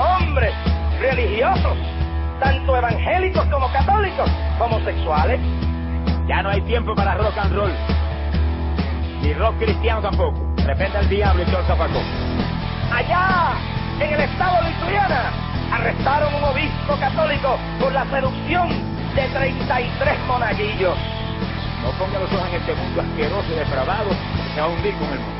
hombres religiosos, tanto evangélicos como católicos, homosexuales. Ya no hay tiempo para rock and roll. Ni rock cristiano tampoco. Repente el diablo y todo el. Allá, en el estado de Lituania, arrestaron un obispo católico por la seducción de 33 monaguillos. No ponga los ojos en este mundo asqueroso y depravado que va a hundir con el mundo.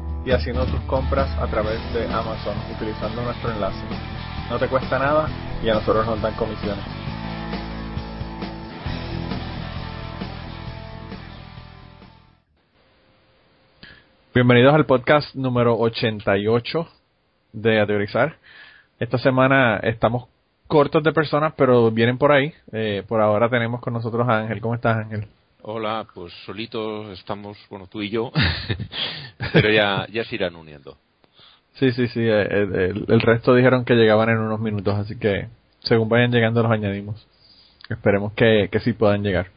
y haciendo tus compras a través de Amazon utilizando nuestro enlace. No te cuesta nada y a nosotros nos dan comisiones. Bienvenidos al podcast número 88 de Ateorizar. Esta semana estamos cortos de personas, pero vienen por ahí. Eh, por ahora tenemos con nosotros a Ángel. ¿Cómo estás, Ángel? Hola, pues solitos estamos, bueno, tú y yo, pero ya, ya se irán uniendo. Sí, sí, sí, eh, el, el, el, resto dijeron que llegaban en unos minutos, así que según vayan llegando los añadimos. Esperemos que, que sí puedan llegar.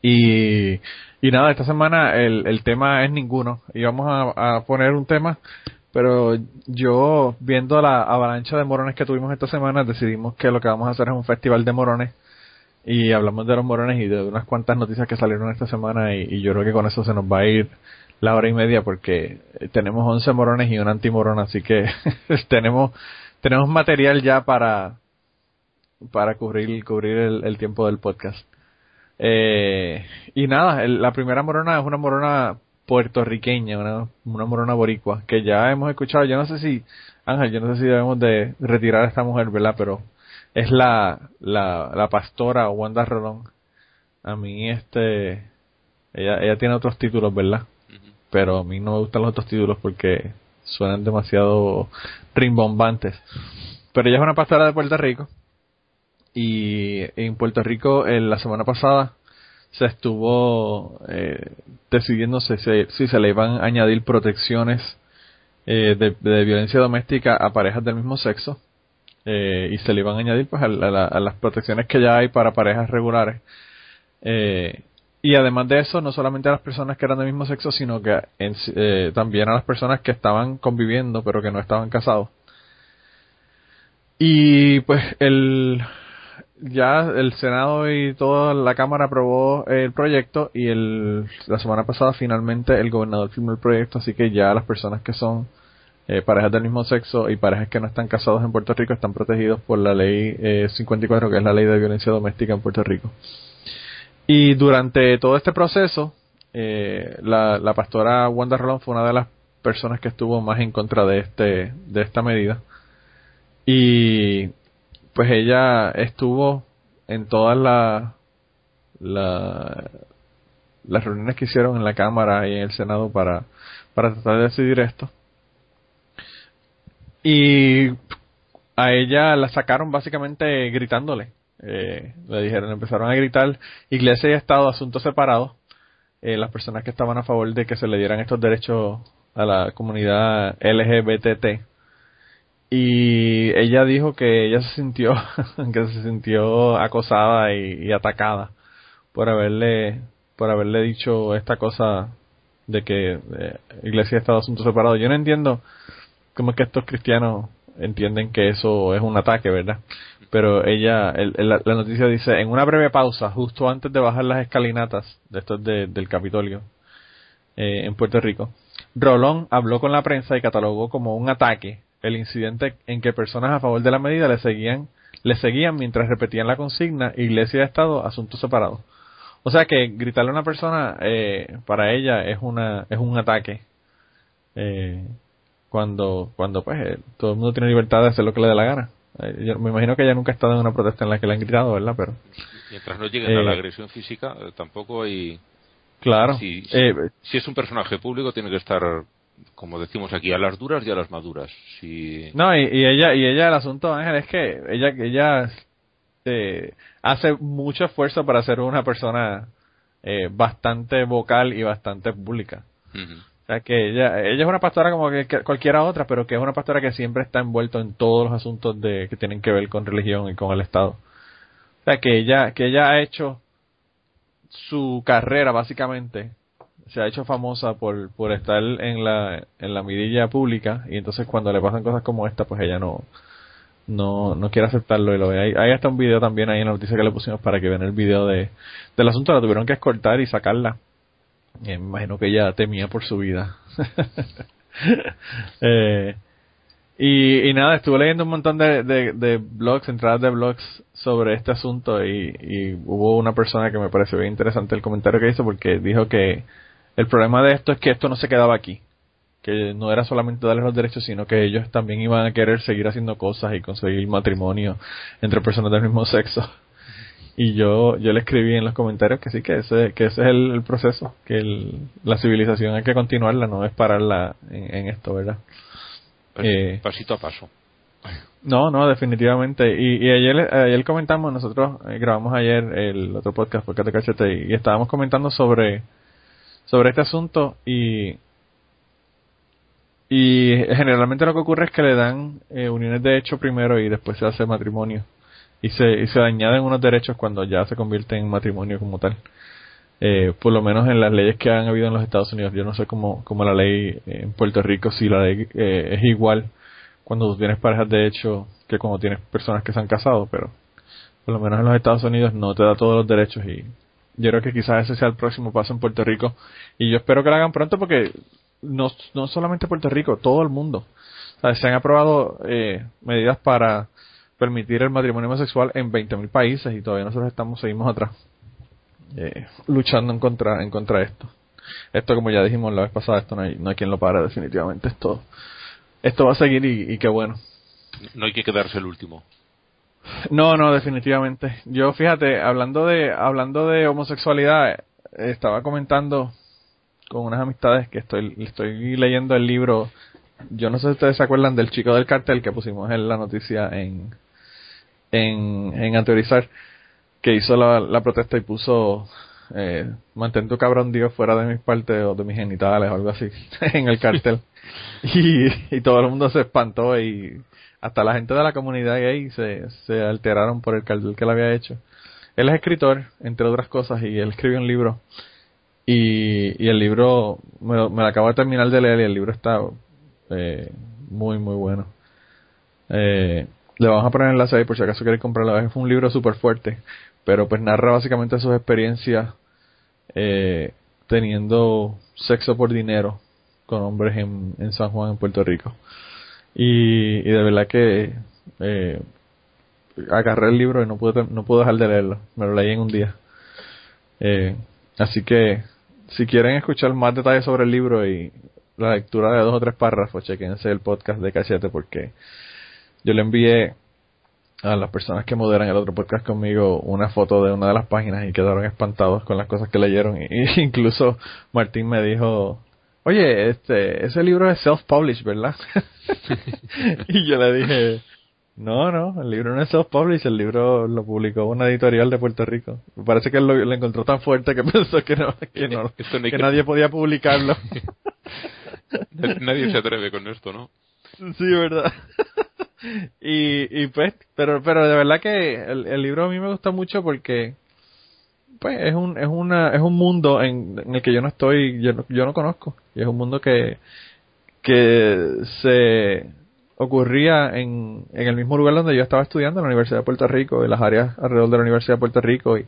Y, y nada, esta semana el, el tema es ninguno. Íbamos a, a poner un tema, pero yo, viendo la avalancha de morones que tuvimos esta semana, decidimos que lo que vamos a hacer es un festival de morones y hablamos de los morones y de unas cuantas noticias que salieron esta semana y, yo creo que con eso se nos va a ir la hora y media porque tenemos 11 morones y un antimorón, así que tenemos tenemos material ya para para cubrir cubrir el, el tiempo del podcast. Eh, y nada, el, la primera morona es una morona puertorriqueña, una, una morona boricua, que ya hemos escuchado, yo no sé si, Ángel, yo no sé si debemos de retirar a esta mujer, ¿verdad? Pero es la, la, la pastora Wanda Rolón. A mí, este, ella, ella tiene otros títulos, ¿verdad? Uh -huh. Pero a mí no me gustan los otros títulos porque suenan demasiado rimbombantes. Pero ella es una pastora de Puerto Rico. Y en Puerto Rico, en la semana pasada, se estuvo eh, decidiéndose si, si se le iban a añadir protecciones eh, de, de violencia doméstica a parejas del mismo sexo eh, y se le iban a añadir pues a, la, a, las protecciones que ya hay para parejas regulares. Eh, y además de eso no solamente a las personas que eran del mismo sexo sino que en, eh, también a las personas que estaban conviviendo pero que no estaban casados. Y pues el ya el Senado y toda la Cámara aprobó el proyecto y el, la semana pasada finalmente el gobernador firmó el proyecto así que ya las personas que son eh, parejas del mismo sexo y parejas que no están casados en Puerto Rico están protegidos por la ley eh, 54, que es la ley de violencia doméstica en Puerto Rico. Y durante todo este proceso, eh, la, la, pastora Wanda Rolón fue una de las personas que estuvo más en contra de este de esta medida. Y pues ella estuvo en todas la, la, las reuniones que hicieron en la Cámara y en el Senado para, para tratar de decidir esto y a ella la sacaron básicamente gritándole. Eh, le dijeron, empezaron a gritar Iglesia y Estado, asuntos separados. Eh, las personas que estaban a favor de que se le dieran estos derechos a la comunidad LGBT. Y ella dijo que ella se sintió, que se sintió acosada y, atacada por haberle, por haberle dicho esta cosa de que eh, Iglesia y Estado asuntos separados. Yo no entiendo como es que estos cristianos entienden que eso es un ataque, ¿verdad? Pero ella, el, la noticia dice, en una breve pausa, justo antes de bajar las escalinatas de estos de, del Capitolio eh, en Puerto Rico, Rolón habló con la prensa y catalogó como un ataque el incidente en que personas a favor de la medida le seguían, le seguían mientras repetían la consigna Iglesia y Estado, asuntos separados. O sea que gritarle a una persona eh, para ella es una es un ataque. Eh, cuando cuando pues eh, todo el mundo tiene libertad de hacer lo que le dé la gana. Eh, yo me imagino que ella nunca ha estado en una protesta en la que le han gritado, ¿verdad? Pero Mientras no lleguen a Eh, la agresión física, eh, tampoco hay. claro, Si, eh, si es un personaje público, tiene que estar, como decimos aquí, a las duras y a las maduras. Si, No, y, y ella, y ella, el asunto, Ángel, es que ella, ella eh, hace mucho esfuerzo para ser una persona eh, bastante vocal y bastante pública. O que ella, ella es una pastora como que, cualquiera otra, pero que es una pastora que siempre está envuelto en todos los asuntos de, que tienen que ver con religión y con el Estado. O sea, que ella, que ella ha hecho su carrera básicamente, se ha hecho famosa por, por estar en la, en la mirilla pública y entonces cuando le pasan cosas como esta, pues ella no, no, no quiere aceptarlo y lo ve. Hay, hay hasta un video también ahí en la noticia que le pusimos para que vean el video de, del asunto, la tuvieron que escortar y sacarla. Eh, me imagino que ella temía por su vida. Eh, y, nada, estuve leyendo un montón de blogs, entradas de blogs sobre este asunto y, y hubo una persona que me pareció bien interesante el comentario que hizo porque dijo que el problema de esto es que esto no se quedaba aquí, que no era solamente darles los derechos, sino que ellos también iban a querer seguir haciendo cosas y conseguir matrimonio entre personas del mismo sexo. Y yo, yo le escribí en los comentarios que sí, que ese, que ese es el, el proceso, que el- la civilización hay que continuarla, no es pararla en, en esto, ¿verdad? Pas- Eh, pasito a paso. No, no, definitivamente. Y, y ayer, ayer comentamos, nosotros eh, grabamos ayer el otro podcast, Podcast Cachete, y, y estábamos comentando sobre, sobre este asunto y, y generalmente lo que ocurre es que le dan eh, uniones de hecho primero y después se hace matrimonio. Y se, y se añaden unos derechos cuando ya se convierte en matrimonio como tal. Eh, por lo menos en las leyes que han habido en los Estados Unidos. Yo no sé cómo, cómo la ley en Puerto Rico, si la ley eh, es igual cuando tú tienes parejas de hecho que cuando tienes personas que se han casado, pero por lo menos en los Estados Unidos no te da todos los derechos y yo creo que quizás ese sea el próximo paso en Puerto Rico y yo espero que lo hagan pronto porque no, no solamente Puerto Rico, todo el mundo. O sea, se han aprobado eh, medidas para permitir el matrimonio homosexual en 20.000 países y todavía nosotros estamos seguimos atrás eh, luchando en contra en contra de esto. Esto como ya dijimos la vez pasada, esto no hay, no hay quien lo pare definitivamente. Esto esto va a seguir y, y qué bueno. No hay que quedarse el último. No, no, definitivamente. Yo, fíjate, hablando de hablando de homosexualidad, eh, estaba comentando con unas amistades que estoy estoy leyendo el libro. Yo no sé si ustedes se acuerdan del chico del cartel que pusimos en la noticia en en, en anteorizar que hizo la, la protesta y puso eh, mantén tu cabrón Dios fuera de mis partes o de mis genitales o algo así en el cartel y, y todo el mundo se espantó y hasta la gente de la comunidad gay se, se alteraron por el cartel que él había hecho. Él es escritor, entre otras cosas, y él escribió un libro. Y, y el libro, me, lo- me lo acabo de terminar de leer y el libro está eh, muy, muy bueno. Eh, le vamos a poner el enlace ahí por si acaso queréis comprarlo. Es un libro súper fuerte, pero pues narra básicamente sus experiencias eh, teniendo sexo por dinero con hombres en, en San Juan, en Puerto Rico. Y, y de verdad que eh, agarré el libro y no pude, no pude dejar de leerlo. Me lo leí en un día. Eh, así que si quieren escuchar más detalles sobre el libro y la lectura de dos o tres párrafos, chequense el podcast de Cachete porque yo le envié a las personas que moderan el otro podcast conmigo una foto de una de las páginas y quedaron espantados con las cosas que leyeron. Y, incluso Martín me dijo, oye, este, ese libro es self-published, ¿verdad? y yo le dije, no, no, el libro no es self-published, el libro lo publicó una editorial de Puerto Rico. Parece que lo, lo encontró tan fuerte que pensó que no, que que- nadie podía publicarlo. Nadie se atreve con esto, ¿no? Sí, verdad. y, y pues, pero, pero de verdad que el, el libro a mí me gusta mucho porque, pues, es un, es una, es un mundo en, el que yo no estoy, yo no, yo no conozco. Y es un mundo que, que se ocurría en, en el mismo lugar donde yo estaba estudiando, en la Universidad de Puerto Rico, en las áreas alrededor de la Universidad de Puerto Rico. Y,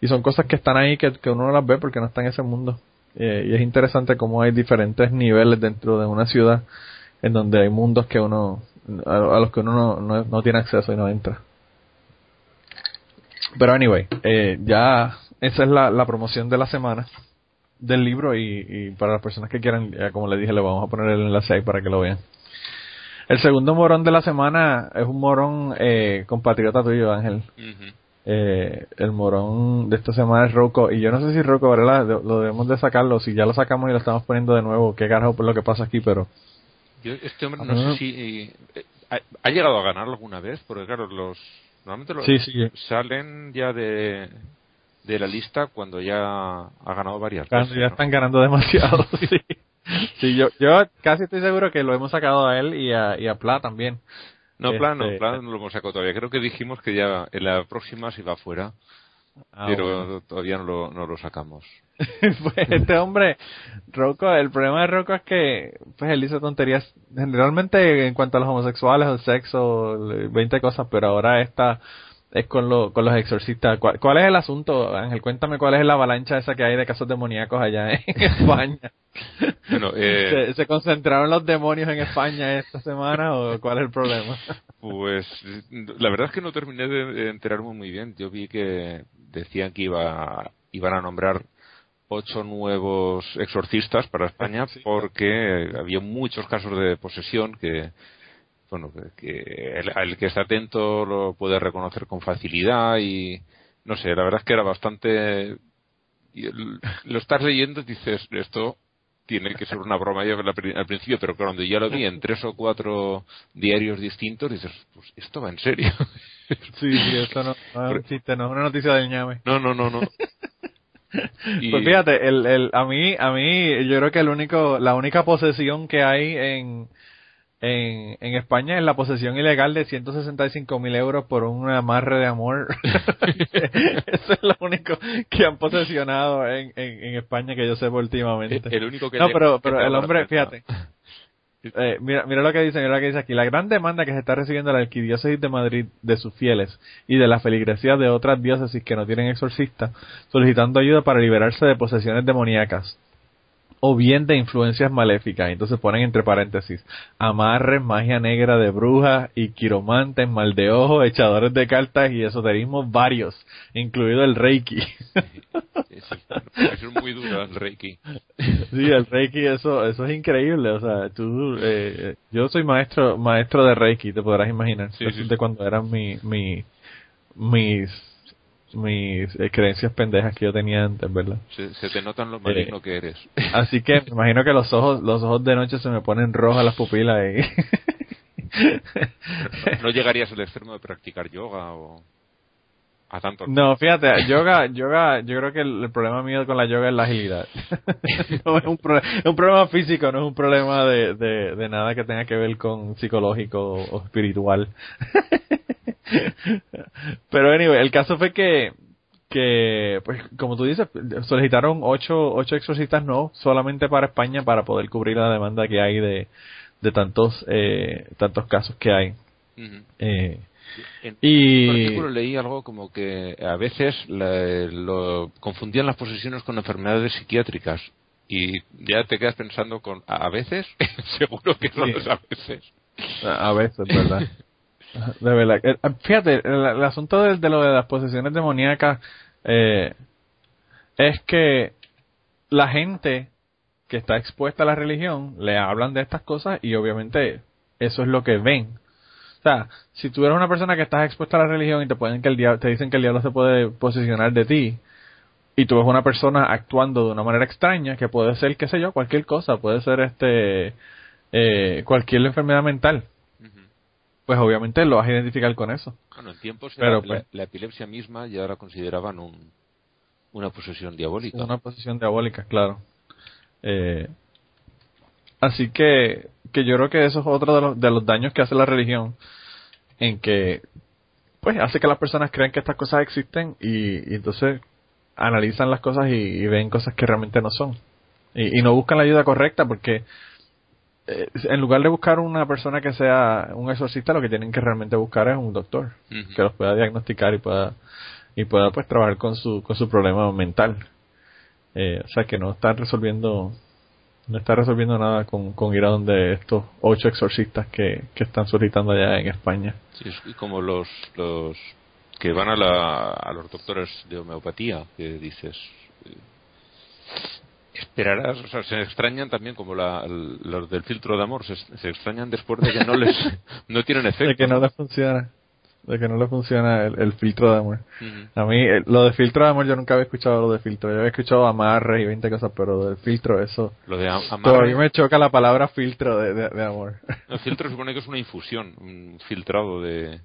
y son cosas que están ahí que, que uno no las ve porque no está en ese mundo. Eh, y es interesante cómo hay diferentes niveles dentro de una ciudad en donde hay mundos que uno a, los que uno no, no, tiene acceso y no entra. Pero anyway, eh, ya esa es la, la promoción de la semana del libro y, y para las personas que quieran, ya como le dije, le vamos a poner el enlace ahí para que lo vean. El segundo morón de la semana es un morón eh, compatriota tuyo, Ángel. eh, el morón de esta semana es Rocco. Y yo no sé si Rocco, ¿verdad? Lo debemos de sacarlo. Si ya lo sacamos y lo estamos poniendo de nuevo, qué carajo por lo que pasa aquí, pero... Yo, este hombre no sé si... Eh, ha, llegado a ganar alguna vez? Porque claro, los... Normalmente los salen ya de, de la lista cuando ya ha ganado varias cuando ya están ganando demasiado, sí. Sí, yo, yo casi estoy seguro que lo hemos sacado a él y a, y a Pla también. No, Pla no, este, Pla no lo hemos sacado todavía. Creo que dijimos que ya en la próxima se va fuera. Ah, pero todavía no lo, no lo sacamos. pues este hombre, Rocco, el problema de Rocco es que pues él dice tonterías generalmente en cuanto a los homosexuales, el sexo, 20 cosas, pero ahora esta es con, lo, con los exorcistas. ¿Cuál, es el asunto, Ángel? Cuéntame cuál es la avalancha esa que hay de casos demoníacos allá en España. Eh, ¿Se, concentraron los demonios en España esta semana o cuál es el problema? Pues la verdad es que no terminé de enterarme muy bien. Yo vi que decían que iba, iban a nombrar ocho nuevos exorcistas para España porque había muchos casos de posesión que bueno, que el, que está atento lo puede reconocer con facilidad y no sé, la verdad es que era bastante lo estás leyendo y dices esto tiene que ser una broma al principio, pero cuando ya lo vi en tres o cuatro diarios distintos, dices, pues esto va en serio. Sí, sí, esto no, no es no es una noticia del ñame. No, no, no, no. Pues fíjate, el, el, a mí, a mí, yo creo que el único, la única posesión que hay en, en, en España es la posesión ilegal de 165 mil euros por un amarre de amor. Eso es lo único que han posesionado en, en, España que yo sé últimamente. El único que no, pero, pero el hombre, fíjate. Eh, mira, mira lo que dice, mira lo que dice aquí. La gran demanda que se está recibiendo la arquidiócesis de Madrid de sus fieles y de la feligresía de otras diócesis que no tienen exorcista, solicitando ayuda para liberarse de posesiones demoníacas o bien de influencias maléficas. Entonces ponen entre paréntesis amarres, magia negra de brujas y quiromantes, mal de ojo, echadores de cartas y esoterismos varios, incluido el Reiki. es muy duro el Reiki. Sí, el Reiki, eso, eso es increíble. O sea, tú, eh, yo soy maestro, maestro de Reiki, te podrás imaginar. Sí, de cuando eran mi, mi, mis mis eh, creencias pendejas que yo tenía antes, ¿verdad? Se, te notan lo maligno que eres. Así que me imagino que los ojos, los ojos de noche se me ponen rojas las pupilas y... no, llegarías al extremo de practicar yoga o a tanto. No, fíjate, yoga, yoga, yo creo que el, problema mío con la yoga es la agilidad. no es un, es un problema físico, no es un problema de, de, de nada que tenga que ver con psicológico o espiritual. Pero anyway, el caso fue que, que pues como tú dices, solicitaron ocho, ocho exorcistas no, solamente para España para poder cubrir la demanda que hay de, de tantos, eh, tantos casos que hay. eh, en y artículo leí algo como que a veces lo confundían las posesiones con enfermedades psiquiátricas y ya te quedas pensando con a veces seguro que no es a veces a veces verdad De verdad. Eh, fíjate, el, asunto de, lo de las posesiones demoníacas eh, es que la gente que está expuesta a la religión le hablan de estas cosas y obviamente eso es lo que ven. O sea, si tú eres una persona que estás expuesta a la religión y te pueden que el diablo, te dicen que el diablo se puede posesionar de ti y tú ves una persona actuando de una manera extraña que puede ser qué sé yo cualquier cosa puede ser este eh, cualquier enfermedad mental pues obviamente lo vas a identificar con eso. Bueno, en tiempos Pero, la, pues, la, epilepsia misma ya la consideraban un, una posesión diabólica. Una posesión diabólica, claro. Eh, así que, que yo creo que eso es otro de los, de los daños que hace la religión, en que pues hace que las personas crean que estas cosas existen y, entonces analizan las cosas y, ven cosas que realmente no son. Y, y no buscan la ayuda correcta porque eh, en lugar de buscar una persona que sea un exorcista, lo que tienen que realmente buscar es un doctor que los pueda diagnosticar y pueda y pueda pues trabajar con su con su problema mental. Eh, o sea que no están resolviendo No está resolviendo nada con, con ir a donde estos ocho exorcistas que, que están solicitando allá en España. Sí, es como los, los que van a, la, a los doctores de homeopatía, que dices, eh, esperarás, o sea, se extrañan también como la, el- los del filtro de amor, se, se extrañan después de que no les, no tienen efecto. De que no le funciona. De que no le funciona el, el filtro de amor. A mí, eh, lo de filtro de amor, yo nunca había escuchado lo de filtro. Yo había escuchado amarres y 20 cosas, pero del filtro, eso. Lo de am- amarre- Todavía me choca la palabra filtro de, de, de amor. El filtro supone que es una infusión, un filtrado de.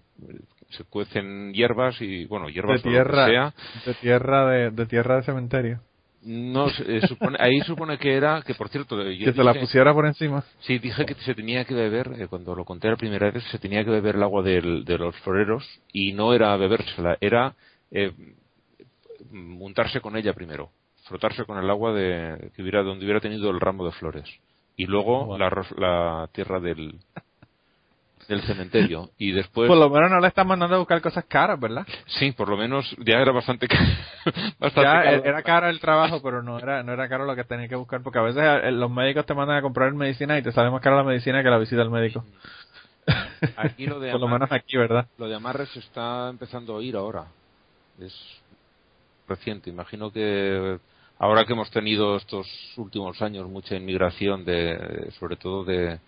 Se cuecen hierbas y, bueno, De hierbas o lo que tierra, sea. de tierra de, de tierra de cementerio. No, eh, supone, ahí supone que era, que por cierto, yo Que se la dije- pusiera por encima. Sí, dije que se tenía que beber, eh, cuando lo conté la primera vez, se tenía que beber el agua del- de los floreros y no era bebérsela, era eh, untarse con ella primero, frotarse con el agua de que hubiera donde hubiera tenido el ramo de flores y luego Wow. la, la tierra del del cementerio y después Por lo menos no le están mandando a buscar cosas caras, ¿verdad? sí por lo menos ya era bastante ca- bastante Ya caro. e- era caro el trabajo, pero no era no era caro lo que tenía que buscar, porque a veces eh, los médicos te mandan a comprar medicina y te sale más caro la medicina que la visita al médico. Aquí lo de Por lo menos aquí, ¿verdad? Lo de amarres se está empezando a oír ahora. Es reciente. Imagino que ahora que hemos tenido estos últimos años mucha inmigración, de, sobre todo de,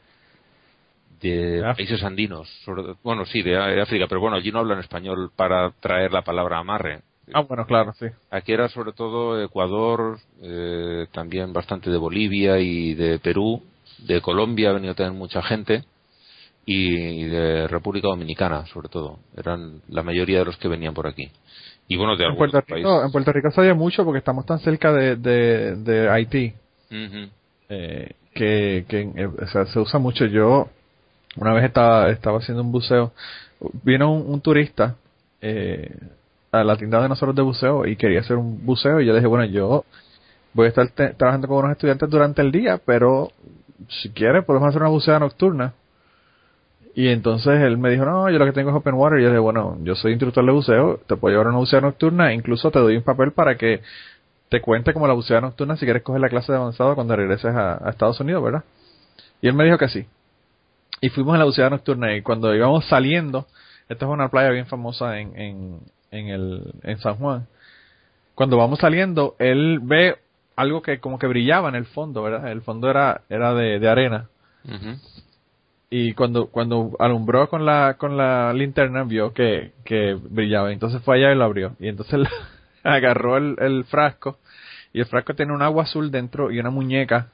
de países andinos. sobre- bueno, sí, de, de África, pero bueno, allí no hablan español para traer la palabra amarre. Ah, bueno, claro, sí. Aquí era sobre todo Ecuador, eh, también bastante de Bolivia y de Perú, de Colombia ha venido también mucha gente y de República Dominicana sobre todo. Eran la mayoría de los que venían por aquí. Y bueno, de En algunos Puerto, Rico, países. en Puerto Rico oye mucho porque estamos tan cerca de, de, de Haití eh, que, que eh, o sea, se usa mucho. Yo una vez estaba, estaba haciendo un buceo, vino un, turista eh, a la tienda de nosotros de buceo y quería hacer un buceo y yo le dije, bueno, yo voy a estar trabajando con unos estudiantes durante el día, pero si quieres podemos hacer una bucea nocturna. Y entonces él me dijo, no, yo lo que tengo es open water. Y yo dije, bueno, yo soy instructor de buceo, te puedo llevar a una bucea nocturna, incluso te doy un papel para que te cuente como la bucea nocturna si quieres coger la clase de avanzado cuando regreses a, a Estados Unidos, ¿verdad? Y él me dijo que sí. Y fuimos a la bucea nocturna y cuando íbamos saliendo, esta es una playa bien famosa en, en, en, el, en San Juan. Cuando vamos saliendo, él ve algo que como que brillaba en el fondo, ¿verdad? El fondo era, era de, de arena y cuando cuando alumbró con la con la linterna vio que, que brillaba entonces fue allá y lo abrió y entonces él agarró el, el frasco y el frasco tiene un agua azul dentro y una muñeca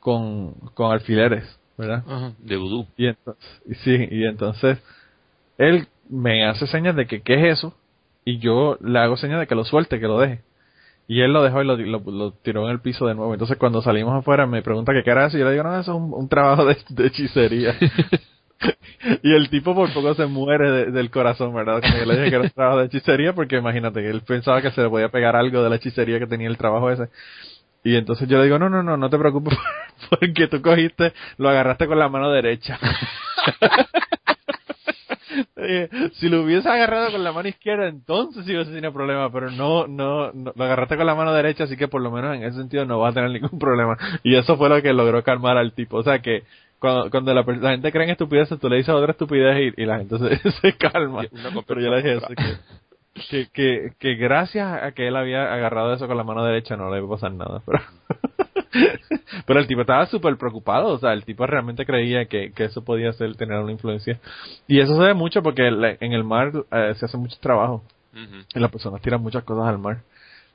con, con alfileres verdad Ajá, De vudú. y entonces y sí y entonces él me hace señas de que qué es eso y yo le hago señas de que lo suelte que lo deje y él lo dejó y lo, lo, lo tiró en el piso de nuevo. Entonces cuando salimos afuera me pregunta que qué era eso y yo le digo, no, eso es un, un trabajo de, de hechicería. y el tipo por poco se muere de- del corazón, ¿verdad? Cuando yo le dije que era un trabajo de hechicería porque imagínate que él pensaba que se le podía pegar algo de la hechicería que tenía el trabajo ese. Y entonces yo le digo, no, no, no, no te preocupes porque tú cogiste, lo agarraste con la mano derecha. Eh, si lo hubiese agarrado con la mano izquierda, entonces sí hubiese tenido problema, pero no, no, no, lo agarraste con la mano derecha, así que por lo menos en ese sentido no vas a tener ningún problema. Y eso fue lo que logró calmar al tipo. O sea que cuando, cuando la, gente cree en estupideces, tú le dices otra estupidez y, y la gente se, se calma. Pero yo le dije eso, que, que, que, que gracias a que él había agarrado eso con la mano derecha no le iba a pasar nada. Pero, pero el tipo estaba súper preocupado, o sea, el tipo realmente creía que, que eso podía ser, tener una influencia. Y eso se ve mucho porque en el mar eh, se hace mucho trabajo y las personas tiran muchas cosas al mar.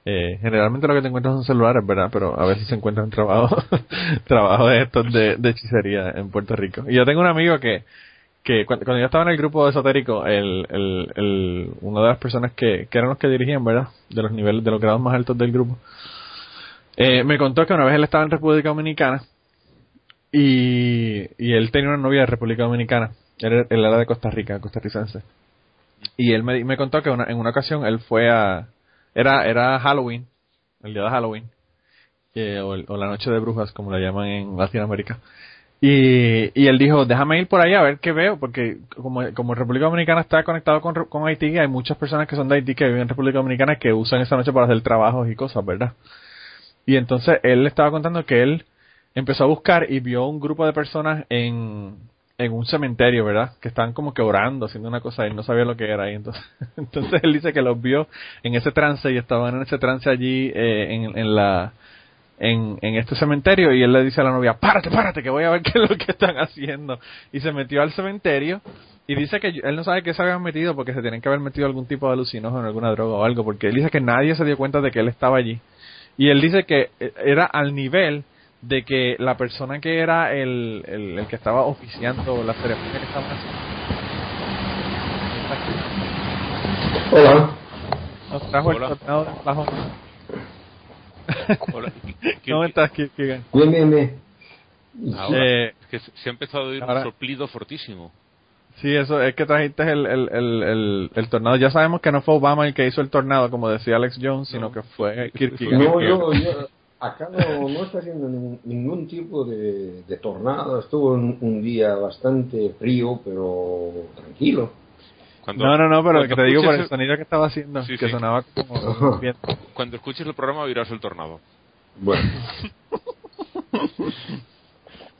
Eh, generalmente lo que te encuentras son celulares, ¿verdad? Pero a veces se encuentran trabajo, trabajo de estos de, de hechicería en Puerto Rico. Y yo tengo un amigo que, que cuando, cuando yo estaba en el grupo esotérico, el, el, el, una de las personas que, que eran los que dirigían, ¿verdad? De los niveles, de los grados más altos del grupo, eh, me contó que una vez él estaba en República Dominicana y, y él tenía una novia de República Dominicana. Él, era de Costa Rica, costarricense. Y él me, me contó que una- en una ocasión él fue a... Era, era Halloween, el día de Halloween, o la noche de brujas, como la llaman en Latinoamérica. Y, y él dijo, déjame ir por ahí a ver qué veo, porque como, como República Dominicana está conectado con, Haití, hay muchas personas que son de Haití que viven en República Dominicana que usan esa noche para hacer trabajos y cosas, ¿verdad? Y entonces él le estaba contando que él empezó a buscar y vio un grupo de personas en, en un cementerio, ¿verdad? Que estaban como que orando, haciendo una cosa y no sabía lo que era ahí. Entonces, entonces él dice que los vio en ese trance y estaban en ese trance allí eh, en, en la en, en este cementerio y él le dice a la novia, párate, párate, que voy a ver qué es lo que están haciendo. Y se metió al cementerio y dice que él no sabe qué se habían metido porque se tienen que haber metido algún tipo de alucinógeno, alguna droga o algo, porque él dice que nadie se dio cuenta de que él estaba allí. Y él dice que eh, era al nivel de que la persona que era el, el, el que estaba oficiando la ceremonia que estaban haciendo. Hola. Nos trajo Hola. el tornado de bajo. Hola. ¿Qué- qué- ¿Cómo estás, Kigan? Bien, bien, bien. Ahora, Eh, es que se ha empezado a oír ahora- un soplido fortísimo. Sí, eso es que trajiste el, el, el, el, el tornado. Ya sabemos que no fue Obama el que hizo el tornado, como decía Alex Jones, sino No. que fue Kierkegaard. No, yo, yo, acá no, no está haciendo ningún, ningún tipo de, de tornado. Estuvo un, un día bastante frío, pero tranquilo. Cuando, No, no, no, pero que te digo por el sonido que estaba haciendo, Sí, que sí. sonaba como bien. Cuando escuches el programa oirás el tornado. Bueno,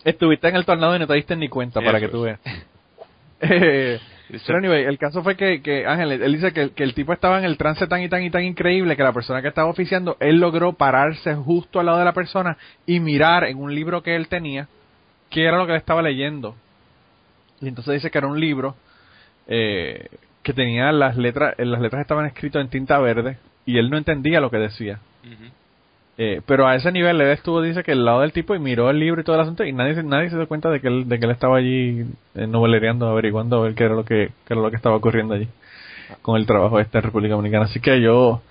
Estuviste en el tornado y no te diste ni cuenta, para que Eso tú es. veas. Eh, pero anyway, el caso fue que, que Ángel, él dice que, que el tipo estaba en el trance tan y tan y tan increíble que la persona que estaba oficiando, él logró pararse justo al lado de la persona y mirar en un libro que él tenía qué era lo que él estaba leyendo. Y entonces dice que era un libro eh, que tenía las letras, eh, las letras estaban escritas en tinta verde y él no entendía lo que decía. Eh, pero a ese nivel él estuvo, dice que al lado del tipo y miró el libro y todo el asunto y nadie, se- nadie se dio cuenta de que él, de que él estaba allí eh, novelereando, averiguando a ver qué era lo que, qué era lo que estaba ocurriendo allí con el trabajo este en República Dominicana. Así que yo,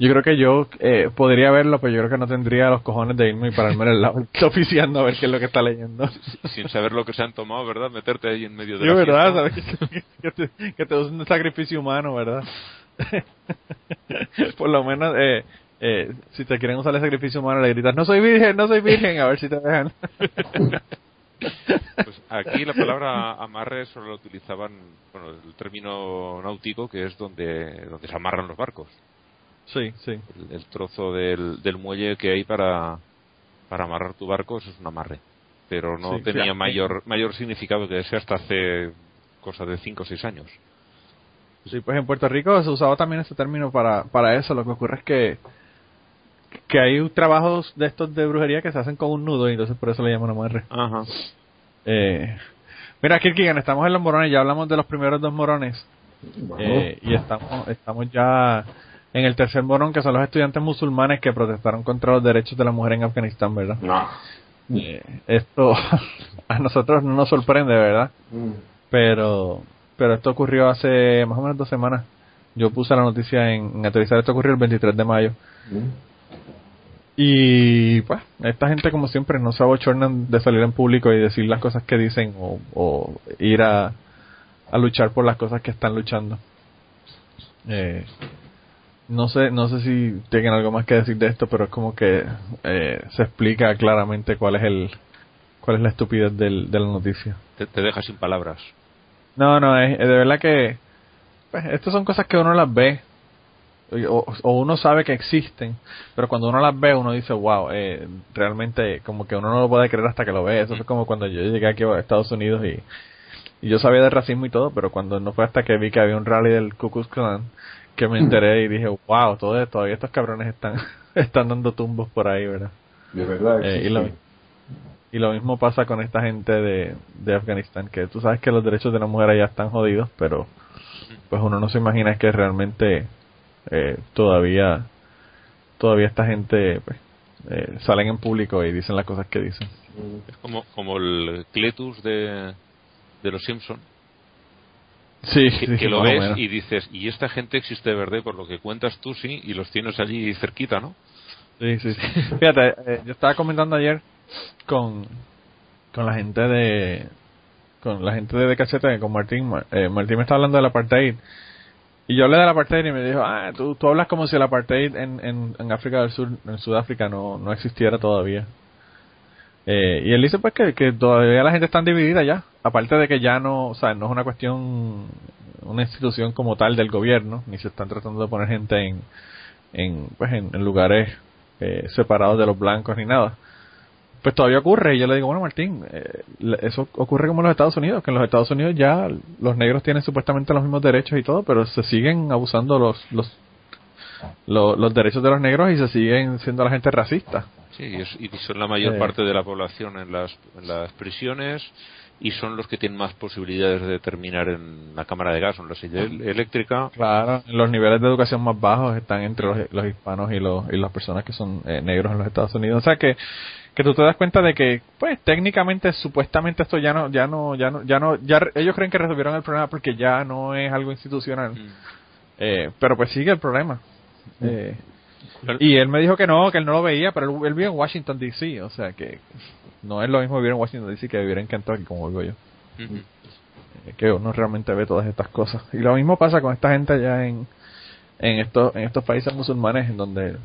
yo creo que yo eh, podría verlo, pero yo creo que no tendría los cojones de irme y pararme en el lado oficiando a ver qué es lo que está leyendo. Sin saber lo que se han tomado, ¿verdad? Meterte ahí en medio de Yo, la ¿verdad? Que, te, que te de sacrificio humano, ¿verdad? Por lo menos, eh, eh, si te quieren usar el sacrificio humano, le gritas, no soy virgen, no soy virgen, a ver si te dejan. Pues aquí la palabra amarre solo la utilizaban, bueno, el término náutico, que es donde, donde se amarran los barcos. Sí, sí. El, el trozo del, del muelle que hay para, para amarrar tu barco, eso es un amarre. Pero no Sí, tenía claro. mayor, mayor significado que ese hasta hace cosa de 5 o 6 años. Sí, pues en Puerto Rico se usaba también ese término para, para eso. Lo que ocurre es que, que hay trabajos de estos de brujería que se hacen con un nudo y entonces por eso le llaman amarre. Ajá. Eh, mira, Kirkigan, estamos en los morones, ya hablamos de los primeros dos morones. bueno. Eh, y estamos, estamos ya en el tercer morón, que son los estudiantes musulmanes que protestaron contra los derechos de la mujer en Afganistán, ¿verdad? no. Eh, esto a nosotros no nos sorprende, ¿verdad? Mm. Pero, pero esto ocurrió hace más o menos dos semanas. Yo puse la noticia en, en actualizar, esto ocurrió el 23 de mayo. Mm. Y pues, esta gente como siempre no se abochornan de salir en público y decir las cosas que dicen o, o ir a, a luchar por las cosas que están luchando. Eh, no sé, no sé si tienen algo más que decir de esto, pero es como que eh, se explica claramente cuál es el, cuál es la estupidez del, de la noticia. Te, te deja sin palabras. No, no, es, de verdad que pues, estas son cosas que uno las ve o, o uno sabe que existen, pero cuando uno las ve uno dice, wow, eh, realmente como que uno no lo puede creer hasta que lo ve. Eso fue como cuando yo llegué aquí a Estados Unidos y, y yo sabía de racismo y todo, pero cuando no fue hasta que vi que había un rally del Ku Klux Klan que me enteré y dije, wow, todo, todavía estos cabrones están, están dando tumbos por ahí, ¿verdad? De verdad. Eh, y, lo, y lo mismo pasa con esta gente de, de Afganistán, que tú sabes que los derechos de la mujer allá están jodidos, pero pues uno no se imagina que realmente eh, todavía todavía esta gente pues, eh, salen en público y dicen las cosas que dicen. Es como, como el Cletus de, de los Simpson Sí, que, lo ves y dices, y esta gente existe de verdad, por lo que cuentas tú, sí, y los tienes allí cerquita, ¿no? Sí, sí, sí. Fíjate, eh, yo estaba comentando ayer con, con la gente de con la gente de, de Cachete, con Martín. Ma- eh, Martín me estaba hablando del apartheid. Y yo hablé del apartheid y me dijo, ah, tú, tú hablas como si el apartheid en, en, en África del Sur, en Sudáfrica, no, no existiera todavía. Eh, y él dice pues que, todavía la gente está dividida ya. Aparte de que ya no, o sea, no es una cuestión, una institución como tal del gobierno, ni se están tratando de poner gente en, en, pues en, en lugares eh, separados de los blancos ni nada. pues todavía ocurre. Y yo le digo, bueno, Martín, eh, eso ocurre como en los Estados Unidos, que en los Estados Unidos ya los negros tienen supuestamente los mismos derechos y todo, pero se siguen abusando los, los, los, derechos de los negros y se siguen siendo la gente racista. Sí, y, son la mayor parte de la población en las, en las prisiones y son los que tienen más posibilidades de terminar en la cámara de gas o en la silla eléctrica. Claro, los niveles de educación más bajos están entre los, hispanos y, los, y las personas que son eh, negros en los Estados Unidos. O sea que que tú te das cuenta de que pues técnicamente supuestamente esto ya no ya no ya no ya no ya ellos creen que resolvieron el problema porque ya no es algo institucional mm. eh, pero pues sigue el problema. Eh, y él me dijo que no que él no lo veía pero él, vive en Washington D.C. o sea que no es lo mismo vivir en Washington D.C. que vivir en Kentucky como vivo yo eh, que uno realmente ve todas estas cosas y lo mismo pasa con esta gente allá en en estos en estos países musulmanes en donde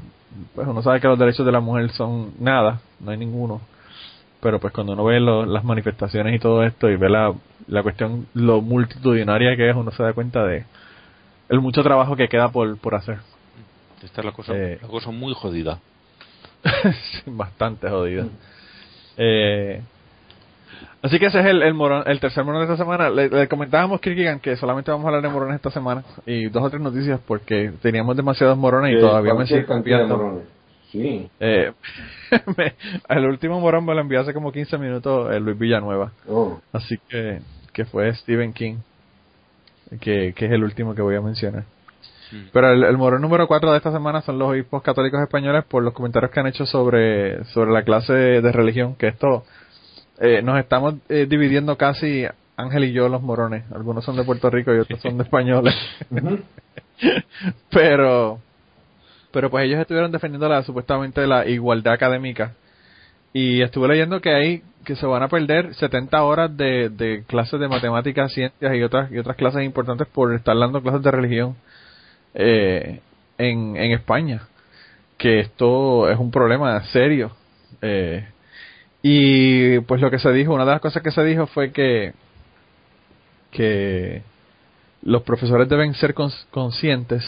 pues uno sabe que los derechos de la mujer son nada no hay ninguno pero pues cuando uno ve las manifestaciones y todo esto y ve la, la cuestión lo multitudinaria que es uno se da cuenta de el mucho trabajo que queda por por hacer esta es la cosa eh, la cosa muy jodida bastante jodida eh, Así que ese es el, el, morón, el tercer morón de esta semana. Le, comentábamos Kirkigan que solamente vamos a hablar de morones esta semana y dos o tres noticias porque teníamos demasiados morones y todavía me sigue cambiando. Sí. Eh, el último morón me lo envió hace como 15 minutos el Luis Villanueva. Oh. Así que, que fue Stephen King, que, que es el último que voy a mencionar. Mm. Pero el, el, morón número 4 de esta semana son los obispos católicos españoles por los comentarios que han hecho sobre, sobre la clase de religión, que esto eh, nos estamos eh, dividiendo casi Ángel y yo los morones. Algunos son de Puerto Rico y otros son de españoles. pero, pero pues ellos estuvieron defendiendo la supuestamente la igualdad académica. Y estuve leyendo que hay que se van a perder 70 horas de, de clases de matemáticas, ciencias y otras y otras clases importantes por estar dando clases de religión eh, en, España. Que esto es un problema serio. Eh, y pues lo que se dijo, una de las cosas que se dijo fue que, que los profesores deben ser conscientes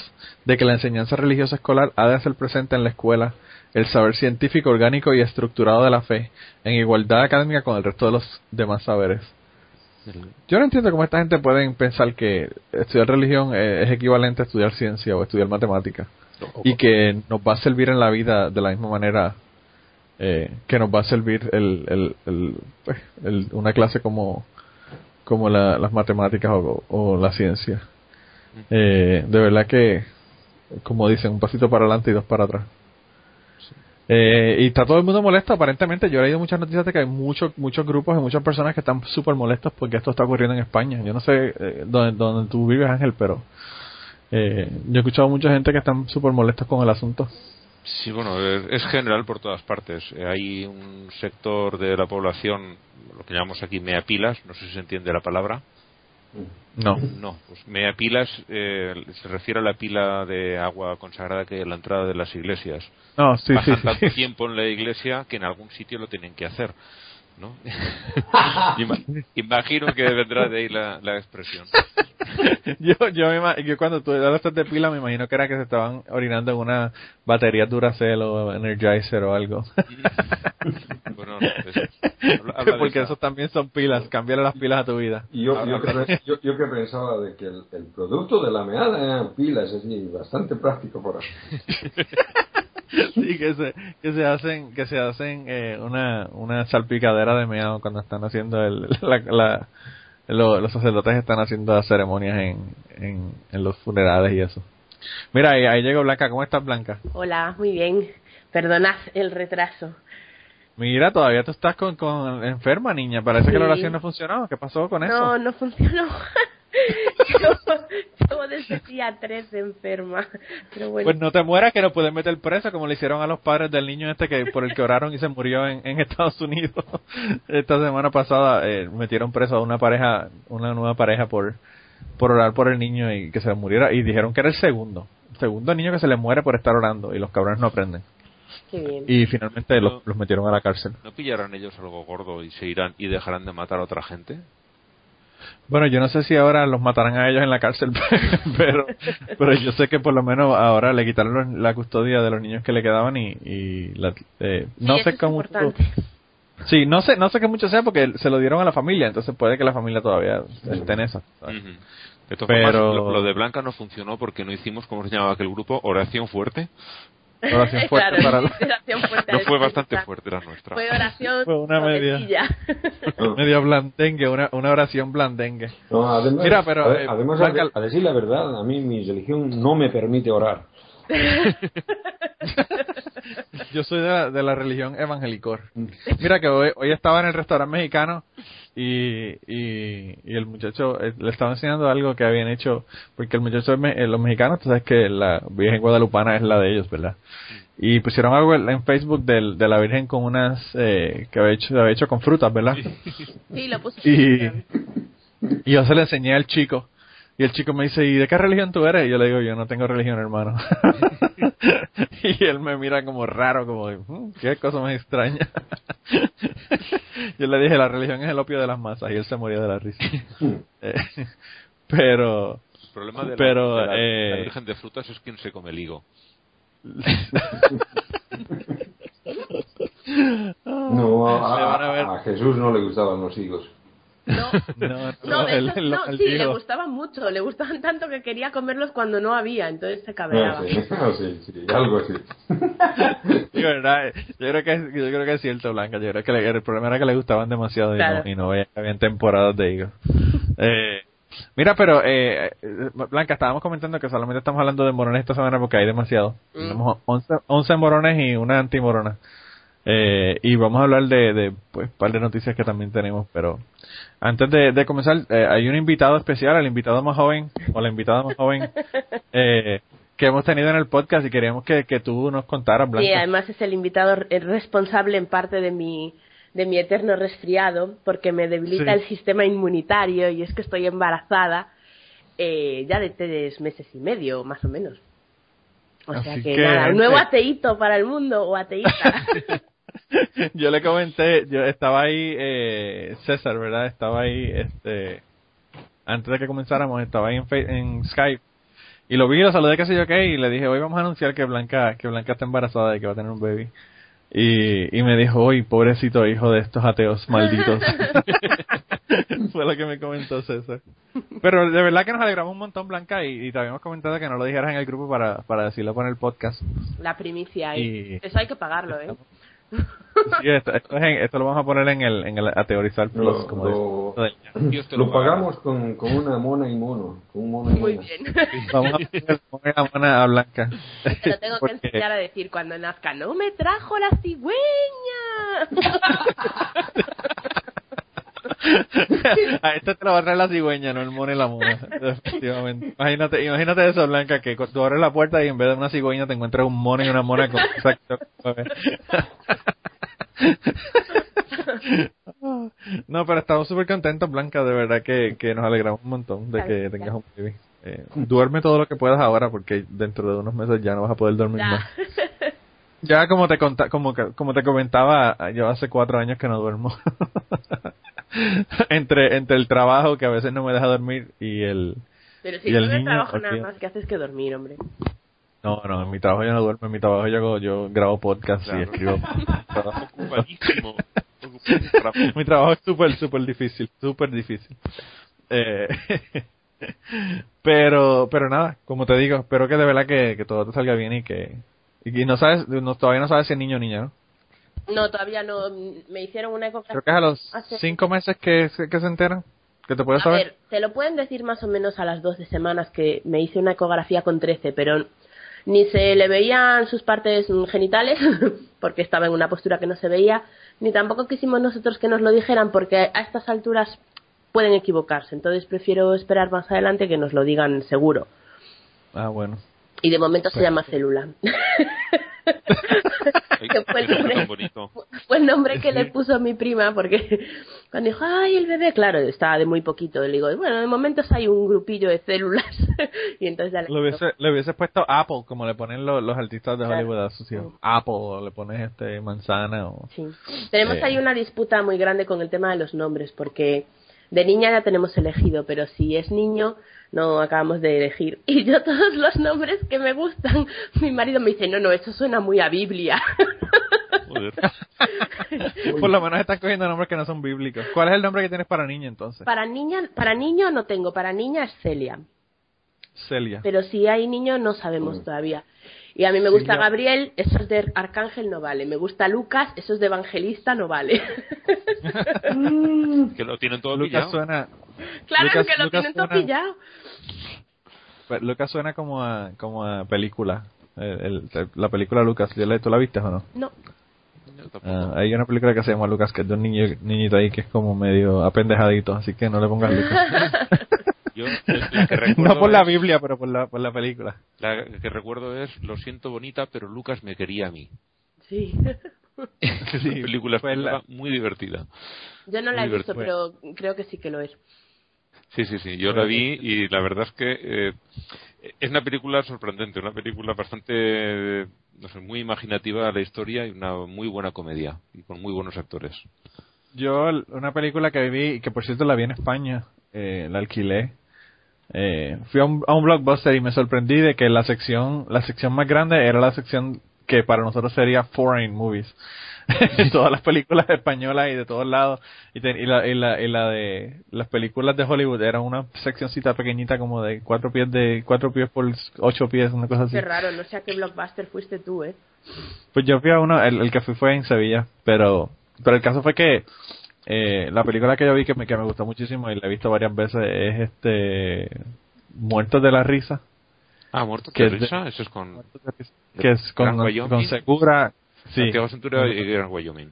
de que la enseñanza religiosa escolar ha de ser presente en la escuela el saber científico, orgánico y estructurado de la fe, en igualdad académica con el resto de los demás saberes. Yo no entiendo cómo esta gente puede pensar que estudiar religión es equivalente a estudiar ciencia o estudiar matemática y que nos va a servir en la vida de la misma manera eh, que nos va a servir el, el, pues, el, una clase como, como la, las matemáticas o, la ciencia. Eh, de verdad que, como dicen, un pasito para adelante y dos para atrás. Eh, y está todo el mundo molesto, aparentemente. Yo he leído muchas noticias de que hay muchos muchos grupos y muchas personas que están súper molestos porque esto está ocurriendo en España. Yo no sé eh, dónde, dónde tú vives, Ángel, pero eh, yo he escuchado mucha gente que están súper molestos con el asunto. Sí, bueno, es general por todas partes. Hay un sector de la población, lo que llamamos aquí meapilas, no sé si se entiende la palabra. No. No, pues meapilas eh, se refiere a la pila de agua consagrada que en la entrada de las iglesias. No, sí, Pasan tanto tiempo en la iglesia que en algún sitio lo tienen que hacer. ¿No? Imagino que vendrá de ahí la, la expresión. yo, yo, me, yo cuando tú hablaste de pila me imagino que era que se estaban orinando en una batería Duracell o Energizer o algo. bueno, Porque eso también son pilas, cambiar las pilas a tu vida. Y yo, yo, que, yo, yo, que pensaba de que el, el, producto de la meada eran pilas, es decir, bastante práctico por ahí. Sí, que se, que se hacen, que se hacen eh, una, una salpicadera de meado cuando están haciendo el, la, la los sacerdotes están haciendo ceremonias en, en, en, los funerales y eso. Mira, ahí, ahí llegó Blanca. ¿Cómo estás, Blanca? Hola, muy bien. Perdonad el retraso. Mira, todavía tú estás con, con enferma, niña. Parece que la oración no funcionó. ¿Qué pasó con eso? No, no funcionó. yo, desde día 3 enferma. Pero bueno. Pues no te mueras que no pueden meter preso como le hicieron a los padres del niño este que por el que oraron y se murió en, en Estados Unidos. Esta semana pasada eh, metieron preso a una pareja, una nueva pareja por, por orar por el niño y que se muriera. Y dijeron que era el segundo. El segundo niño que se le muere por estar orando y los cabrones no aprenden. Qué bien. Y finalmente los, los metieron a la cárcel. ¿No pillarán ellos algo gordo y se irán y dejarán de matar a otra gente? Bueno, yo no sé si ahora los matarán a ellos en la cárcel, pero pero yo sé que por lo menos ahora le quitaron la custodia de los niños que le quedaban y, y la, eh, no sé cómo Sí, no sé, no sé qué mucho sea porque se lo dieron a la familia, entonces puede que la familia todavía esté en esa. ¿sabes? Ujú. De todas formas, Pero- lo, lo de Blanca no funcionó porque no hicimos, ¿cómo se llamaba aquel grupo? Oración fuerte. Oración fuerte Claro, para la- sí, oración fuerte No fue bastante fuerte la nuestra. Fue oración Fue una media. Medio blandengue, una, una oración blandengue. No, además, Mira, pero, a, ver, eh, además a, de- a decir la verdad, a mí mi religión no me permite orar. Yo soy de la, de la religión evangelicor. Mira que hoy, hoy estaba en el restaurante mexicano y, y, y el muchacho eh, le estaba enseñando algo que habían hecho, porque el muchacho, es me- eh, los mexicanos, tú sabes que la Virgen Guadalupana es la de ellos, ¿verdad? Y pusieron algo en en Facebook del, de la Virgen con unas, eh, que había hecho, había hecho con frutas, ¿verdad? Sí, lo puse. Y, y yo se le enseñé al chico. Y el chico me dice, ¿y de qué religión tú eres? Y yo le digo, yo no tengo religión, hermano. y él me mira como raro, como, "Mm, qué cosa más extraña. yo le dije, la religión es el opio de las masas. Y él se moría de la risa. Eh, pero, El problema de la, Pero, de la- eh, la Virgen de Frutas es quien se come el higo. No, a, a Jesús no le gustaban los higos. No, no, no, no, no, sí, le gustaban mucho, le gustaban tanto que quería comerlos cuando no había, entonces se cabreaba. sí, ah, sí, sí, algo así. Sí, verdad, yo creo que es, yo creo que es cierto Blanca yo creo que le- el problema era que le gustaban demasiado y Claro. no, y no que habían temporadas de higos eh, mira pero eh, eh, Blanca estábamos comentando que solamente estamos hablando de morones esta semana porque hay demasiado Mm. tenemos 11, 11 morones y una antimorona eh, y vamos a hablar de, de pues par de noticias que también tenemos pero antes de, de comenzar eh, hay un invitado especial el invitado más joven o la invitada más joven eh, que hemos tenido en el podcast y queríamos que, que tú nos contaras Blanca Y además es el invitado responsable en parte de mi de mi eterno resfriado porque me debilita Sí. el sistema inmunitario y es que estoy embarazada eh, ya de tres meses y medio más o menos. O sea Así que, que, nada, un nuevo ateíto para el mundo o ateísta. yo le comenté, yo estaba ahí, eh, César, ¿verdad? Estaba ahí, este, antes de que comenzáramos, estaba ahí en, en Skype. Y lo vi, lo saludé, qué sé yo qué, y le dije, hoy vamos a anunciar que Blanca, que Blanca está embarazada y que va a tener un baby. Y, y me dijo, uy, pobrecito hijo de estos ateos malditos. Fue lo que me comentó César. Pero de verdad que nos alegramos un montón, Blanca, y, y te habíamos comentado que no lo dijeras en el grupo para, para decirlo por el podcast. La primicia ahí. Y- Eso hay que pagarlo, ¿eh? Sí, esto, esto, es en- esto lo vamos a poner en el, en el a teorizar plus, Lo, como lo- dice. Lo pagará. pagamos con, con una mona y mono. Con un mono y Muy mona. bien. Vamos a poner poner la mona a Blanca. Te lo tengo que Porque- enseñar a decir cuando nazca. ¡No me trajo la cigüeña! a este te lo va a traer la cigüeña, no el mono y la mona. Efectivamente. Imagínate, imagínate eso, Blanca, que tú abres la puerta y en vez de una cigüeña te encuentras un mono y una mona con exacto. No, pero estamos súper contentos, Blanca, de verdad que, que nos alegramos un montón de que tengas un baby. Eh, duerme todo lo que puedas ahora porque dentro de unos meses ya no vas a poder dormir más. Ya. Como te conta, como como te comentaba, yo hace cuatro años que no duermo. entre entre el trabajo que a veces no me deja dormir y el Pero si Y tú el no niño, trabajo nada más que haces que dormir, hombre. no no en mi trabajo yo no duermo en mi trabajo yo hago- yo grabo podcast y Claro. escribo Ocupadísimo. Mi trabajo es súper súper difícil súper difícil eh, pero pero nada como te digo espero que de verdad que, que todo te salga bien y que y no sabes no, todavía no sabes si es niño o niña no No, todavía no. Me hicieron una ecografía. creo que es a los Hace- cinco meses que, se- que se enteran que te puedes A saber ver, te lo pueden decir más o menos a las 12 semanas que me hice una ecografía con 13, pero ni se le veían sus partes genitales, porque estaba en una postura que no se veía, ni tampoco quisimos nosotros que nos lo dijeran, porque a estas alturas pueden equivocarse. Entonces prefiero esperar más adelante que nos lo digan seguro. ah bueno Y de momento se Pues- llama célula. Que fue el nombre. Fue el nombre que le puso mi prima, porque cuando dijo, ay, el bebé, claro, estaba de muy poquito. Le digo, bueno, de momentos hay un grupillo de células. y entonces ya le Le hubiese, le hubiese puesto Apple, como le ponen los, los artistas de Claro. Hollywood a sus hijos. Apple, o le pones este manzana, o... Sí. Tenemos Eh. ahí una disputa muy grande con el tema de los nombres, porque de niña ya tenemos elegido, pero si es niño, no acabamos de elegir. Y yo todos los nombres que me gustan, mi marido me dice, no, no, eso suena muy a Biblia. Joder. Por lo menos están cogiendo nombres que no son bíblicos. ¿Cuál es el nombre que tienes para niña entonces? Para niña, para niño no tengo, para niña es Celia. Celia. Pero si hay niño no sabemos todavía. Y a mí me gusta Celia. Gabriel, eso es de Arcángel, no vale. Me gusta Lucas, eso es de Evangelista, no vale. Que lo tienen todo Lucas pillado. suena, claro Lucas- que lo Lucas tienen todo suena- pillado. pues, Lucas suena como a, como a película. El- el- la película Lucas, ¿tú la- ¿tú la viste o no? No. Ah, hay una película que se llama Lucas que es de un niño, niñito ahí que es como medio apendejadito, así que no le pongas Lucas. Yo, la que recuerdo no por la es- Biblia, pero por la, por la película. La que recuerdo es Lo siento bonita, pero Lucas me quería a mí. Sí. Es Sí, una película pues la- muy divertida. Yo no la he visto, pero creo que sí que lo es. Sí, sí, sí. Yo la vi y la verdad es que eh, es una película sorprendente, una película bastante, no sé, muy imaginativa la historia y una muy buena comedia y con muy buenos actores. Yo, una película que vi, y que por cierto la vi en España, eh, la alquilé. Eh, fui a un, a un blockbuster y me sorprendí de que la sección, la sección más grande era la sección que para nosotros sería foreign movies. Todas las películas españolas y de todos lados. Y, te- y la, y, la, y la de las películas de Hollywood era una seccioncita pequeñita como de cuatro pies de cuatro pies por ocho pies, una cosa así. Qué raro, no sé a qué blockbuster fuiste tú, ¿eh? Pues yo fui a uno, el, el que fui fue en Sevilla, pero pero el caso fue que eh, la película que yo vi que me, que me gustó muchísimo y la he visto varias veces es este Muertos de la Risa, Ah, Muerto Que de es de- risa, eso es con que es con, con Segura. Sí. Santiago Centura y Gran Wyoming.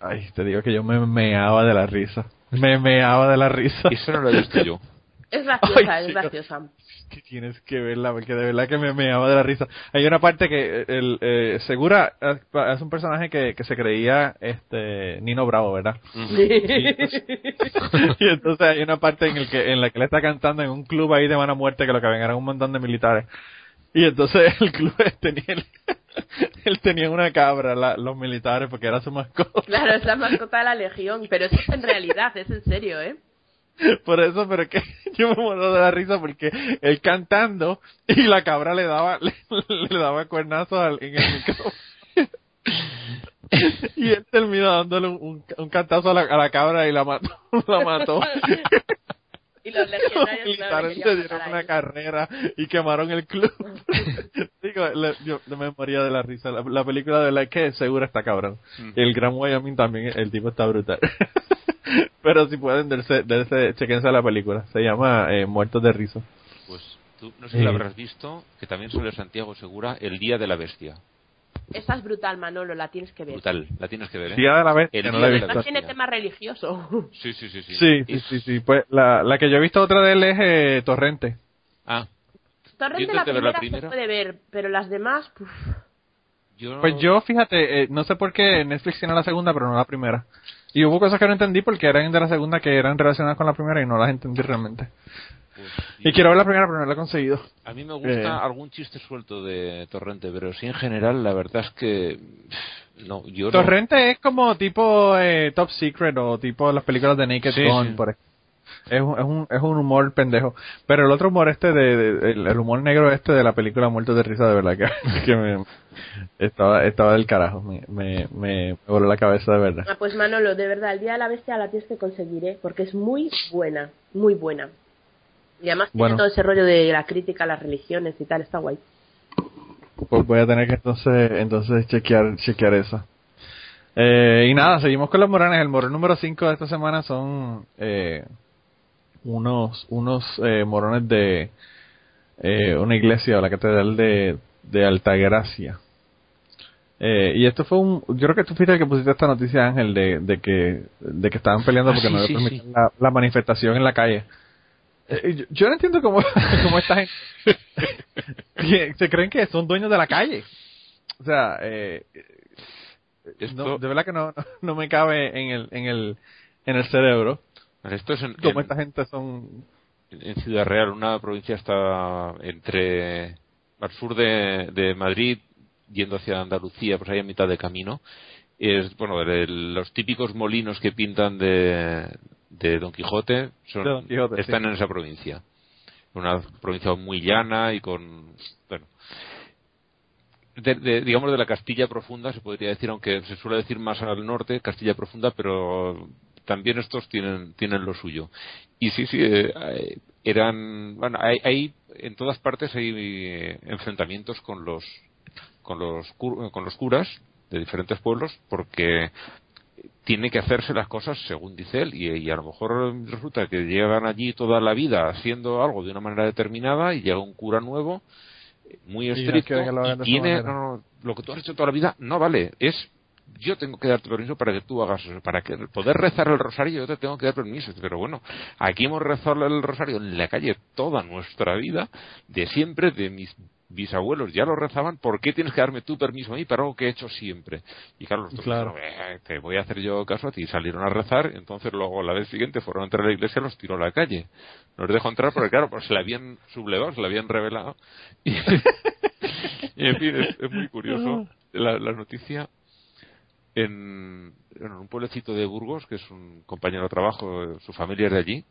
Ay, te digo que yo me meaba de la risa. Me meaba de la risa. Eso no lo he visto yo. Es graciosa, Ay, es sí. graciosa. que tienes que verla porque de verdad que me meaba de la risa. Hay una parte que el eh, Segura es un personaje que, que se creía este Nino Bravo, ¿verdad? y entonces hay una parte en el que en la que él está cantando en un club ahí de mala muerte que lo que ven eran un montón de militares y entonces el club tenía él tenía una cabra la- los militares porque era su mascota Claro, es la mascota de la legión, pero eso es en realidad, es en serio, ¿eh? por eso pero que yo me muero de la risa porque él cantando y la cabra le daba le, le daba cuernazos al- en el micrófono y él terminó dándole un, un, un cantazo a la, a la cabra y la mató la mató Y los militares se dieron una carrera y quemaron el club. Digo, le- yo me moría de la risa. La, la película de es que seguro está cabrón. Mm. El Gran Wyoming también, el tipo está brutal. Pero si pueden, dense, dense, chequense la película. Se llama eh, Muertos de Risa. Pues tú, no sé si la habrás visto, que también sale Santiago Segura, El Día de la Bestia. Esa es brutal, Manolo, la tienes que ver. Brutal, la tienes que ver, ¿eh? Día de la vez, El no la he visto. Además tiene Bestia. tema religioso. Sí, sí, sí. Sí, Sí, sí, sí, sí. Pues la, la que yo he visto otra de él es eh, Torrente. Ah, Torrente la ver la primera, se primera. puede ver, pero las demás, puf, yo... Pues yo, fíjate, eh, no sé por qué Netflix tiene la segunda, pero no la primera. Y hubo cosas que no entendí porque eran de la segunda que eran relacionadas con la primera y no las entendí realmente. pues, Y quiero ver la primera, pero no la he conseguido. A mí me gusta Eh. algún chiste suelto de Torrente, pero sí en general la verdad es que... No, yo no- Torrente es como tipo eh, Top Secret o tipo las películas de Naked Sí, Gun, sí. por ejemplo. Es un, es, un, es un humor pendejo. Pero el otro humor este, de, de- el, el humor negro este de la película Muertos de Risa, de verdad que, que me, estaba, estaba del carajo. Me, me, me voló la cabeza de verdad. Ah, pues Manolo, de verdad, el día de la bestia la tienes que conseguir, ¿eh? Porque es muy buena, muy buena. Y además tiene Bueno. todo ese rollo de la crítica a las religiones y tal, está guay. Pues voy a tener que entonces, entonces chequear, chequear esa. Eh, y nada, seguimos con los morones. El morón número 5 de esta semana son eh, unos, unos eh, morones de eh, una iglesia, la catedral de, de Altagracia. Eh, y esto fue un, yo creo que tú fuiste el que pusiste esta noticia Ángel de, de que, de que estaban peleando Ah, porque sí, no le sí, permitían sí. la, la manifestación en la calle. Eh, yo, yo no entiendo cómo, cómo esta gente se creen que son dueños de la calle. O sea, eh, Esto, no, de verdad que no, no me cabe en el, en el, en el cerebro esto es en, cómo en- esta gente son. en Ciudad Real, una provincia está entre al sur de, de Madrid, yendo hacia Andalucía, pues ahí a mitad de camino. Es, bueno, de los típicos molinos que pintan de, de Don Quijote, son, De Don Quijote, están sí. en esa provincia. Una provincia muy llana y con, bueno, de, de- digamos de la Castilla profunda se podría decir aunque se suele decir más al norte Castilla profunda pero también estos tienen tienen lo suyo. Y sí sí eh, eh, eran bueno hay, hay- en todas partes hay eh, enfrentamientos con los con los cur- con los curas de diferentes pueblos porque tiene que hacerse las cosas según dice él y, y a lo mejor resulta que llevan allí toda la vida haciendo algo de una manera determinada y llega un cura nuevo eh, muy estricto y tiene no, no, lo que tú has hecho toda la vida no vale es yo tengo que darte permiso para que tú hagas eso, para que poder rezar el rosario yo te tengo que dar permiso. Pero bueno aquí hemos rezado el rosario en la calle toda nuestra vida de siempre de mis bisabuelos ya lo rezaban ¿por qué tienes que darme tu permiso a mí para algo que he hecho siempre? y claro los Claro. dijeron, "Eh, te voy a hacer yo caso a ti salieron a rezar entonces luego la vez siguiente fueron a entrar a la iglesia y los tiró a la calle. No les dejó entrar porque claro pues se la habían sublevado se la habían revelado. Y, y, en fin es, es muy curioso. La, la noticia en, en un pueblecito de Burgos que es un compañero de trabajo eh, su familia es de allí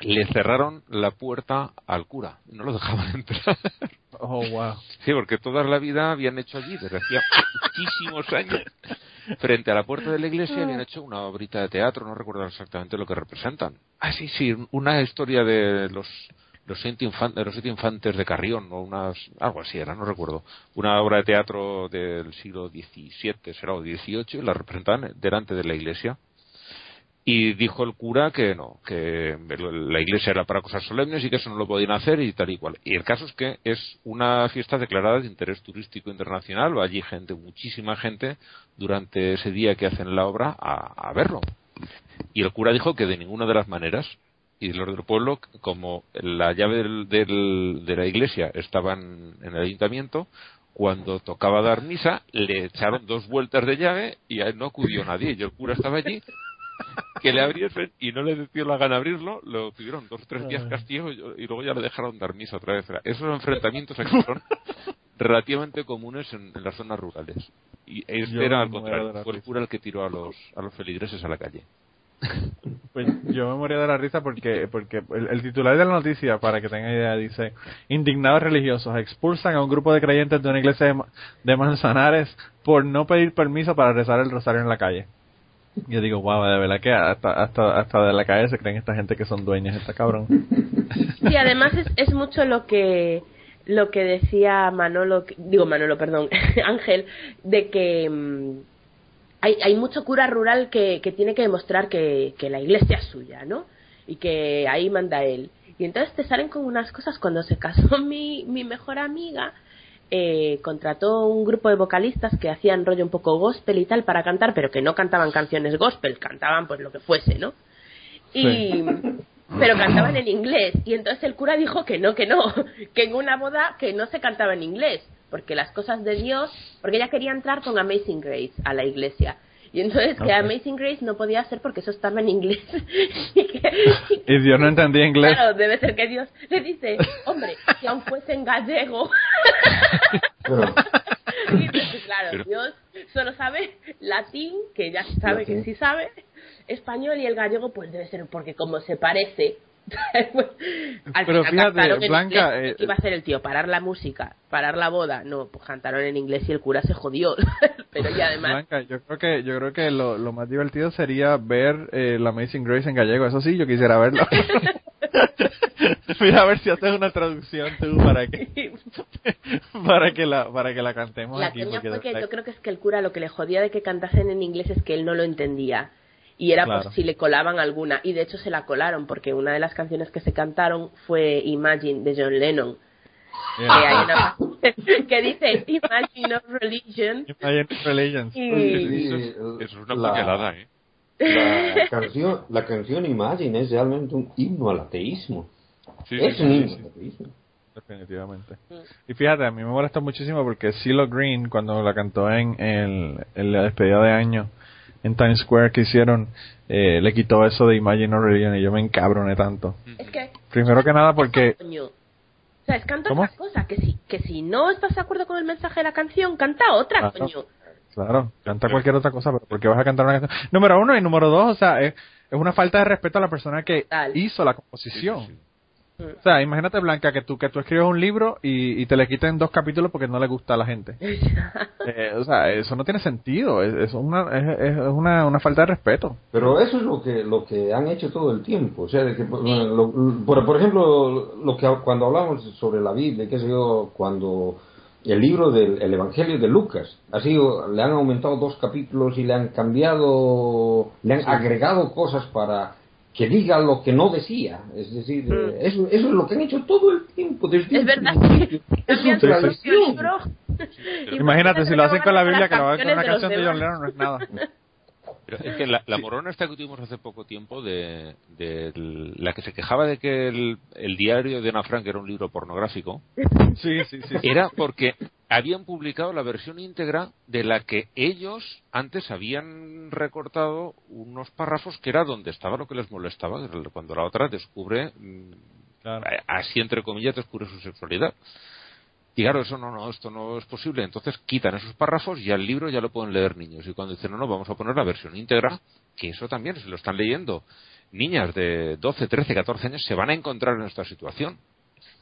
le cerraron la puerta al cura no lo dejaban entrar Oh, wow. Sí, porque toda la vida habían hecho allí, desde hacía muchísimos años, frente a la puerta de la iglesia habían hecho una obrita de teatro, no recuerdo exactamente lo que representan. Ah, sí, sí, una historia de los los siete, infan- de los siete infantes de Carrión, o unas, algo así era, no recuerdo. Una obra de teatro del siglo XVII, será, o XVIII, la representaban delante de la iglesia. Y dijo el cura que no, que la iglesia era para cosas solemnes y que eso no lo podían hacer y tal y cual. Y el caso es que es una fiesta declarada de interés turístico internacional, va allí gente, muchísima gente, durante ese día que hacen la obra a verlo. Y el cura dijo que de ninguna de las maneras, y los del pueblo, como la llave del- del- de la iglesia estaban en el ayuntamiento, cuando tocaba dar misa, le echaron dos vueltas de llave y a él no acudió nadie. Y el cura estaba allí que le abriesen y no le dio la gana abrirlo, lo tuvieron dos o tres días castigo y, luego ya le dejaron dar misa otra vez. Esos enfrentamientos aquí son relativamente comunes en, en las zonas rurales. Y este Yo era al contrario, fue el cura el que tiró a los, a los feligreses a la calle. Pues yo me moría de la risa porque porque el, titular de la noticia, para que tengan idea, dice: Indignados religiosos expulsan a un grupo de creyentes de una iglesia de, Ma- de Manzanares por no pedir permiso para rezar el rosario en la calle. Yo digo, wow, de verdad que hasta, hasta, hasta de la calle se creen esta gente que son dueñas, está cabrón. Sí, además es, es mucho lo que lo que decía Manolo, digo Manolo, perdón, Ángel, de que mm, hay, hay mucho cura rural que, que tiene que demostrar que, que la iglesia es suya, ¿no? Y que ahí manda él. Y entonces te salen con unas cosas. Cuando se casó mi, mi mejor amiga, eh, contrató un grupo de vocalistas que hacían rollo un poco gospel y tal para cantar, pero que no cantaban canciones gospel, cantaban pues lo que fuese, ¿no? Y, pero cantaban en inglés. Y entonces el cura dijo que no, que no, que en una boda que no se cantaba en inglés, porque las cosas de Dios, porque ella quería entrar con Amazing Grace a la iglesia. Y entonces que Ok. Amazing Grace no podía ser porque eso estaba en inglés. y que, Y Dios no entendía inglés. Claro, debe ser que Dios le dice, hombre, si aún fuese en gallego. Y entonces, claro, Pero- Dios solo sabe latín, que ya sabe que Latín. sí sabe, español y el gallego, pues debe ser porque como se parece. al Pero final fíjate, Blanca, inglés. eh, ¿Qué iba a hacer el tío? ¿Parar la música? ¿Parar la boda? No, pues cantaron en inglés y el cura se jodió. Pero y además. Blanca, yo creo que yo creo que lo, lo más divertido sería ver eh, la Amazing Grace en gallego. Eso sí, yo quisiera verlo. Mira a ver si haces una traducción tú para que para que la para que la cantemos La aquí. porque fue que yo creo que es que el cura lo que le jodía de que cantasen en inglés es que él no lo entendía. Y era Claro. por si le colaban alguna. Y de hecho se la colaron, porque una de las canciones que se cantaron fue Imagine de John Lennon. Que, hay una parte que dice Imagine of Religion. Imagine. Y, Eso es, eso es una la- puñalada, ¿eh? La canción, la canción Imagine es realmente un himno al ateísmo. Sí, es sí, un himno sí. al ateísmo. Definitivamente. Y fíjate, a mí me molesta muchísimo porque CeeLo Green, cuando la cantó en, el, en la despedida de año en Times Square que hicieron, eh, le quitó eso de Imagine no Religion y yo me encabroné tanto. es que, Primero que nada porque... O sea, es canta ¿Cómo? otra cosa. Que si, que si no estás de acuerdo con el mensaje de la canción, canta otra, Claro. coño. Claro, canta cualquier otra cosa, pero ¿por qué vas a cantar una canción? Número uno y número dos, o sea, es, es una falta de respeto a la persona que hizo la Sí, sí, composición. sí. O sea, imagínate, Blanca, que tú, que tú escribes un libro y, y te le quiten dos capítulos porque no le gusta a la gente. Eh, o sea, eso no tiene sentido. Es, es una, es, es una, una falta de respeto. Pero eso es lo que lo que han hecho todo el tiempo. O sea, de que, bueno, lo- por, por ejemplo, lo que cuando hablamos sobre la Biblia, qué sé yo, cuando el libro del el Evangelio de Lucas, ha sido, le han aumentado dos capítulos y le han cambiado, le han agregado cosas para que diga lo que no decía. Es decir, Mm. eh, eso, eso es lo que han hecho todo el tiempo. Desde Es verdad que Es propio tradición. libro. Imagínate, si lo hacen con la Biblia, que lo hagan con una canción de John. Lennon, no es nada. Pero es que la, la morona esta que tuvimos hace poco tiempo, de, de la que se quejaba de que el, el diario de Ana Frank era un libro pornográfico, Sí, sí, era porque habían publicado la versión íntegra de la que ellos antes habían recortado unos párrafos que era donde estaba lo que les molestaba, cuando la otra descubre, mm, Claro. así entre comillas, descubre su sexualidad. Y claro, eso no, no, esto no es posible. Entonces quitan esos párrafos y al libro ya lo pueden leer niños. Y cuando dicen, no, no, vamos a poner la versión íntegra, que eso también se lo están leyendo. Niñas de 12, 13, 14 años se van a encontrar en esta situación.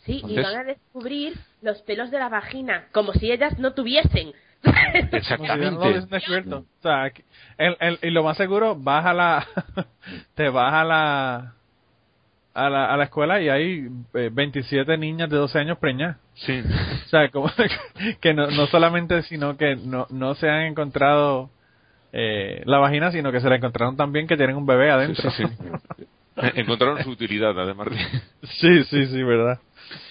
Sí, y van a descubrir los pelos de la vagina, como si ellas no tuviesen. Exactamente. O sea, el- el- y lo más seguro, vas a la. te vas a la. A la, a la escuela y hay eh, 27 niñas de 12 años preñadas. Sí. O sea, como que no, no solamente, sino que no, no se han encontrado eh, la vagina, sino que se la encontraron también que tienen un bebé adentro. Sí, sí. Encontraron su utilidad, además de. sí, sí, sí, verdad.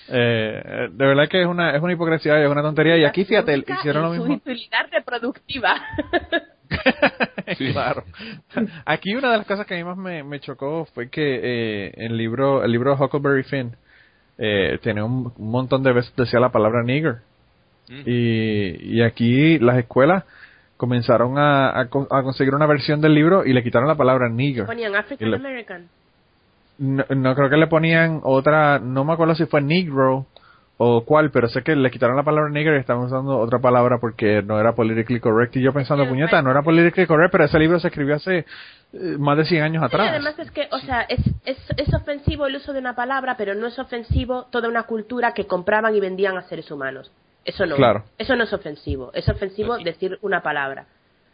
Eh, de verdad que es una, es una hipocresía y es una tontería. Y aquí, fíjate, hicieron lo mismo. Su utilidad reproductiva. Sí. claro. Aquí una de las cosas que a mí más me, me chocó fue que eh, el libro el libro Huckleberry Finn eh, tenía un, un montón de veces decía la palabra nigger Mm. y, y aquí las escuelas comenzaron a, a, co- a conseguir una versión del libro y le quitaron la palabra nigger. Ponían African American. No, no creo que le ponían otra, no me acuerdo si fue negro o cuál, pero sé que le quitaron la palabra nigger y estaban usando otra palabra porque no era politically correct. Y yo pensando, puñeta, no era politically correct, pero ese libro se escribió hace eh, más de 100 años Sí, atrás. además es que, o sea, es, es, es ofensivo el uso de una palabra, pero no es ofensivo toda una cultura que compraban y vendían a seres humanos. Eso no. Claro. Eso no es ofensivo. Es ofensivo Sí. decir una palabra.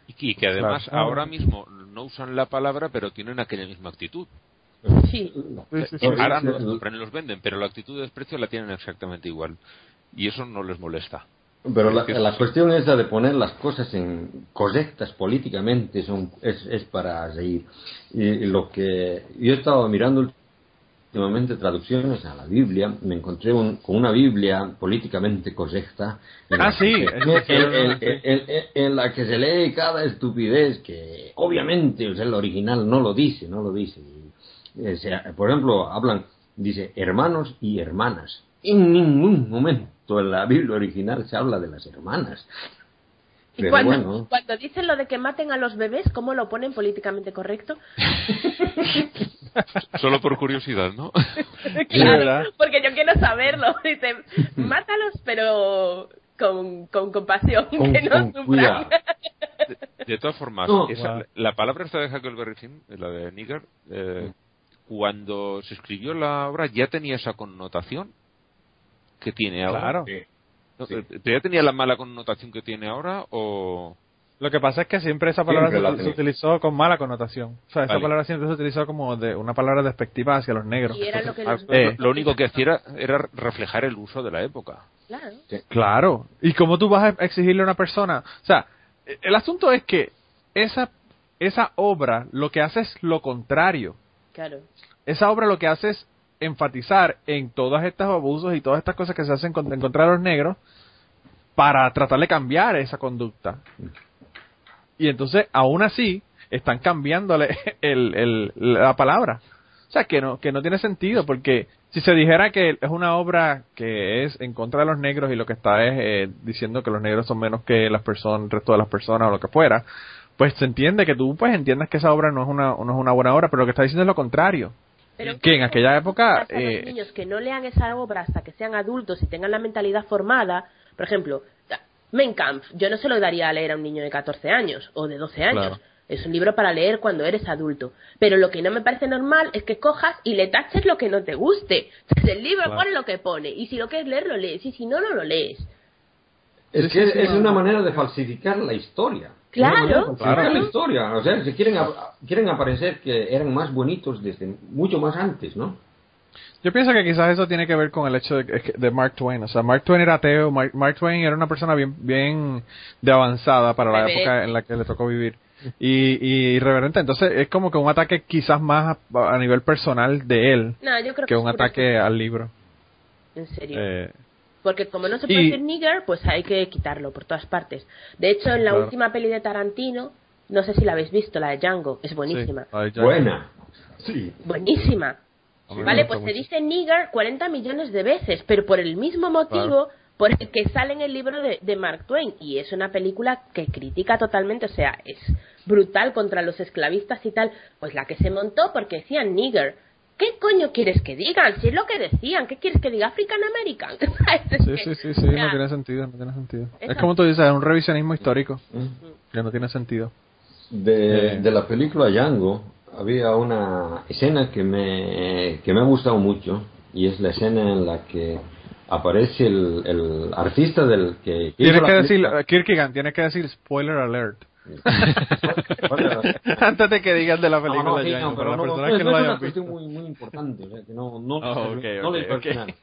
Y que además Claro. ahora mismo no usan la palabra, pero tienen aquella misma actitud. Sí. Sí, sí, sí. Ahora no los compran y los venden, pero la actitud de desprecio la tienen exactamente igual. Y eso no les molesta. Pero la, Es la cuestión esa de poner las cosas en correctas políticamente son, es, es para reír. Y, y lo que yo he estado mirando últimamente traducciones a la Biblia, me encontré un- con una Biblia políticamente correcta. En Ah, la sí, que- en, en- sí. en- en- en la que se lee cada estupidez que obviamente o sea, el original no lo dice, no lo dice. Sea, por ejemplo, hablan, dice hermanos y hermanas. En ningún momento en la Biblia original se habla de las hermanas. Y Pero cuando, bueno, cuando dicen lo de que maten a los bebés, ¿cómo lo ponen políticamente correcto? Solo por curiosidad, ¿no? claro, porque yo quiero saberlo. Dicen, mátalos, pero con, con compasión, Con- que no sufran. De todas formas, No, esa- wow. la palabra esta de Huckleberry Finn, la de nigger, eh, cuando se escribió la obra ya tenía esa connotación que tiene ahora. Claro. No, Sí. eh, ¿pero ¿Ya tenía la mala connotación que tiene ahora o...? Lo que pasa es que siempre esa palabra Siempre se, utilizó con mala connotación. O sea, esa Vale. palabra siempre se utilizó como de una palabra despectiva hacia los negros. Y era lo que Ah, los eh, lo, único que hacía era, era reflejar el uso de la época. Claro. Claro. ¿Y cómo tú vas a exigirle a una persona? O sea, el asunto es que esa, esa obra lo que hace es lo contrario. Claro. Esa obra lo que hace es enfatizar en todos estos abusos y todas estas cosas que se hacen en contra de los negros para tratar de cambiar esa conducta. Y entonces, aún así, están cambiándole la palabra. O sea, que no, que no tiene sentido, porque si se dijera que es una obra que es en contra de los negros y lo que está es eh, diciendo que los negros son menos que las personas, el resto de las personas o lo que fuera, pues se entiende que tú pues entiendas que esa obra no es una, no es una buena obra, pero lo que está diciendo es lo contrario. Pero que en aquella época... los eh, niños que no lean esa obra hasta que sean adultos y tengan la mentalidad formada, por ejemplo, Mein Kampf, yo no se lo daría a leer a un niño de 14 años o de 12 años. Claro. Es un libro para leer cuando eres adulto. Pero lo que no me parece normal es que cojas y le taches lo que no te guste. Entonces el libro Claro. pone lo que pone. Y si lo quieres leer, lo lees. Y si no, no lo lees. Es que es no, una manera de falsificar la historia. Claro, claro. la historia. O sea, quieren, quieren aparecer que eran más bonitos desde mucho más antes, ¿no? Yo pienso que quizás eso tiene que ver con el hecho de, de Mark Twain. O sea, Mark Twain era ateo. Mark, Mark Twain era una persona bien, bien de avanzada para la época en la que le tocó vivir. Y, y irreverente. Entonces es como que un ataque quizás más a, a nivel personal de él No, yo creo que, que un ataque al libro. En serio. Eh, Porque como no se Y- puede decir nigger, pues hay que quitarlo por todas partes. De hecho, en la Claro. última peli de Tarantino, no sé si la habéis visto, la de Django, es buenísima. sí. Buena. Sí. Buenísima. Vale, pues se dice nigger 40 millones de veces, pero por el mismo motivo por el que sale en el libro de, de Mark Twain. Y es una película que critica totalmente, o sea, es brutal contra los esclavistas y tal. Pues la que se montó porque decían nigger. ¿Qué coño quieres que digan? Si es lo que decían, ¿qué quieres que diga? African American. Sí, sí, sí, sí, o sea, no tiene sentido, no tiene sentido. Es como tú dices, es un revisionismo histórico que no tiene sentido. De, Eh. de la película Django había una escena que me, que me ha gustado mucho y es la escena en la que aparece el, el artista del que... Tienes que decir, Kierkegaard, tienes que decir spoiler alert. Antes de que digas de la película no, sí, pero no, no, que no no es una cuestión muy, muy importante, o sea, que no, no, Oh, ok, no ok, le ok. personal.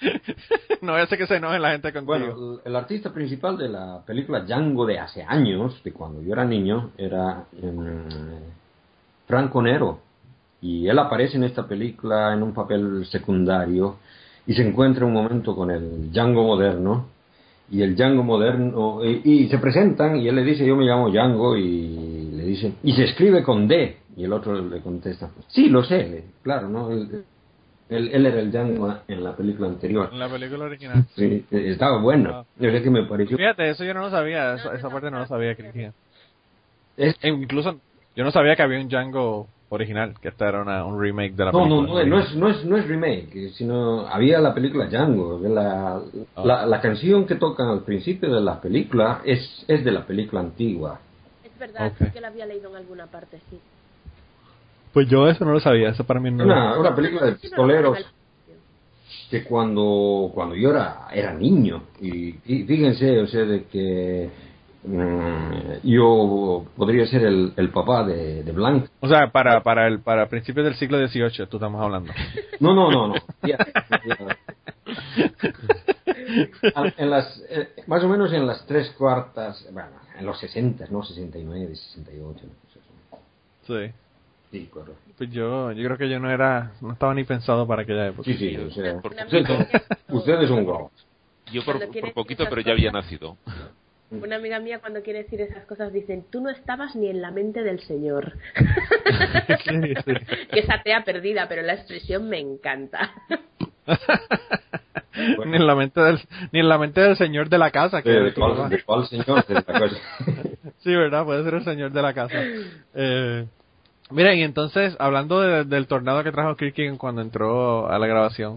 no voy a hacer que se enoje la gente contigo. Bueno, el, el artista principal de la película Django de hace años, de cuando yo era niño, era em, Franco Nero. Y él aparece en esta película en un papel secundario y se encuentra un momento con el Django moderno. Y el Django moderno, y, y se presentan y él le dice, yo me llamo Django y le dice, y se escribe con D. Y el otro le contesta, sí, lo sé, le- claro, ¿no? Él, él- él era el Django en la película anterior. En la película original. Sí, estaba bueno. Ah. Yo sé que me pareció. Fíjate, eso yo no lo sabía, esa, esa parte no lo sabía, Kierkegaard. Es- E incluso, yo no sabía que había un Django original, que esta era una, un remake de la no, no, película. no, no es, no, es, no es remake, sino había la película Django. La, Ah. la, la canción que tocan al principio de la película es, es de la película antigua. Es verdad, Ok. sí que la había leído en alguna parte, sí. Pues yo eso no lo sabía, eso para mí no Una, una película de pistoleros que cuando, cuando yo era, era niño, y, y fíjense, o sea, de que yo podría ser el, el papá de, de Blanca. O sea, para, para, el, para principios del siglo XVIII, tú estamos hablando. No, no, no, no. Ya, ya. En las, eh, más o menos en las tres cuartas, bueno, en los 60, ¿no? 69, 68. ¿no? Eso. Sí. Sí, correcto. Pues yo, yo creo que yo no era, no estaba ni pensado para aquella época. Sí, sí, o sea, ustedes, ustedes son guapos. Yo por, poquito, pero ya había nacido. Una amiga mía cuando quiere decir esas cosas dicen, tú no estabas ni en la mente del Señor. Sí, sí. que es atea perdida, pero la expresión me encanta. ni en la mente del, ni en la mente del señor de la casa. Que ¿De, cuál, papá. de cuál señor? De la cosa. Sí, verdad, puede ser el señor de la casa. Eh, mira, y entonces, hablando de- del tornado que trajo Kirkin cuando entró a la grabación,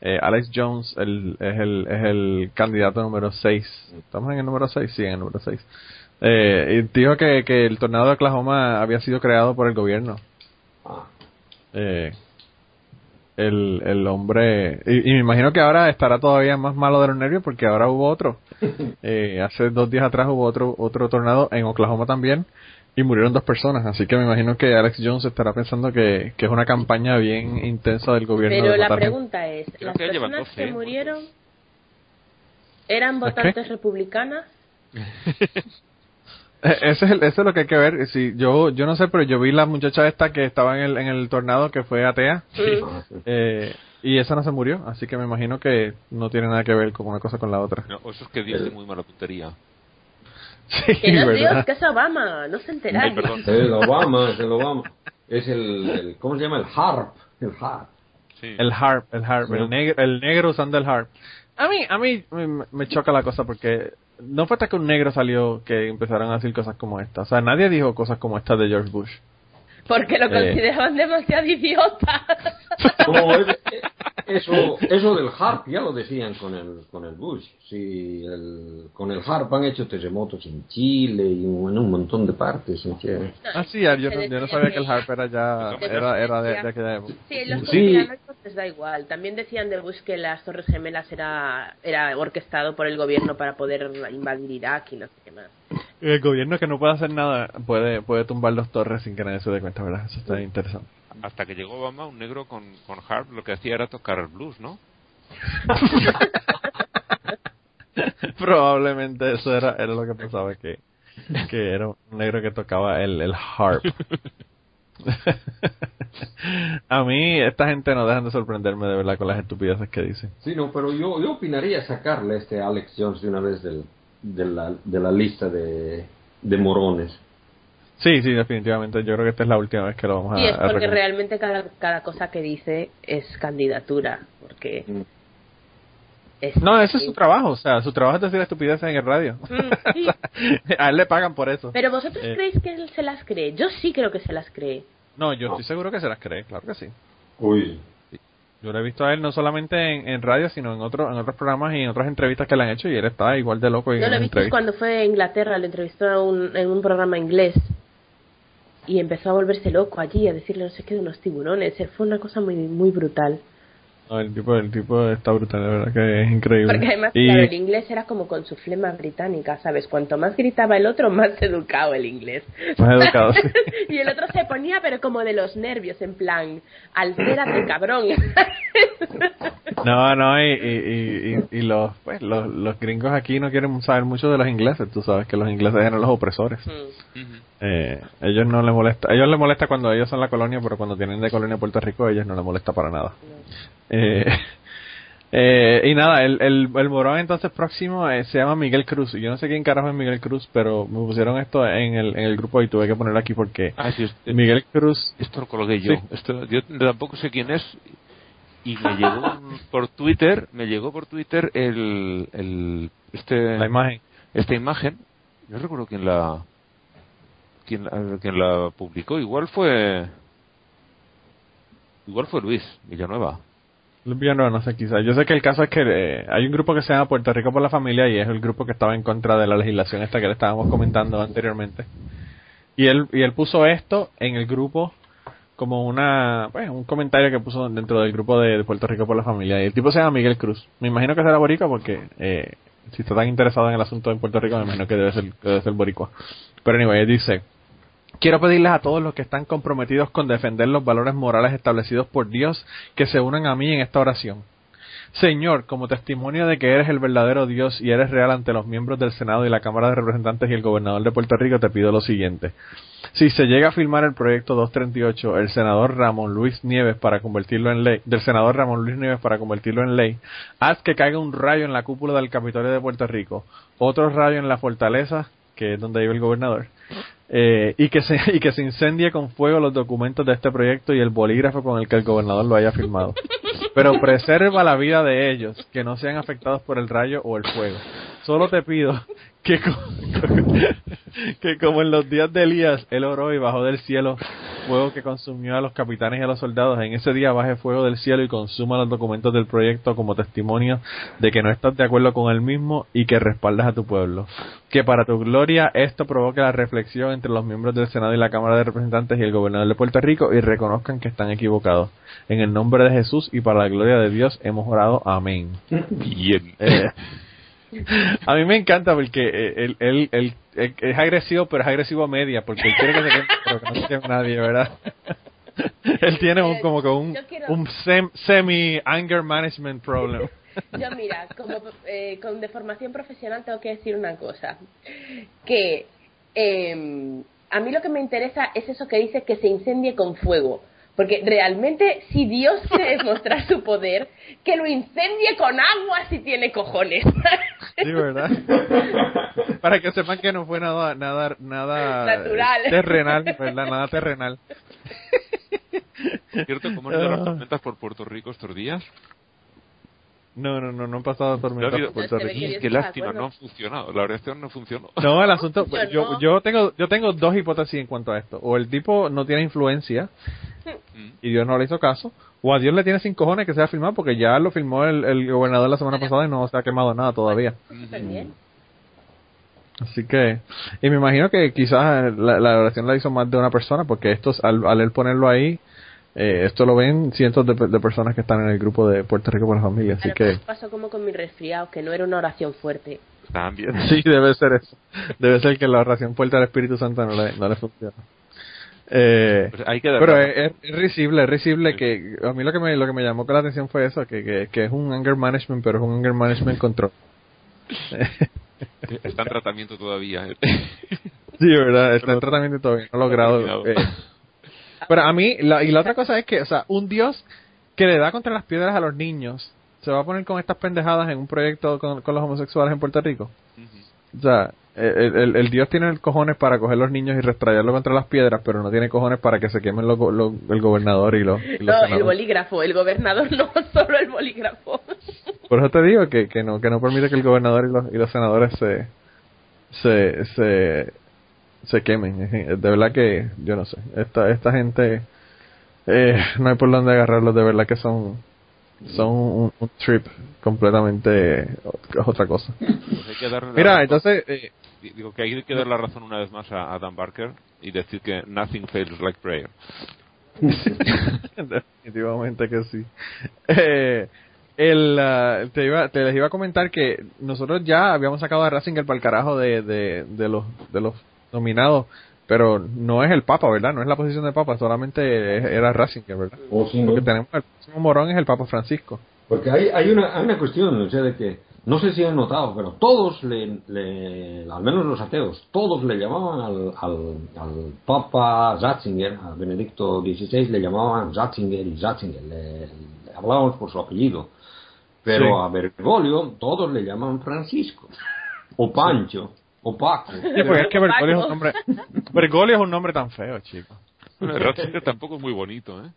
eh, Alex Jones el, es, el, es el candidato número 6. ¿Estamos en el número 6? Sí, en el número 6. Eh, y dijo que, que el tornado de Oklahoma había sido creado por el gobierno. Ah, Eh, el, el hombre, y, y me imagino que ahora estará todavía más malo de los nervios porque ahora hubo otro. Eh, hace dos días atrás hubo otro, otro tornado en Oklahoma también y murieron dos personas. Así que me imagino que Alex Jones estará pensando que, que es una campaña bien intensa del gobierno. Pero de la pregunta es, ¿las que personas 12 que murieron eran votantes republicanas? Eh, Ese es, el- eso es lo que hay que ver. Si yo, yo no sé, pero yo vi la muchacha esta que estaba en el, en el tornado que fue atea. Sí. Eh, y esa no se murió, así que me imagino que no tiene nada que ver con una cosa con la otra. No, eso es que dice muy mala puntería. Sí, Que no es ¿verdad? Dios, que es Obama, no se Ay, enteráis. perdón. Es el Obama, es el Obama. Es el, el- ¿cómo se llama? El harp. El harp. Sí. El harp, el harp, Sí. el, negro, el negro usando el harp. A mí, a mí me, me choca la cosa porque no fue hasta que un negro salió que empezaron a decir cosas como esta. O sea, nadie dijo cosas como esta de George Bush. Porque lo Eh. consideraban demasiado idiota. No, eso, eso del HARP ya lo decían con el, con el Bush. Sí, el- con el HARP han hecho terremotos en Chile y en un montón de partes. en que- Ah, sí, yo, yo no sabía que el Harp era ya, era, era de, de aquella época. Sí, los Sí. les da igual. También decían de Bush que las Torres Gemelas era, era orquestado por el gobierno para poder invadir Irak y no sé qué más. El gobierno que no puede hacer nada puede, puede tumbar los torres sin que nadie se dé cuenta, ¿verdad? Eso está interesante. Hasta que llegó Obama, un negro con, con harp lo que hacía era tocar el blues, ¿no? Probablemente eso era, era lo que pensaba, que, que era un negro que tocaba el, el harp. A mí, esta gente no dejan de sorprenderme de verdad con las estupideces que dicen. Sí, no, pero yo, yo opinaría sacarle a este Alex Jones de una vez del, de, la, de la lista de, de morones. Sí, sí, definitivamente. Yo creo que esta es la última vez que lo vamos a, Y es porque realmente cada, cada cosa que dice es candidatura. Porque Mm. es- No, ese es su trabajo. O sea, su trabajo es decir estupideces en el radio. Mm, sí. a él le pagan por eso. Pero vosotros Eh. creéis que él se las cree. Yo sí creo que se las cree. No, yo estoy seguro que se las cree, claro que sí. Uy. Yo lo he visto a él no solamente en, en radio, sino en, otros en otros programas y en otras entrevistas que le han hecho y él está igual de loco. en Yo lo he visto cuando fue a Inglaterra, lo entrevistó a un- en un programa inglés y empezó a volverse loco allí, a decirle no sé qué de unos tiburones. Fue una cosa muy muy brutal. No, el tipo, el tipo está brutal, de verdad que es increíble. Porque además, y, claro, el inglés era como con su flema británica, ¿sabes? Cuanto más gritaba el otro, más educado el inglés. Más educado, sí. y el otro se ponía, pero como de los nervios, en plan, altérate, cabrón. No, no, y, y, y, y los, pues, los, los gringos aquí no quieren saber mucho de los ingleses. Tú sabes que los ingleses eran los opresores. Mm. Eh, ellos no les molesta, a ellos les molesta cuando ellos son la colonia, pero cuando tienen de colonia Puerto Rico, a ellos no les molesta para nada. Eh, eh, y nada, el, el, el morón entonces próximo eh, se llama Miguel Cruz. Y Yo no sé quién carajo es Miguel Cruz, pero me pusieron esto en el, en el grupo y tuve que ponerlo aquí porque Ah, sí, este- Miguel Cruz. Esto lo coloqué yo. Sí. Esto, yo tampoco sé quién es. Y me llegó por Twitter, me llegó por Twitter el, el este La imagen. esta imagen. No recuerdo quién la quién, quién la publicó. Igual fue igual fue Luis Villanueva. Villanueva, no sé, quizás. Yo sé que el caso es que eh, hay un grupo que se llama Puerto Rico por la Familia y es el grupo que estaba en contra de la legislación esta que le estábamos comentando anteriormente. Y él, y él puso esto en el grupo como una pues, un comentario que puso dentro del grupo de, Puerto Rico por la Familia. Y el tipo se llama Miguel Cruz. Me imagino que será boricua porque eh, si está tan interesado en el asunto en Puerto Rico, me imagino que debe ser, debe ser boricua. Pero anyway, él dice... Quiero pedirles a todos los que están comprometidos con defender los valores morales establecidos por Dios que se unan a mí en esta oración. Señor, como testimonio de que eres el verdadero Dios y eres real ante los miembros del Senado y la Cámara de Representantes y el gobernador de Puerto Rico, te pido lo siguiente. Si se llega a firmar el proyecto 238, el senador Ramón Luis Nieves para convertirlo en ley, del senador Ramón Luis Nieves para convertirlo en ley, haz que caiga un rayo en la cúpula del Capitolio de Puerto Rico, otro rayo en la fortaleza, que es donde vive el gobernador, eh, y que se y que se incendie con fuego los documentos de este proyecto y el bolígrafo con el que el gobernador lo haya firmado. Pero preserva la vida de ellos, que no sean afectados por el rayo o el fuego. Solo te pido que, co- que como en los días de Elías, él oró y bajó del cielo fuego que consumió a los capitanes y a los soldados, en ese día baje fuego del cielo y consuma los documentos del proyecto como testimonio de que no estás de acuerdo con él mismo y que respaldas a tu pueblo. Que para tu gloria esto provoque la reflexión entre los miembros del Senado y la Cámara de Representantes y el gobernador de Puerto Rico y reconozcan que están equivocados. En el nombre de Jesús y para la gloria de Dios hemos orado. Amén. Bien. Eh, a mí me encanta porque eh, él, él, él- él es agresivo, pero es agresivo a media, porque él quiere que se quede, pero que no se quede nadie, ¿verdad? él tiene un, como que un, quiero- un sem- semi-anger management problem. Yo mira, como eh, con deformación profesional tengo que decir una cosa, que eh, a mí lo que me interesa es eso que dice que se incendie con fuego, porque realmente si Dios quiere demostrar su poder, que lo incendie con agua si tiene cojones. Sí, ¿verdad? Para que sepan que no fue nada, nada, nada Natural. terrenal, ¿verdad? Nada terrenal. ¿Cierto? ¿Cómo han ido las tormentas por Puerto Rico estos días? No, no, no, no han pasado tormentas por Puerto ve Rico. Qué ¿de lástima, no ha funcionado. La oración no funcionó. No, el asunto, Yo yo, tengo, yo tengo dos hipótesis en cuanto a esto. O el tipo no tiene influencia. Y Dios no le hizo caso, o a Dios le tiene sin cojones que sea filmado porque ya lo filmó el, el gobernador la semana pasada y no se ha quemado nada todavía. Súper bien. Así que, y me imagino que quizás la, la oración la hizo más de una persona porque esto, al, al él ponerlo ahí, eh, esto lo ven cientos de, pe- de personas que están en el grupo de Puerto Rico por la familia. Así lo que, mejor pasó como con mi resfriado, que no era una oración fuerte. También. sí, debe ser eso. Debe ser que la oración fuerte al Espíritu Santo no le, no le funciona. Eh, Pues hay que dar Pero es, es- risible, es risible que a mí lo que me lo que me llamó con la atención fue eso, que, que, que es un anger management, pero es un anger management control. Está en tratamiento todavía. ¿eh? sí, verdad, está en tratamiento todavía no logrado. eh. Pero a mí, la, y la otra cosa es que, o sea, un Dios que le da contra las piedras a los niños, se va a poner con estas pendejadas en un proyecto con, con los homosexuales en Puerto Rico. O sea, el, el- el Dios tiene el cojones para coger los niños y restrayarlos contra las piedras, pero no tiene cojones para que se quemen los el gobernador y los, y los No, el bolígrafo, el gobernador no, solo el bolígrafo. Por eso te digo que, que no que no permite que el gobernador y los, y los senadores se se se, se quemen. De verdad que yo no sé. Esta esta gente eh, no hay por dónde agarrarlos. De verdad que son son un, un trip completamente otra cosa. Pues hay que Mira, razón. entonces eh, Digo que hay que dar la razón una vez más a, a Dan Barker y decir que nothing fails like prayer. Definitivamente que sí. Eh, el, ah, te, iba, te les iba a comentar que nosotros ya habíamos sacado a para el carajo de, de, de, los, de los nominados, pero no es el Papa, ¿verdad? No es la posición de Papa, solamente era Ratzinger, ¿verdad? O si no. Porque tenemos el próximo morón es el Papa Francisco. Porque hay, hay, una, hay una cuestión, o sea, de que, no sé si han notado, pero todos, le, le- al menos los ateos, todos le llamaban al, al, al Papa Ratzinger, a Benedicto XVI, le llamaban Ratzinger y Ratzinger, le, le hablábamos por su apellido. Pero Sí. a Bergoglio todos le llaman Francisco, o Pancho, o Paco. Sí, porque es que Bergoglio es un nombre, Bergoglio es un nombre tan feo, chico. Ratzinger tampoco es muy bonito, ¿eh?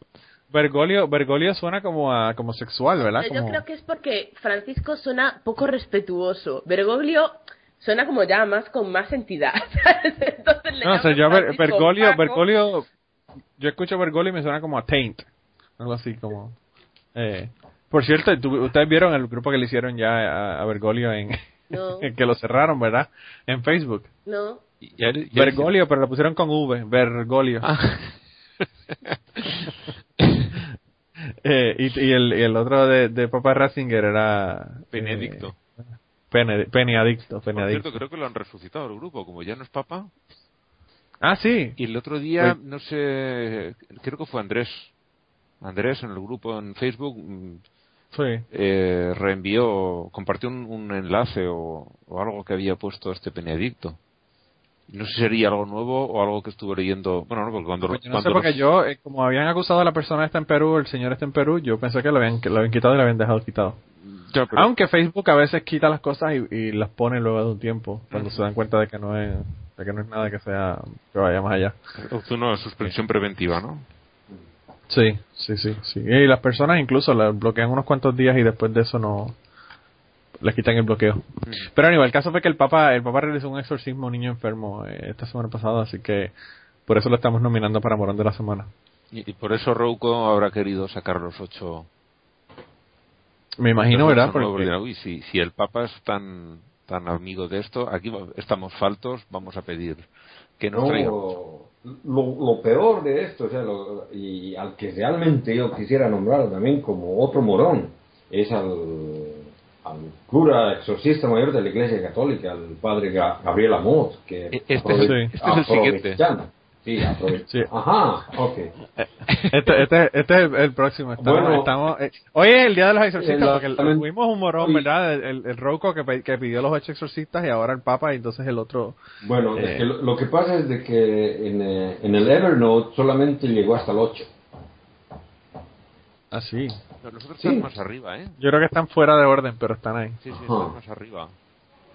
Bergoglio, Bergoglio suena como a, como sexual, ¿verdad? Yo creo que es porque Francisco suena poco respetuoso. Bergoglio suena como ya más con más entidad. Entonces le No, o sea, yo Ber- Bergoglio, Paco. Bergoglio, yo escucho Bergoglio y me suena como a Taint, algo así como. Eh, por cierto, ustedes vieron el grupo que le hicieron ya a, a Bergoglio en No. que lo cerraron, ¿verdad? En Facebook. No. Y Bergoglio, pero lo pusieron con V, Bergoglio. Ah. Eh, y, y el, y el otro de, de Papa Ratzinger era Benedicto. eh, Pene, Peneadicto, Por Peneadicto. cierto, creo que lo han resucitado el grupo, como ya no es papa. Ah, sí. Y el otro día, Pues- no sé, creo que fue Andrés. Andrés en el grupo en Facebook mm, Sí. eh, reenvió, compartió un, un enlace o, o algo que había puesto este Benedicto. No sé si sería algo nuevo o algo que estuve leyendo. Bueno, no, porque cuando, Pues yo no cuando sé porque los- yo, eh, como habían acusado a la persona esta en Perú, el señor está en Perú, yo pensé que lo habían, que lo habían quitado y lo habían dejado quitado. Ya, pero- Aunque Facebook a veces quita las cosas y, y las pone luego de un tiempo, cuando se dan cuenta de que no es, de que no es nada que sea, que vaya más allá. Una suspensión preventiva, ¿no? Sí, sí, sí, sí. Y las personas incluso la bloquean unos cuantos días y después de eso no les quitan el bloqueo. Pero anyway, el caso fue que el Papa, el Papa realizó un exorcismo a un niño enfermo eh, esta semana pasada, así que por eso lo estamos nominando para Morón de la Semana. Y, y por eso Rouco habrá querido sacar los ocho. Me imagino, ¿verdad? Porque, si, si el Papa es tan, tan amigo de esto, aquí va- estamos faltos, vamos a pedir que nos No, traiga. Lo, lo peor de esto, o sea, lo- y al que realmente yo quisiera nombrar también como otro morón, es al, al cura exorcista mayor de la Iglesia Católica, al padre Ga- Gabriel Amot, que E- este es este es el siguiente. Sí, Sí. Ajá, ok. este, este, este es el, el próximo. Estamos, Bueno. estamos, eh, hoy es el día de los exorcistas, Eh, porque el- tuvimos un morón, Oye. ¿verdad? El, el, el Rocco que, que pidió los ocho exorcistas y ahora el Papa y entonces el otro. Bueno, Eh. es que lo, lo que pasa es de que en, eh, en el Evernote solamente llegó hasta el 8. Ah, sí. Nosotros Sí. estamos más arriba, ¿eh? Yo creo que están fuera de orden, pero están ahí. Sí, sí, estamos más arriba.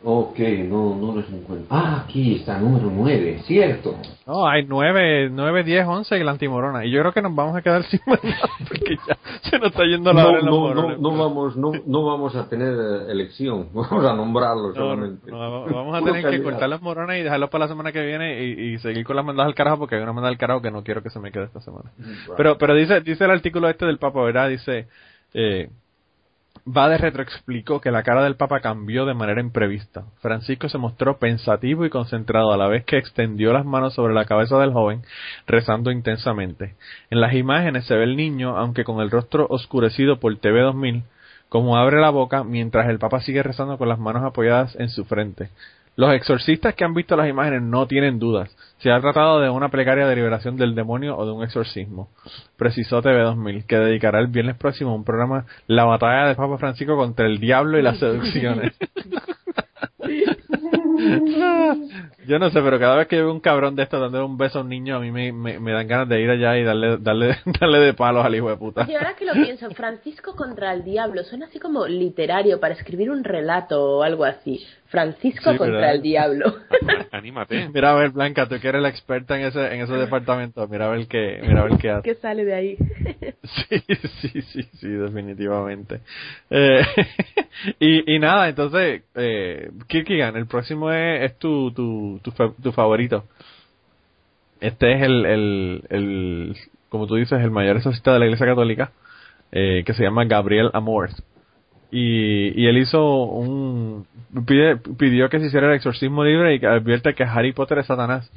Ok, no, no los encuentro. Ah, aquí está, número 9, cierto. No, hay 9, 9, 10, 11 y la antimorona. Y yo creo que nos vamos a quedar sin porque ya se nos está yendo la No, hora en no, no, no vamos, no, no vamos a tener eh, elección, vamos a nombrarlos No, no, solamente. no, vamos a tener que cortar los morones y dejarlos para la semana que viene y, y seguir con las mandadas al carajo porque hay una mandada al carajo que no quiero que se me quede esta semana. Pero, pero dice, dice el artículo este del Papa, ¿verdad? Dice, eh, Bade retroexplicó que la cara del Papa cambió de manera imprevista. Francisco se mostró pensativo y concentrado a la vez que extendió las manos sobre la cabeza del joven, rezando intensamente. En las imágenes se ve el niño, aunque con el rostro oscurecido por TV 2000, como abre la boca mientras el Papa sigue rezando con las manos apoyadas en su frente. Los exorcistas que han visto las imágenes no tienen dudas. Se ha tratado de una plegaria de liberación del demonio o de un exorcismo. Precisó TV 2000, que dedicará el viernes próximo a un programa La batalla del Papa Francisco contra el diablo y las seducciones. Yo no sé, pero cada vez que veo un cabrón de esto dándole un beso a un niño, a mí me, me, me dan ganas de ir allá y darle, darle, darle de palos al hijo de puta. Y ahora que lo pienso, Francisco contra el diablo, suena así como literario para escribir un relato o algo así. Francisco Sí, contra ¿verdad? el diablo. Anímate. Mira a ver, Blanca, tú que eres la experta en ese, en esos departamentos, mira a ver qué, mira a ver qué hace. ¿Qué sale de ahí? Sí, sí, sí, sí, definitivamente. Eh, y, y nada, entonces, eh, Kierkegaard, el próximo es, es tu, tu, tu, tu favorito. Este es el, el, el, como tú dices, el mayor exorcista de la Iglesia Católica, eh, que se llama Gabriel Amor. Y, y él hizo un, pide- pidió que se hiciera el exorcismo libre y que advierte que Harry Potter es Satanás.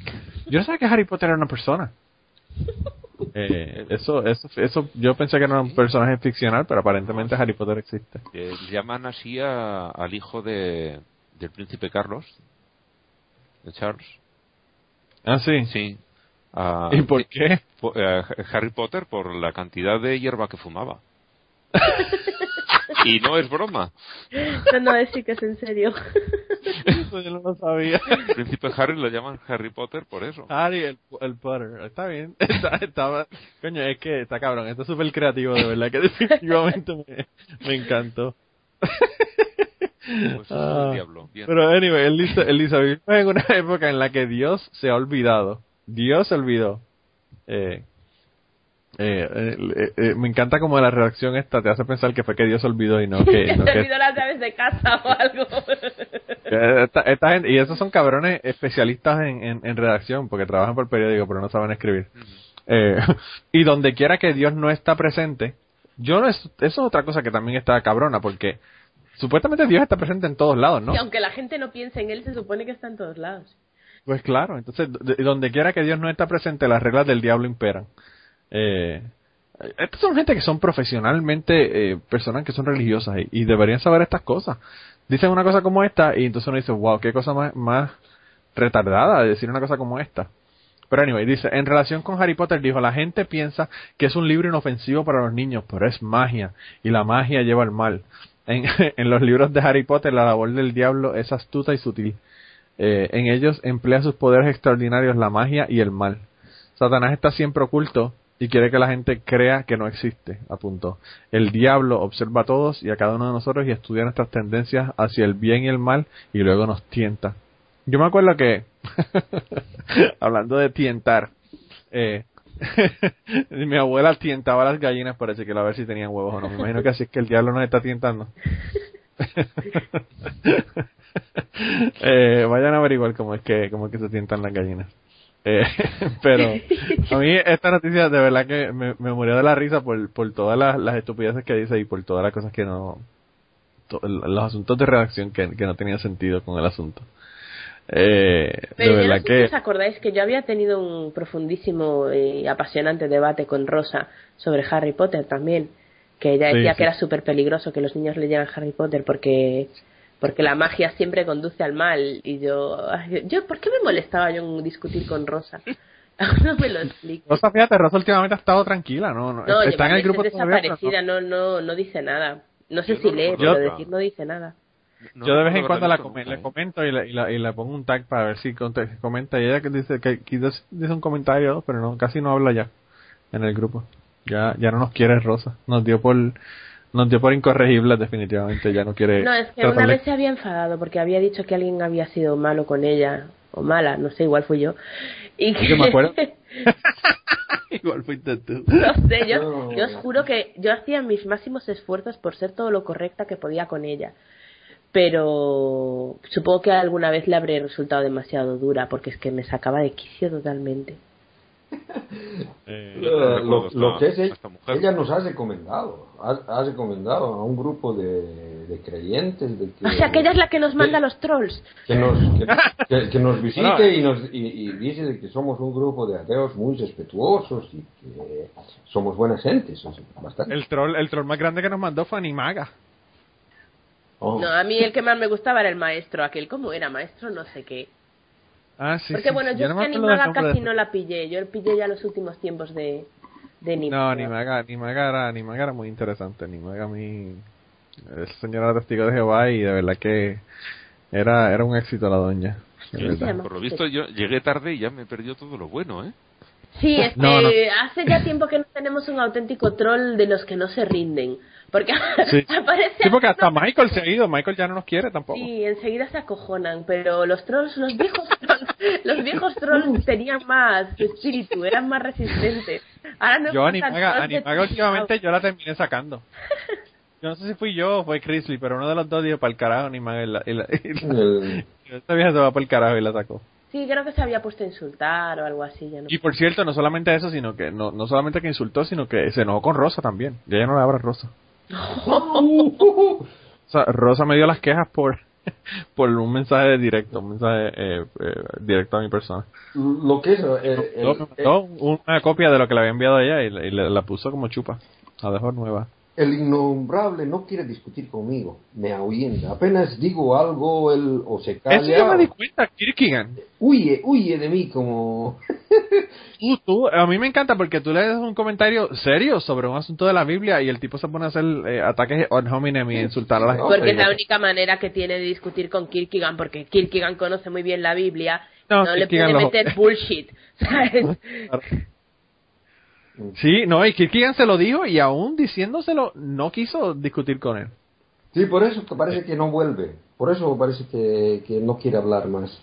Yo no sabía que Harry Potter era una persona. Eh, eso, eso, eso, yo pensé que era un personaje ficcional, pero aparentemente Harry Potter existe. Eh, llaman así a- al hijo de, del príncipe Carlos, de Charles. Ah, sí. Sí. A- ¿Y por qué? po- eh, Harry Potter por la cantidad de hierba que fumaba. y no es broma. No, no, es sí que es en serio. Eso yo no lo sabía. El príncipe Harry lo llaman Harry Potter por eso. Harry, el, el Potter. Está bien. Está, estaba, coño, es que está cabrón. Está súper creativo, de verdad, que definitivamente me, me encantó. Pues Ah, el diablo. Bien. Pero, anyway, dice, vivimos en una época en la que Dios se ha olvidado. Dios se olvidó. Eh, eh, eh, eh, me encanta como la redacción esta te hace pensar que fue que Dios se olvidó y no que... No que- olvidó las llaves de casa o algo. que esta, esta gente, y esos son cabrones especialistas en, en, en redacción porque trabajan por periódico pero no saben escribir. Eh, y donde quiera que Dios no está presente, yo no es, eso es otra cosa que también está cabrona porque supuestamente Dios está presente en todos lados, ¿no? Y aunque la gente no piense en él, se supone que está en todos lados. Pues claro, entonces de- donde quiera que Dios no está presente, las reglas del diablo imperan. Eh, estas son gente que son profesionalmente eh, personas que son religiosas y, y deberían saber estas cosas. Dicen una cosa como esta y entonces uno dice, wow, qué cosa más, más retardada de decir una cosa como esta. Pero anyway, dice, en relación con Harry Potter, dijo, la gente piensa que es un libro inofensivo para los niños, pero es magia, y la magia lleva al mal. En, los libros de Harry Potter, la labor del diablo es astuta y sutil. Eh, en ellos emplea sus poderes extraordinarios, la magia y el mal. Satanás está siempre oculto y quiere que la gente crea que no existe, apuntó. El diablo observa a todos y a cada uno de nosotros y estudia nuestras tendencias hacia el bien y el mal y luego nos tienta. Yo me acuerdo que, hablando de tientar, eh, mi abuela tientaba las gallinas para chequear a ver si tenían huevos o no. Me imagino que así es que el diablo nos está tientando. eh, vayan a averiguar cómo es que cómo es que se tientan las gallinas. Eh, pero a mí esta noticia de verdad que me, me murió de la risa por, todas las, estupideces que dice y por todas las cosas que no los asuntos de redacción que, que no tenían sentido con el asunto. Eh, Pero de yo no verdad sé si que os acordáis que yo había tenido un profundísimo y apasionante debate con Rosa sobre Harry Potter también, que ella decía sí. que era súper peligroso que los niños leyeran Harry Potter porque porque la magia siempre conduce al mal y yo yo ¿por qué me molestaba yo en discutir con Rosa? no me lo explico. Rosa, fíjate, Rosa últimamente ha estado tranquila, ¿no? no, No, está en el grupo todavía, no- desaparecida, no, no, no dice nada. No sé Yo si lee, pero decir no dice nada. No yo de vez en cuando la, nunca, ¿eh? comento y le, y, la- y le pongo un tag para ver si comenta y ella que dice que quizás dice un comentario pero no casi no habla ya en el grupo ya ya no nos quiere Rosa nos dio por nos dio por incorregibles definitivamente, ya no quiere... No, es que una vez se había enfadado porque había dicho que alguien había sido malo con ella, o mala, no sé, igual fui yo. Y que... Yo me acuerdo. igual fuiste tú. No sé, yo, yo os juro que yo hacía mis máximos esfuerzos por ser todo lo correcta que podía con ella. Pero supongo que alguna vez le habré resultado demasiado dura porque es que me sacaba de quicio totalmente. Eh, lo, lo, que es ella, ella, nos ha recomendado, ha, ha, recomendado a un grupo de, de creyentes. De que, o sea, que ella es la que nos manda los trolls. Que nos, que, que nos visite y, nos, y, y, dice que somos un grupo de ateos muy respetuosos y que somos buenas gentes. Bastante. El, troll, el troll más grande que nos mandó fue Animaga. Oh. No, a mí el que más me gustaba era el maestro, aquel, ¿cómo era? Maestro no sé qué. Ah, sí, Porque sí, bueno, sí. yo, no es que Animaga casi de- no la pillé, yo pillé ya los últimos tiempos de, de Animaga. No, Animaga, Animaga era, Animaga era muy interesante. Animaga a mí... Esa señora era testigo de Jehová y de verdad que era, era un éxito la doña. Por lo visto yo llegué tarde y ya me perdió todo lo bueno, ¿eh? Sí, es que No, no. hace ya tiempo que no tenemos un auténtico troll de los que no se rinden. Porque Sí. aparece... Sí, porque hasta Michael se ha ido. Michael ya no nos quiere tampoco. Sí, enseguida se acojonan, pero los trolls, los viejos trolls, los viejos trolls tenían más espíritu, eran más resistentes. Ahora no Yo Animaga, Animaga últimamente yo la terminé sacando. Yo no sé si fui yo o fue Chrisley, pero uno de los dos dijo para el carajo Animaga y la, y la- y la- esta vieja se va para el carajo y la sacó. Sí, creo que se había puesto a insultar o algo así, ya no. Y por cierto, no solamente eso, sino que no, no solamente que insultó, sino que se enojó con Rosa también. Ya ella no le habla a Rosa. O sea, Rosa me dio las quejas por por un mensaje directo, un mensaje eh, eh, directo a mi persona. lo que es el, el- mandó una copia de lo que le había enviado a ella y, la- y la, la puso como chupa. La dejó nueva. El innombrable no quiere discutir conmigo, me ahuyenta. Apenas digo algo, él o se Eso calla, yo me di cuenta, Kirkigan. huye, huye de mí como... Tú, tú, a mí me encanta porque tú le das un comentario serio sobre un asunto de la Biblia y el tipo se pone a hacer eh, ataques on hominem y insultar a la gente. Porque es la única manera que tiene de discutir con Kierkegaard, porque Kierkegaard conoce muy bien la Biblia, No, no, le puede meter bullshit, ¿sabes? Sí, no, y Kirkigan se lo dijo y aún diciéndoselo no quiso discutir con él. Sí, por eso parece que no vuelve, por eso parece que, que no quiere hablar más.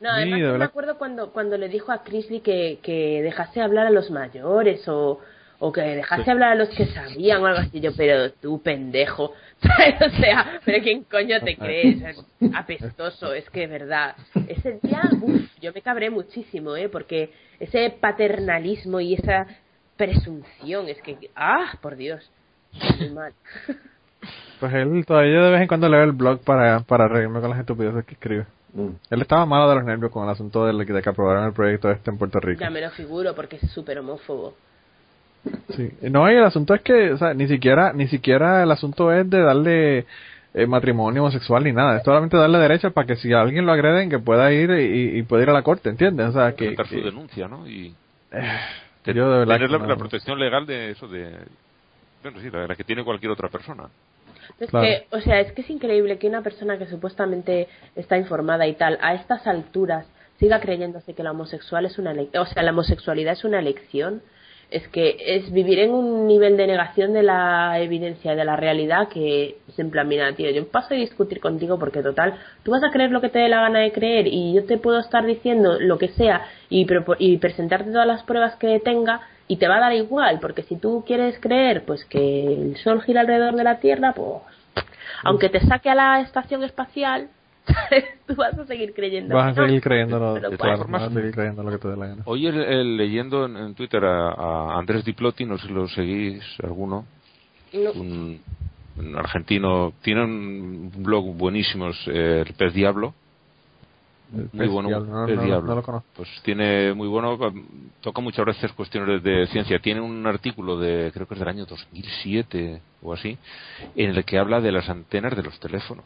No, además me acuerdo cuando, cuando le dijo a Chrisley que, que dejase hablar a los mayores o, o que dejase hablar a los que sabían o algo así. Yo, pero tú, pendejo. ¿Sabes? O sea, pero ¿quién coño te crees? Es apestoso, es que de verdad. Ese día, uf, yo me cabré muchísimo, ¿eh? Porque ese paternalismo y esa presunción, es que, ah, por Dios, muy mal. Pues él todavía de vez en cuando lee el blog para, para reírme con las estupideces que escribe. Mm. Él estaba malo de los nervios con el asunto de, de que aprobaron el proyecto este en Puerto Rico. Ya me lo figuro porque es súper homófobo. Sí. No, y el asunto es que, o sea, ni siquiera, ni siquiera el asunto es de darle eh, matrimonio homosexual ni nada. Es solamente darle derecho para que si a alguien lo agreden que pueda ir y, y pueda ir a la corte, ¿entiendes? O sea, que, presentar su que- denuncia, ¿no? Y yo de verdad tener la, no. la protección legal de eso, de. Bueno, sí, la, la que tiene cualquier otra persona. Es Claro. que, o sea, es que es increíble que una persona que supuestamente está informada y tal, a estas alturas siga creyéndose que la homosexual es una o sea, la homosexualidad es una elección. Es que es vivir en un nivel de negación de la evidencia y de la realidad que es en plan, mira, tío, yo paso a discutir contigo porque total, tú vas a creer lo que te dé la gana de creer y yo te puedo estar diciendo lo que sea y, y presentarte todas las pruebas que tenga y te va a dar igual, porque si tú quieres creer pues que el sol gira alrededor de la Tierra, pues aunque te saque a la estación espacial, tú vas a seguir creyendo. Vas a seguir creyéndolo, Pero claro, bueno. vas a seguir creyendo lo que te dé la gana. Hoy el- el- leyendo en, en Twitter a, a Andrés Diplotti, no sé si lo seguís alguno, No. un, un argentino, tiene un blog buenísimo, es, eh, el Pez Diablo, muy bueno, Diablo, no, Diablo. no lo conozco. Pues tiene muy bueno, toca muchas veces cuestiones de ciencia. Tiene un artículo de, creo que es del año 2007 o así, en el que habla de las antenas de los teléfonos.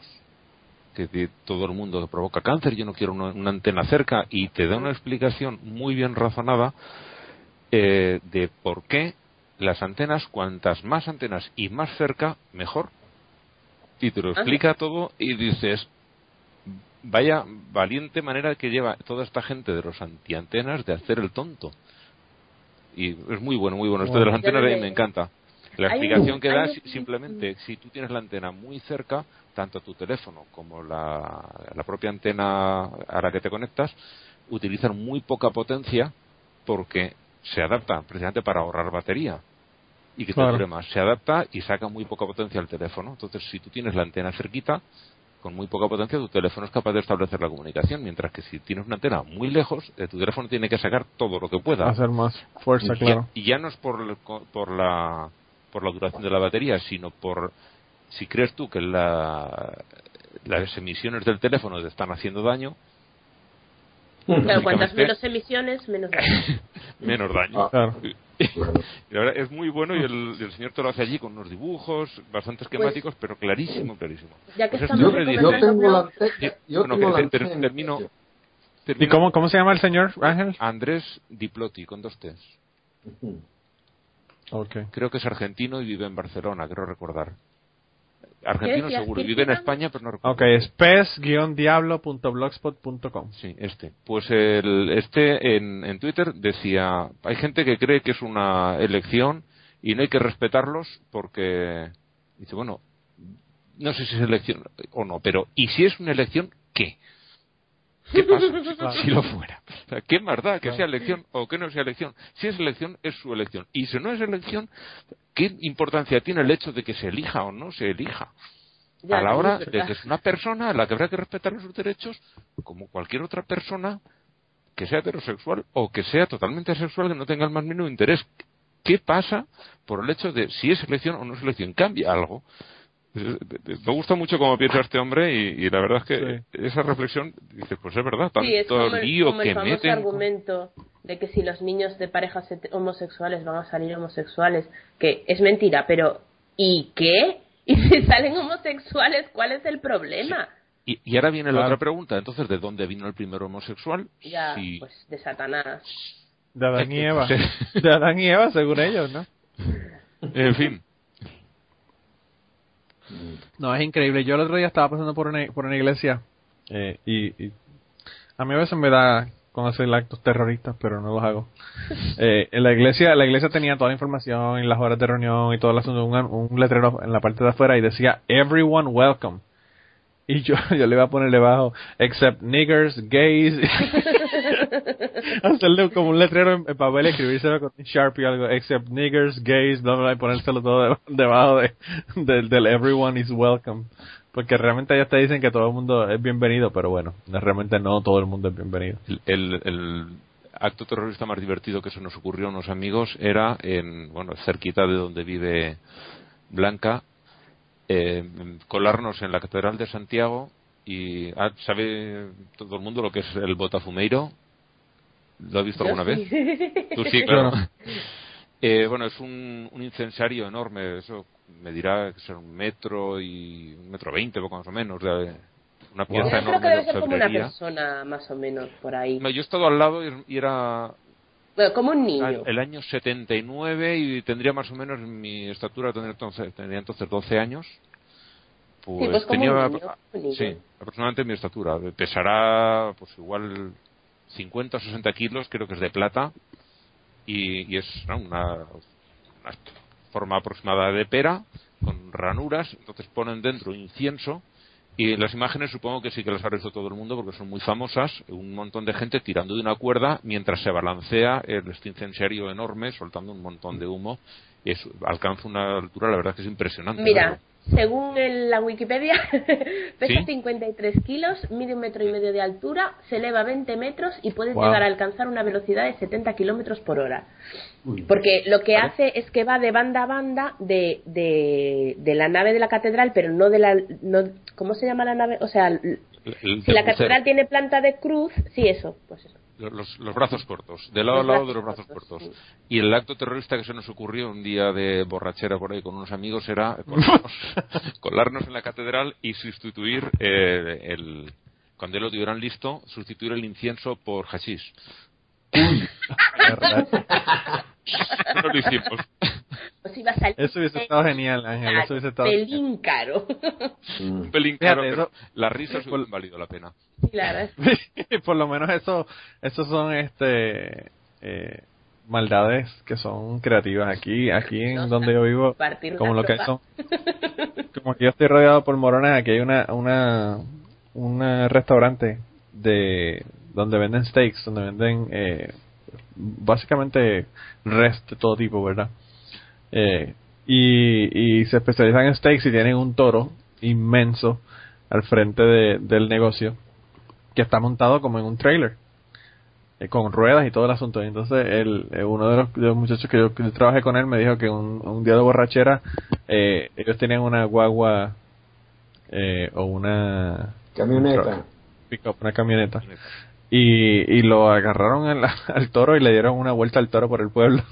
Que de todo el mundo provoca cáncer, yo no quiero una, una antena cerca, y te da una explicación muy bien razonada eh, de por qué las antenas, cuantas más antenas y más cerca, mejor. Y te lo explica todo y dices, vaya valiente manera que lleva toda esta gente de los antiantenas de hacer el tonto. Y es muy bueno, muy bueno. Esto de las antenas a mí me encanta. La explicación que da es simplemente si tú tienes la antena muy cerca, tanto tu teléfono como la, la propia antena a la que te conectas utilizan muy poca potencia porque se adapta precisamente para ahorrar batería y que te dure más. Se adapta y saca muy poca potencia al teléfono. Entonces, si tú tienes la antena cerquita, con muy poca potencia, tu teléfono es capaz de establecer la comunicación, mientras que si tienes una antena muy lejos, eh, tu teléfono tiene que sacar todo lo que pueda. Hacer más fuerza, claro. y ya no es por, por, la, por la duración de la batería, sino por si crees tú que la, las emisiones del teléfono te están haciendo daño, Claro, cuantas menos emisiones, menos daño. menos daño. Ah. la verdad, es muy bueno y el, señor te lo hace allí con unos dibujos bastante pues esquemáticos, pero clarísimo, clarísimo. Ya que pues yo, tengo la, yo tengo la termino, ¿Y cómo, cómo se llama el señor Ángel? Andrés Diploti, con dos T's. Okay. Creo que es argentino y vive en Barcelona, creo recordar. Argentino seguro. Vive en España, pero no recuerdo. Ok, es pez-diablo.blogspot.com. Sí, este. Pues el, este en, en Twitter decía, hay gente que cree que es una elección y no hay que respetarlos porque... Dice, bueno, no sé si es elección o no, pero ¿y si es una elección, qué? ¿Qué pasa si lo fuera? ¿Qué más da que sea elección o que no sea elección? Si es elección, es su elección. Y si no es elección, ¿qué importancia tiene el hecho de que se elija o no se elija? a la hora de que es una persona a la que habrá que respetar sus derechos, como cualquier otra persona que sea heterosexual o que sea totalmente asexual que no tenga el más mínimo interés. ¿Qué pasa por el hecho de si es elección o no es elección? ¿Cambia algo? Me gusta mucho cómo piensa este hombre y, la verdad es que esa reflexión dices pues es verdad tanto sí, es como el, lío que meten argumento de que si los niños de parejas homosexuales van a salir homosexuales que es mentira pero ¿y qué? y si salen homosexuales ¿cuál es el problema? Y, ahora viene la otra pregunta entonces ¿de dónde vino el primer homosexual? ya pues de Satanás de Adán y Eva de Adán y Eva según ellos ¿no? en fin no, es increíble. Yo el otro día estaba pasando por una, por una iglesia eh, y, a mí a veces me da con hacer actos terroristas, pero no los hago. Eh, en la iglesia la iglesia tenía toda la información y las horas de reunión y todo el asunto, un, un letrero en la parte de afuera y decía Everyone welcome. Y yo, yo le iba a poner debajo, except niggers, gays. Hacerle como un letrero en, papel y escribírselo con Sharpie algo, except niggers, gays, bla, bla, y ponérselo todo debajo de, del everyone is welcome. Porque realmente ellos te dicen que todo el mundo es bienvenido, pero bueno, realmente no todo el mundo es bienvenido. El, el, acto terrorista más divertido que se nos ocurrió a unos amigos era en, bueno, cerquita de donde vive Blanca, eh, colarnos en la Catedral de Santiago y ah, ¿sabe todo el mundo lo que es el Botafumeiro? ¿Lo ha visto alguna vez? Tú sí, claro. Eh, bueno, es un, un, incensario enorme, eso me dirá que será un metro y un metro veinte, poco más o menos, de una pieza enorme. Creo que debe ser como una persona, más o menos, por ahí. yo he estado al lado y era bueno, como un niño. El año 79 y tendría más o menos mi estatura, tendría entonces, tendría entonces 12 años. Pues, pues tenía sí, aproximadamente mi estatura. Pesará pues igual 50 o 60 kilos, creo que es de plata. Y, es una, una forma aproximada de pera, con ranuras. Entonces ponen dentro incienso y las imágenes supongo que sí que las ha visto todo el mundo porque son muy famosas. Un montón de gente tirando de una cuerda mientras se balancea el incensario enorme, soltando un montón de humo. Y alcanza una altura, la verdad, que es impresionante. Mira, según la Wikipedia, pesa 53 kilos, mide un metro y medio de altura, se eleva 20 metros y puede llegar a alcanzar una velocidad de 70 kilómetros por hora. Porque lo que hace es que va de banda a banda de, de, la nave de la catedral, pero no de la. No, ¿Cómo se llama la nave? O sea, si la catedral tiene planta de cruz, sí, eso, pues eso los, brazos cortos, de lado a lado de los brazos cortos. Y el acto terrorista que se nos ocurrió un día de borrachera por ahí con unos amigos era colarnos, en la catedral y sustituir eh, el, cuando ya lo tuvieran listo, sustituir el incienso por hashish. no lo hicimos. Pues iba a salir eso hubiese estado genial, Ángel. Eso hubiese estado pelín caro. Un pelín caro, pero la risa se valido la pena. Claro. por lo menos eso, esos son este eh, maldades que son creativas. Aquí, aquí en donde yo vivo, como lo que son, como que yo estoy rodeado por morones, aquí hay una, una, un restaurante de donde venden steaks, donde venden eh, básicamente rest de todo tipo, ¿verdad? Eh, y, y se especializan en steaks y tienen un toro inmenso al frente de, del negocio que está montado como en un trailer eh, con ruedas y todo el asunto. Entonces, el, eh, uno de los, muchachos que yo, trabajé con él me dijo que un, día de borrachera eh, ellos tenían una guagua o una camioneta, una camioneta. Y, y lo agarraron al toro y le dieron una vuelta al toro por el pueblo.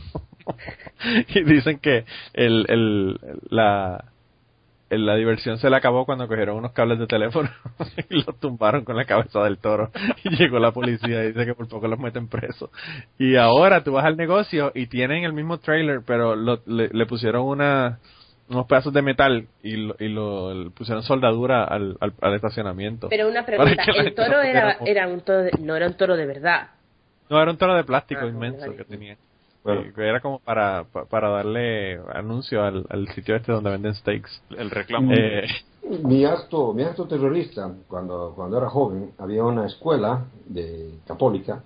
y dicen que el, el, la, la diversión se le acabó cuando cogieron unos cables de teléfono y los tumbaron con la cabeza del toro. Y llegó la policía y dice que por poco los meten presos. Y ahora tú vas al negocio y tienen el mismo trailer, pero le, pusieron una, unos pedazos de metal y lo, y lo pusieron soldadura al, al, estacionamiento. Pero una pregunta, ¿el toro era, era un toro no era un toro de verdad? No, era un toro de plástico ah, inmenso que tenía era como para, para darle anuncio al, sitio este donde venden steaks. El reclamo. Eh, mi acto, mi acto terrorista, cuando, cuando era joven, había una escuela de católica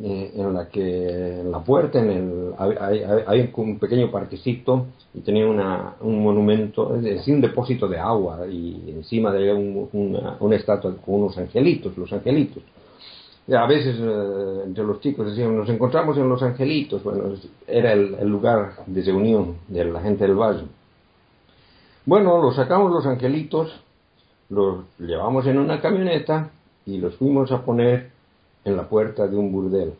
eh, en la que en la puerta en el, hay, un pequeño parquecito y tenía una, un monumento, es un depósito de agua y encima de un, una, estatua con unos angelitos, los angelitos a veces eh, entre los chicos decíamos, nos encontramos en Los Angelitos, bueno, era el, lugar de reunión de la gente del valle. Bueno, los sacamos los angelitos, los llevamos en una camioneta y los fuimos a poner en la puerta de un burdel.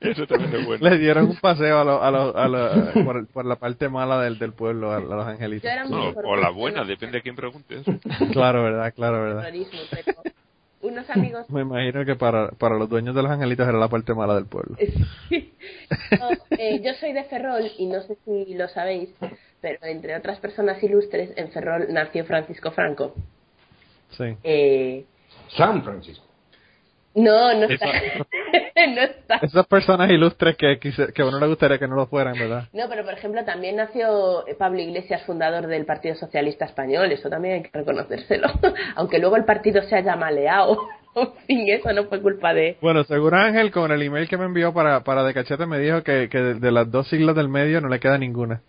Eso también es bueno. Le dieron un paseo a a por, la parte mala del, del pueblo, a, los angelitos. o la buena, depende de quién pregunte claro, verdad, claro, verdad. Unos amigos. Me imagino que para, para los dueños de los angelitos era la parte mala del pueblo. Eh, yo soy de Ferrol y no sé si lo sabéis, pero entre otras personas ilustres, en Ferrol nació Francisco Franco. Sí. Eh, San Francisco. No, no está. no está. Esas personas ilustres que, que a uno le gustaría que no lo fueran, ¿verdad? No, pero por ejemplo también nació Pablo Iglesias, fundador del Partido Socialista Español, eso también hay que reconocérselo. Aunque luego el partido se haya maleado. En fin, eso no fue culpa de... Bueno, seguro Ángel, con el email que me envió para, para De Cachete, me dijo que, que de, las dos siglas del medio no le queda ninguna.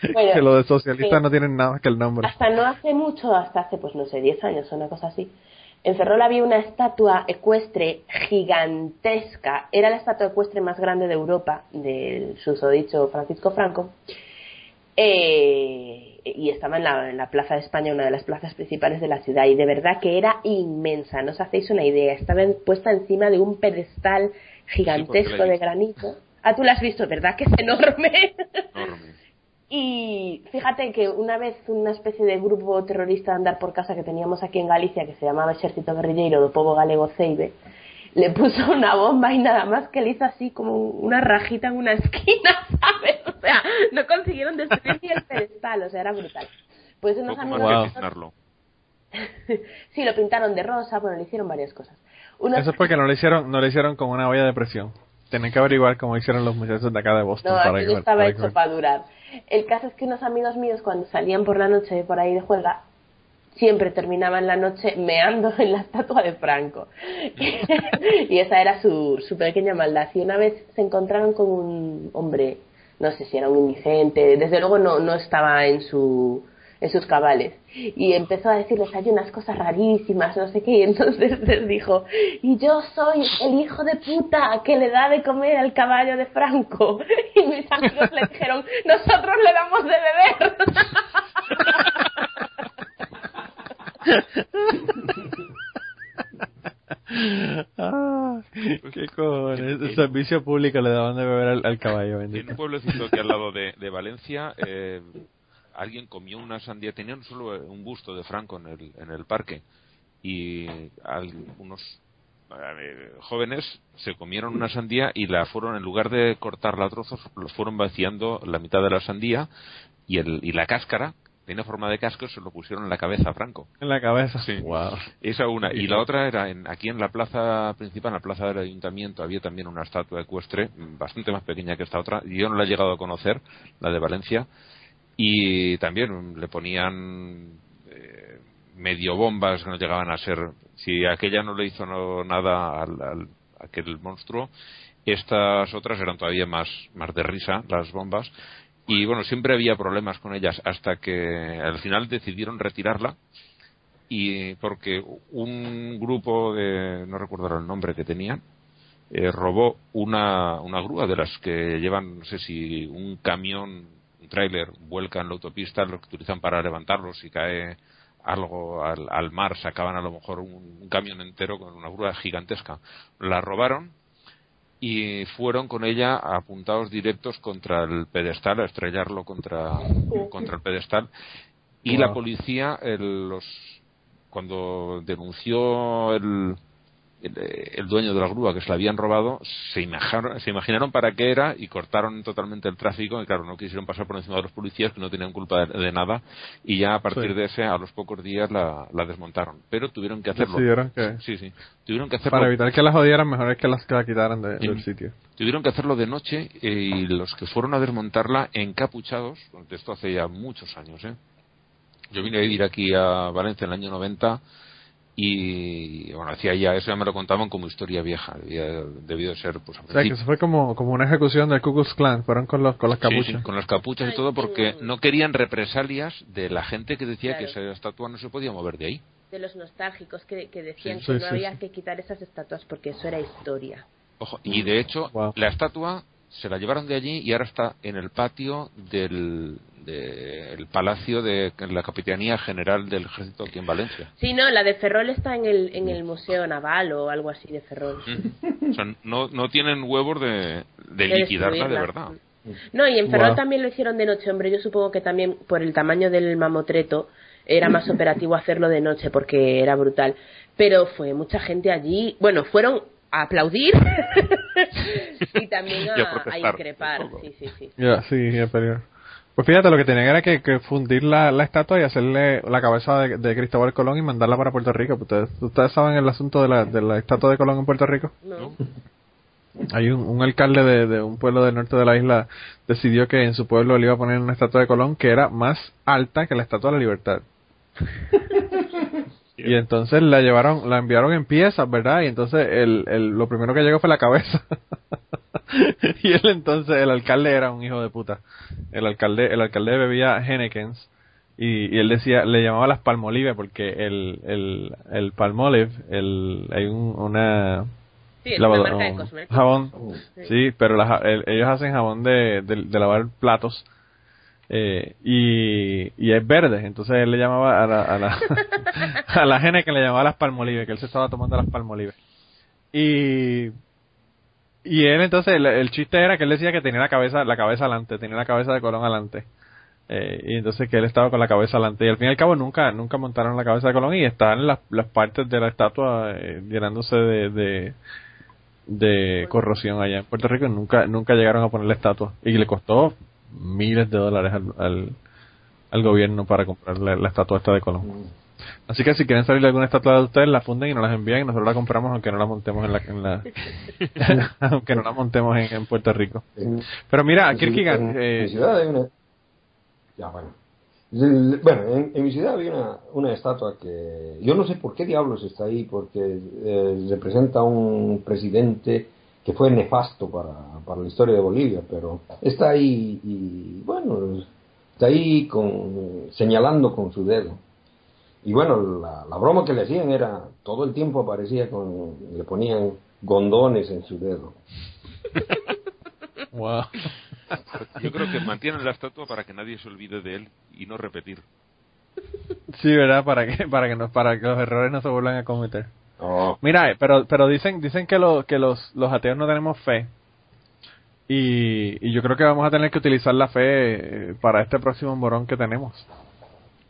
que lo de socialistas no tienen nada que el nombre. Hasta no hace mucho, hasta hace, pues no sé, 10 años o una cosa así, en Ferrol había una estatua ecuestre gigantesca, era la estatua ecuestre más grande de Europa, del susodicho Francisco Franco, eh, y estaba en la, Plaza de España, una de las plazas principales de la ciudad, y de verdad que era inmensa, no os hacéis una idea, estaba puesta encima de un pedestal gigantesco de granito. Ah, tú la has visto, ¿verdad? Que es enorme. enorme. Y fíjate que una vez una especie de grupo terrorista de andar por casa que teníamos aquí en Galicia, que se llamaba Ejército Guerrillero do Povo Galego Ceibe, le puso una bomba y nada más que le hizo así como una rajita en una esquina, ¿sabes? O sea, no consiguieron destruir ni el pedestal, o sea, era brutal. Pues unos amigos... sí, lo pintaron de rosa, bueno, le hicieron varias cosas. Eso es porque no le hicieron, no le hicieron con una olla de presión. Tienen que averiguar cómo hicieron los muchachos de acá de Boston. No, para estaba hecho para durar. El caso es que unos amigos míos cuando salían por la noche por ahí de juega siempre terminaban la noche meando en la estatua de Franco. y esa era su, su pequeña maldad. Y una vez se encontraron con un hombre, no sé si era un indigente, desde luego no, no estaba en su en sus cabales. Y empezó a decirles, hay unas cosas rarísimas, no sé qué, y entonces les dijo, y yo soy el hijo de puta que le da de comer al caballo de Franco. Y mis amigos le dijeron, nosotros le damos de beber. ah, qué cojones. El servicio público le daban de beber al, caballo. Bendito. En un pueblecito que al lado de, de Valencia, eh, alguien comió una sandía, tenían solo un busto de Franco en el, en el parque y algunos eh, jóvenes se comieron una sandía y la fueron, en lugar de cortarla a trozos, los fueron vaciando la mitad de la sandía y, el, y la cáscara tenía forma de casco, se lo pusieron en la cabeza a Franco. En la cabeza. Sí. Wow. Esa una. Y la otra era en, aquí en la plaza principal, en la plaza del ayuntamiento, había también una estatua ecuestre, mm, bastante más pequeña que esta otra. y Yo no la he llegado a conocer, la de Valencia. Y también le ponían eh, medio bombas que no llegaban a ser. Si aquella no le hizo no- nada al, al- aquel monstruo, estas otras eran todavía más, más de risa, las bombas. Y bueno, siempre había problemas con ellas hasta que al final decidieron retirarla y porque un grupo de no recuerdo el nombre que tenían eh, robó una, una grúa de las que llevan no sé si un camión tráiler vuelca en la autopista lo que utilizan para levantarlos si cae algo al, al mar sacaban a lo mejor un, un camión entero con una grúa gigantesca. La robaron y fueron con ella apuntados directos contra el pedestal a estrellarlo contra contra el pedestal. Y la policía el- los cuando denunció el, el, el dueño de la grúa que se la habían robado, se imaginaron, se imaginaron para qué era y cortaron totalmente el tráfico. Y claro, no quisieron pasar por encima de los policías que no tenían culpa de, de nada. Y ya a partir Sí. de ese, a los pocos días la, la desmontaron. Pero tuvieron que hacerlo. Que- Sí, sí. Tuvieron que hacerlo. Para evitar que las jodieran, mejor es que las que la quitaran de- del sitio. Tuvieron que hacerlo de noche eh, y los que fueron a desmontarla encapuchados, esto hace ya muchos años, ¿eh? Yo vine a vivir aquí a Valencia en el año 90 y, bueno, hacía ya, eso ya me lo contaban como historia vieja, debía, debió de ser, pues, a O sea, que eso fue como, como una ejecución del Ku Klux Klan. Fueron con, los, con las Sí, capuchas. sí, con las capuchas y todo porque no querían represalias de la gente que decía Claro. que esa estatua no se podía mover de ahí. De los nostálgicos que, que decían Sí, que sí, no sí, había sí. que quitar esas estatuas porque eso era historia. Ojo, y de hecho, Wow. la estatua se la llevaron de allí y ahora está en el patio del del palacio de la Capitanía General del Ejército aquí en Valencia. Sí, no, la de Ferrol está en el, en el Museo Naval o algo así de Ferrol. O sea, no, no tienen huevos de, de De liquidarla de verdad. No, y en Ferrol Wow. también lo hicieron de noche, hombre. Yo supongo que también por el tamaño del mamotreto era más operativo hacerlo de noche porque era brutal. Pero fue mucha gente allí. Bueno, fueron a aplaudir y también Y a a, increpar. Sí, sí, sí. Ya, sí. Pues fíjate, lo que tenían era que, que fundir la, la estatua y hacerle la cabeza de, de Cristóbal Colón y mandarla para Puerto Rico. ¿Ustedes, ustedes saben el asunto de la, de la estatua de Colón en Puerto Rico? No. Hay un, un alcalde de, de un pueblo del norte de la isla decidió que en su pueblo le iba a poner una estatua de Colón que era más alta que la estatua de la libertad. y entonces la llevaron, la enviaron en piezas, ¿verdad? Y entonces el, el, lo primero que llegó fue la cabeza. y él entonces, el alcalde era un hijo de puta. El alcalde, el alcalde bebía Hennekens y, y él decía, le llamaba las palmolive porque el, el, el palmolive, el, hay un, una, Sí, lavado- marca de cosméticos. jabón, Sí. sí, pero la el- ellos hacen jabón de, de, de lavar platos eh, y, y es verde, entonces él le llamaba a la, a la, a la gene que le llamaba las palmolive, que él se estaba tomando las palmolive. Y, y él entonces, el, el chiste era que él decía que tenía la cabeza, la cabeza adelante, tenía la cabeza de Colón adelante. Eh, y entonces que él estaba con la cabeza adelante y al fin y al cabo nunca nunca montaron la cabeza de Colón y están las, las partes de la estatua eh, llenándose de, de, de corrosión allá en Puerto Rico nunca nunca llegaron a poner la estatua y le costó miles de dólares al, al, al gobierno para comprar la, la estatua esta de Colón así que si quieren salir alguna estatua de ustedes la funden y nos las envían y nosotros la compramos aunque no la montemos en la, en la aunque no la montemos en, en Puerto Rico pero mira en- Kierkegaard en, eh, mi ciudad hay una. Ya, bueno. Bueno, en, en mi ciudad había una, una estatua que. Yo no sé por qué diablos está ahí, porque eh, representa un presidente que fue nefasto para, para la historia de Bolivia, pero está ahí y, bueno, está ahí con, señalando con su dedo. Y bueno, la, la broma que le hacían era, todo el tiempo aparecía con, le ponían gondoles en su dedo. wow. Yo creo que mantienen la estatua para que nadie se olvide de él y no repetir. Sí, ¿verdad? Para que, para que, no, para que los errores no se vuelvan a cometer. Oh, Mira, eh, pero, pero dicen, dicen que, lo, que los, los ateos no tenemos fe. Y, y yo creo que vamos a tener que utilizar la fe eh, para este próximo morón que tenemos.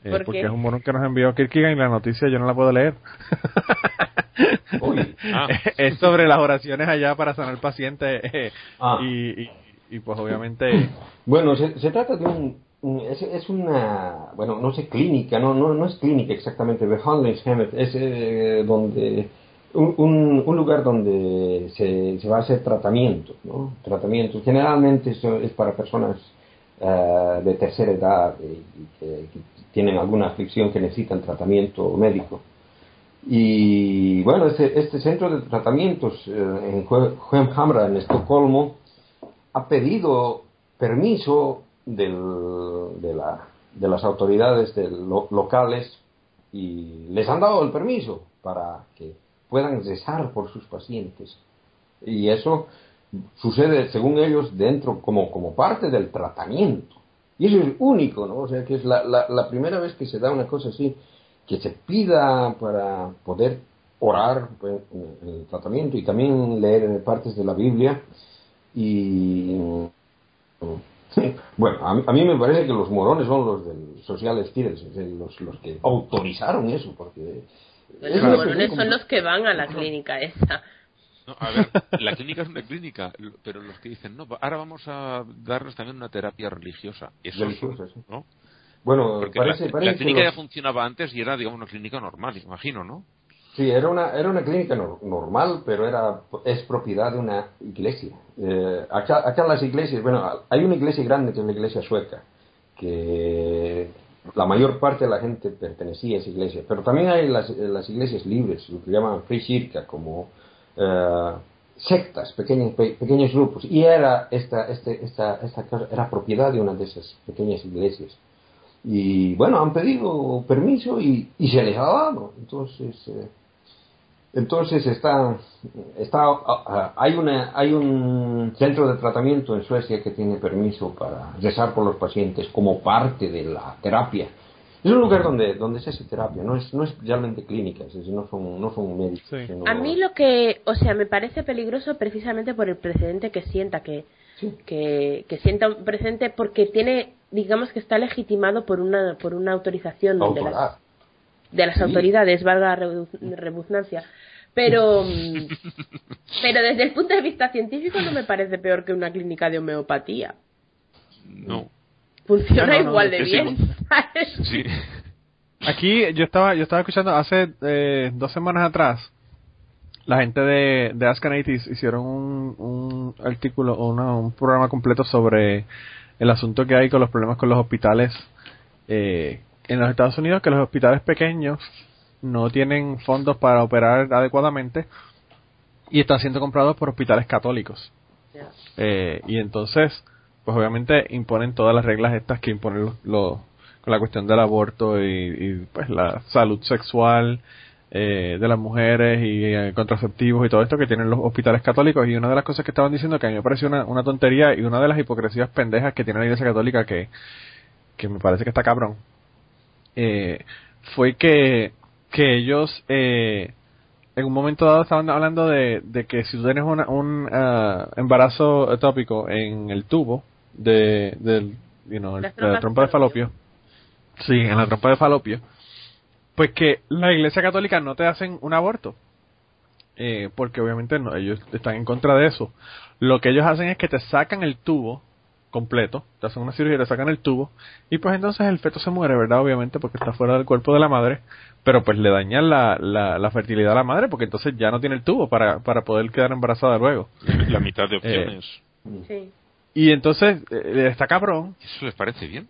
Eh, ¿Por porque qué? es un morón que nos envió Kierkegaard y la noticia yo no la puedo leer. Uy. Ah. es sobre las oraciones allá para sanar pacientes. eh, Ah. y, y, y pues obviamente... Bueno, se, se trata de un, es, es, una, bueno, no sé, clínica, no, no, no es clínica exactamente, Behandlingshemmet es eh, donde, un, un, lugar donde se, se, va a hacer tratamiento, ¿no? Tratamiento, generalmente es para personas uh, de tercera edad y, que, tienen alguna aflicción que necesitan tratamiento médico. Y bueno, este, este centro de tratamientos eh, en Hamra, en Estocolmo, ha pedido permiso del, de, la, de, las autoridades lo, locales y les han dado el permiso para que puedan rezar por sus pacientes. Y eso sucede, según ellos, dentro, como, como parte del tratamiento. Y eso es único, ¿no? O sea, que es la, la, primera vez que se da una cosa así, que se pida para poder orar pues, el tratamiento y también leer partes de la Biblia. Y bueno, a, mí me parece que los morones son los del Social Students, los, los que autorizaron eso, porque... Los morones son los que van a la clínica esa. No, a ver, la clínica es una clínica, pero los que dicen, no, ahora vamos a darles también una terapia religiosa. Eso religiosa, sí. ¿no? Bueno, Porque parece, la, parece la clínica que ya funcionaba antes y era, digamos, una clínica normal, imagino, ¿no? Sí, era una, era una clínica nor- normal, pero era, es propiedad de una iglesia. Eh, acá, las iglesias, bueno, hay una iglesia grande que es la iglesia sueca, que la mayor parte de la gente pertenecía a esa iglesia, pero también hay las, las iglesias libres, lo que llaman Frikirka, como eh, sectas, pequeños, pe- pequeños grupos, y era esta, este, esta, esta cosa, era propiedad de una de esas pequeñas iglesias. Y bueno, han pedido permiso y, y se les ha dado. Entonces, eh, entonces está, está, ah, ah, hay, una, hay un centro de tratamiento en Suecia que tiene permiso para rezar por los pacientes como parte de la terapia. Es un lugar donde, donde se hace terapia, no es, no es realmente clínica, es decir, no son, no son médicos. Sí. sino- A mí lo que, o sea, me parece peligroso precisamente por el precedente que sienta, que, Sí. que, que sienta un precedente porque tiene, digamos que está legitimado por una, por una autorización de Autoridad. las, de las autoridades, valga la redundancia. Pero, pero desde el punto de vista científico no me parece peor que una clínica de homeopatía. No. Funciona No, no, no, igual de bien. Sí. Aquí yo estaba yo estaba escuchando hace eh, dos semanas atrás la gente de, de Ask an Atheist hicieron un, un artículo o una- un programa completo sobre el asunto que hay con los problemas con los hospitales eh, en los Estados Unidos que los hospitales pequeños no tienen fondos para operar adecuadamente y están siendo comprados por hospitales católicos eh, y entonces, pues obviamente imponen todas las reglas estas que imponen los, los- con la cuestión del aborto y, y, pues la salud sexual eh, de las mujeres y eh, contraceptivos y todo esto que tienen los hospitales católicos. Y una de las cosas que estaban diciendo que a mí me pareció una, una tontería y una de las hipocresías pendejas que tiene la Iglesia Católica que, que me parece que está cabrón, eh, fue que, que ellos eh, en un momento dado estaban hablando de, de que si tú tienes una, un ah, embarazo tópico en el tubo de, del, you know, el- Las de la trompa de de falopio, sí, en la trompa de falopio, pues que la Iglesia Católica no te hacen un aborto, eh, porque obviamente no, ellos están en contra de eso. Lo que ellos hacen es que te sacan el tubo completo, te hacen una cirugía, te sacan el tubo, y pues entonces el feto se muere, ¿verdad? Obviamente, porque está fuera del cuerpo de la madre, pero pues le dañan la, la, la fertilidad a la madre, porque entonces ya no tiene el tubo para, para poder quedar embarazada luego. La mitad de opciones. Sí. Y entonces eh, está cabrón ¿Eso les parece bien?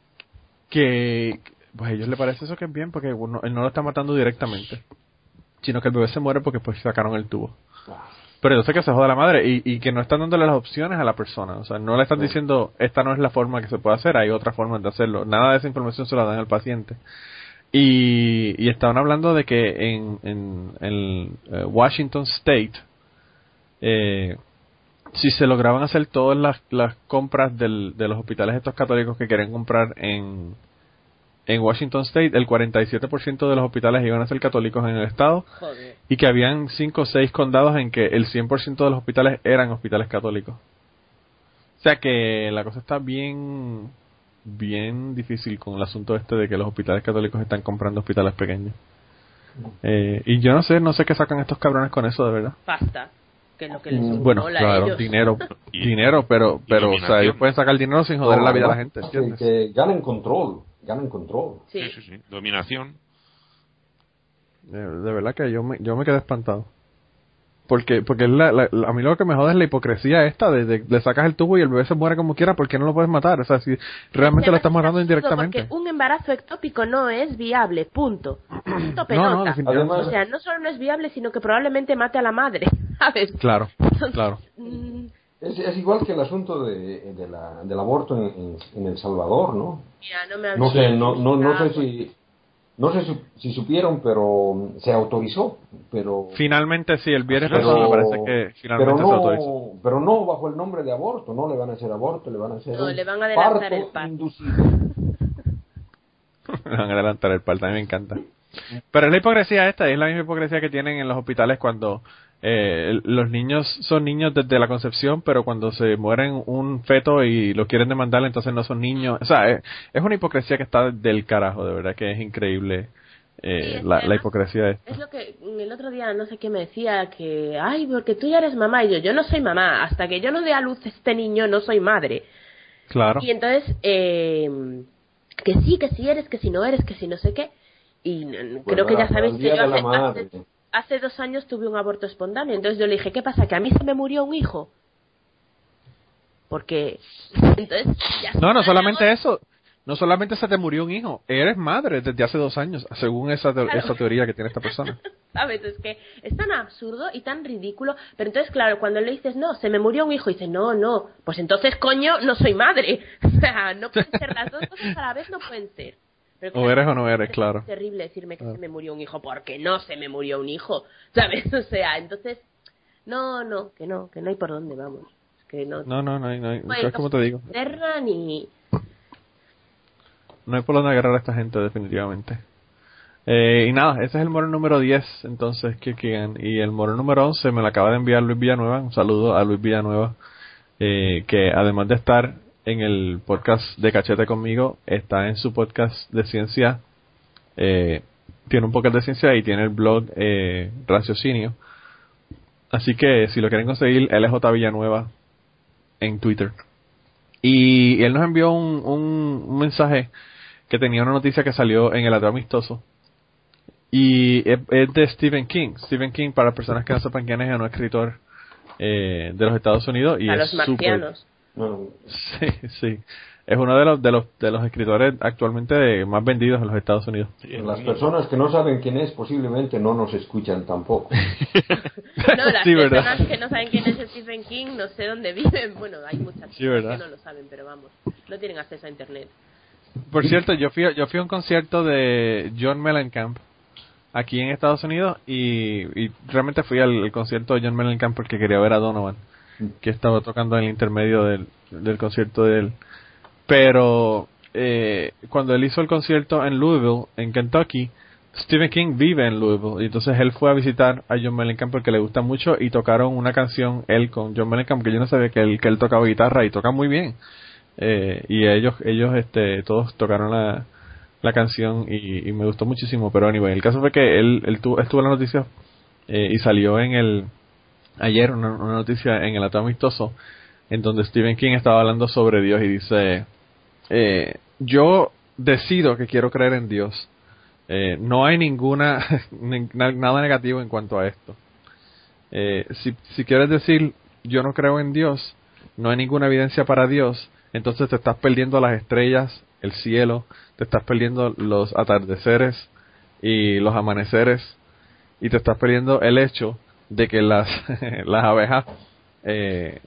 que pues a ellos les parece eso que es bien, porque uno, él no lo está matando directamente, sino que el bebé se muere porque pues sacaron el tubo. Pero entonces que se joda la madre y, y que no están dándole las opciones a la persona. O sea, no le están Sí. diciendo, esta no es la forma que se puede hacer, hay otra forma de hacerlo. Nada de esa información se la dan al paciente. Y, y estaban hablando de que en, en, en, eh, Washington State, eh, si se lograban hacer todas las, las compras del, de los hospitales estos católicos que querían comprar en, en Washington State, el 47% de los hospitales iban a ser católicos en el estado Joder. y que habían 5 o 6 condados en que el 100% de los hospitales eran hospitales católicos. O sea que la cosa está bien bien difícil con el asunto este de que los hospitales católicos están comprando hospitales pequeños. Eh, y yo no sé, no sé qué sacan estos cabrones con eso de verdad. Pasta. que es lo que les Mm, bueno, claro, ellos. dinero, dinero, pero, pero, o sea, ellos pueden sacar dinero sin joder No, la vida a la gente, ¿entiendes? Que ganen control, ganen control. Sí. Sí, sí, sí. Dominación. De, de verdad que yo me, yo me quedé espantado. Porque, porque es la, la- la- a mí lo que me jode es la hipocresía esta de, de- le sacas el tubo y el bebé se muere como quiera, ¿por qué no lo puedes matar? O sea, si realmente lo estás es matando indirectamente. Porque un embarazo ectópico no es viable, punto. Punto No, pelota. no. Además- o sea, no solo no es viable, sino que probablemente mate a la madre, ¿sabes? Claro, Entonces, claro. mm, Es, es igual que el asunto de, de la, del aborto en, en- en El Salvador, ¿no? ya, no me No sé, no, no, no sé si, no sé si, si supieron, pero se autorizó, pero, Finalmente sí, el viernes pero, pasado me parece que finalmente pero se autorizó. no, pero no bajo el nombre de aborto, no le van a hacer aborto, le van a hacer No, le van a adelantar parto el parto. inducido. Me van a adelantar el parto, a mí me encanta. Pero es la hipocresía esta, es la misma hipocresía que tienen en los hospitales cuando eh, los niños son niños desde la concepción, pero cuando se mueren un feto y lo quieren demandar, entonces no son niños. O sea, es, es una hipocresía que está del carajo, de verdad que es increíble eh, es la, la hipocresía de esto. Es lo que el otro día no sé qué me decía que, ay, porque tú ya eres mamá y yo, yo no soy mamá, hasta que yo no dé a luz este niño no soy madre. Claro. Y entonces, eh, que sí, que sí eres, que si no eres, que si no sé qué. Y creo que ya sabéis que yo hace, hace, hace dos años tuve un aborto espontáneo. Entonces yo le dije, ¿qué pasa? ¿Que a mí se me murió un hijo? Porque, entonces, ya No, no solamente eso. No solamente se te murió un hijo, eres madre desde hace dos años, según esa, te- Claro. esa teoría que tiene esta persona. ¿Sabes? Es que es tan absurdo y tan ridículo. Pero entonces, claro, cuando le dices, no, se me murió un hijo, dice, no, no, pues entonces, coño, no soy madre. O sea, no pueden ser las dos cosas a la vez, no pueden ser. Pero O eres o no eres, es claro. terrible decirme que se me murió un hijo, porque no se me murió un hijo. ¿Sabes? O sea, entonces, no, no, que no, que no hay por dónde, vamos. Que no. No, no, no, hay- no, hay- no hay es como te digo. ni. No hay por dónde agarrar a esta gente, definitivamente. Eh, y nada, ese es el moro número 10, entonces, que quedan. Y el moro número 11 me lo acaba de enviar Luis Villanueva. Un saludo a Luis Villanueva, eh, que además de estar en el podcast de Cachete conmigo, está en su podcast de ciencia. Eh, tiene un podcast de ciencia y tiene el blog eh, Raciocinio. Así que si lo quieren conseguir, LJ Villanueva en Twitter. Y él nos envió un, un, un mensaje que tenía una noticia que salió en el ateo amistoso. Y es, es de Stephen King. Stephen King, para personas que no sepan quién es, es un escritor eh, de los Estados Unidos. Y a es los marcianos. No, Sí, sí. Es uno de los, de los, de los escritores actualmente más vendidos en los Estados Unidos. las personas que no saben quién es posiblemente no nos escuchan tampoco. No, las Sí, ¿verdad? personas que no saben quién es Stephen King, no sé dónde viven. Bueno, hay muchas Sí, personas que no lo saben, pero vamos, no tienen acceso a internet. Por cierto, yo fui, yo fui a un concierto de John Mellencamp aquí en Estados Unidos y, y realmente fui al, al concierto de John Mellencamp porque quería ver a Donovan, que estaba tocando en el intermedio del, del concierto de él. Pero eh, cuando él hizo el concierto en Louisville, en Kentucky, Stephen King vive en Louisville y entonces él fue a visitar a John Mellencamp porque le gusta mucho y tocaron una canción él con John Mellencamp que yo no sabía que él, que él tocaba guitarra y toca muy bien. Eh, y ellos ellos este todos tocaron la, la canción y, me gustó muchísimo pero anyway el caso fue que él, él tuvo, estuvo en la noticia eh, y salió en el ayer una, noticia en el ateo amistoso en donde Stephen King estaba hablando sobre Dios y dice eh, yo decido que quiero creer en Dios. Eh, no hay ninguna ni- na- nada negativo en cuanto a esto. Eh, si, si quieres decir yo no creo en Dios no hay ninguna evidencia para Dios entonces te estás perdiendo las estrellas, el cielo, te estás perdiendo los atardeceres y los amaneceres y te estás perdiendo el hecho de que las, las abejas eh,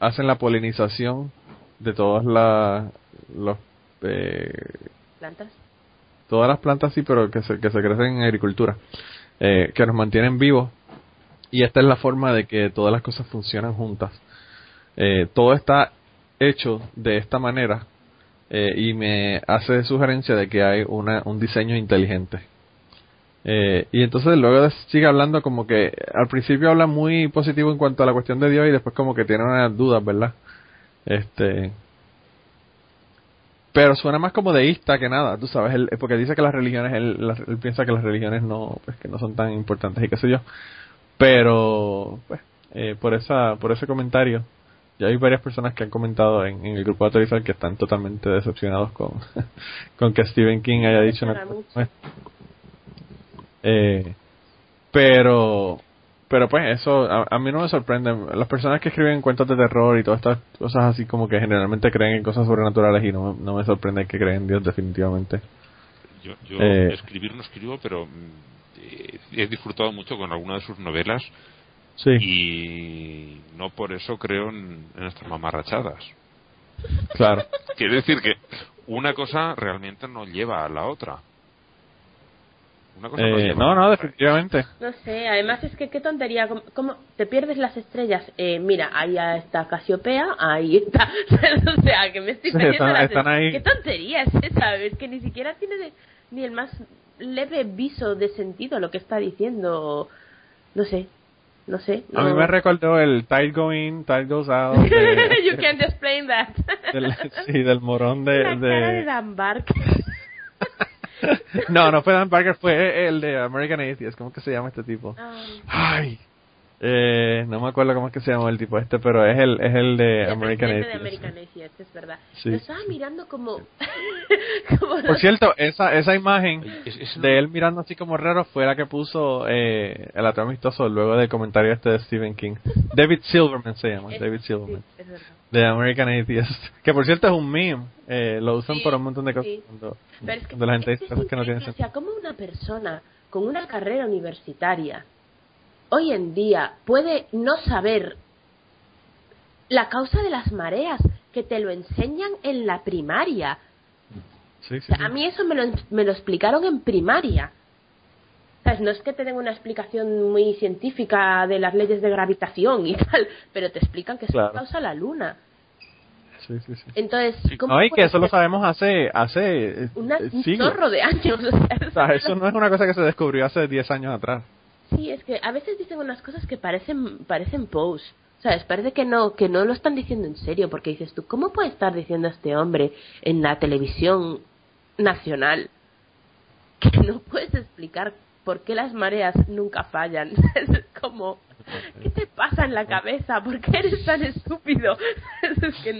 hacen la polinización de todas las los, eh, ¿Plantas? todas las plantas sí pero que se, que se crecen en agricultura eh, que nos mantienen vivos y esta es la forma de que todas las cosas funcionan juntas eh, todo está hecho de esta manera eh, y me hace sugerencia de que hay una, un diseño inteligente. Eh, y entonces luego sigue hablando como que al principio habla muy positivo en cuanto a la cuestión de Dios y después como que tiene unas dudas, ¿verdad? Este, pero suena más como deísta que nada, tú sabes, él, porque dice que las religiones, él, piensa que las religiones no, pues que no son tan importantes y qué sé yo. Pero, pues, eh, por esa por ese comentario. Ya hay varias personas que han comentado en, el grupo de Autorizar que están totalmente decepcionados con, con que Stephen King haya dicho una cosa. Eh, pero pero pues eso a, mí no me sorprende. Las personas que escriben cuentos de terror y todas estas cosas así como que generalmente creen en cosas sobrenaturales y no, no me sorprende que creen en Dios definitivamente. Yo, yo eh, escribir no escribo pero mm, he disfrutado mucho con alguna de sus novelas. Sí. y no por eso creo en, en estas mamarrachadas. Claro. Quiere decir que una cosa realmente no lleva a la otra eh, no, no, definitivamente. No sé, además es que qué tontería, ¿cómo, te pierdes las estrellas? Eh, mira, ahí está Casiopea, ahí está. o sea, que me estoy perdiendo están, ahí. Qué tontería es esa, es que ni siquiera tiene ni el más leve viso de sentido lo que está diciendo. No sé, no sé. A mí me recordó el Tide Going, Tide Goes Out. you can't explain that. sí, del morón de. La de... cara de Dan Bark. no, no fue Dan Parker, fue el de American Atheist. ¿Cómo que se llama este tipo? Ah. Ay. Eh, no me acuerdo cómo es que se llama el tipo este, pero es el es el de American Atheist. de American Atheist, es verdad. Sí, Lo estaba mirando como... Por cierto, esa esa imagen de él mirando así como raro fue la que puso eh, el ateo amistoso luego del comentario este de Stephen King. David Silverman se llama, David Silverman. es verdad de American Atheist. Que por cierto es un meme. Eh, lo usan por un montón de cosas. Cuando, Pero es que, la gente dice cosas que no tienen sentido. O sea, como una persona con una carrera universitaria hoy en día puede no saber la causa de las mareas que te lo enseñan en la primaria. Sí, sí, A mí eso me lo, me lo explicaron en primaria. No es que te den una explicación muy científica de las leyes de gravitación y tal, pero te explican que eso causa la luna. Sí, sí, sí. Entonces, ¿cómo no, y que eso lo sabemos hace hace eh, un chorro de años. O sea, eso no es una cosa que se descubrió hace 10 años atrás. Sí, es que a veces dicen unas cosas que parecen parecen pose. ¿Sabes? Parece que no, que no lo están diciendo en serio, porque dices tú, ¿cómo puede estar diciendo este hombre en la televisión nacional que no puedes explicar ¿por qué las mareas nunca fallan? es como, ¿qué te pasa en la cabeza? ¿Por qué eres tan estúpido? es que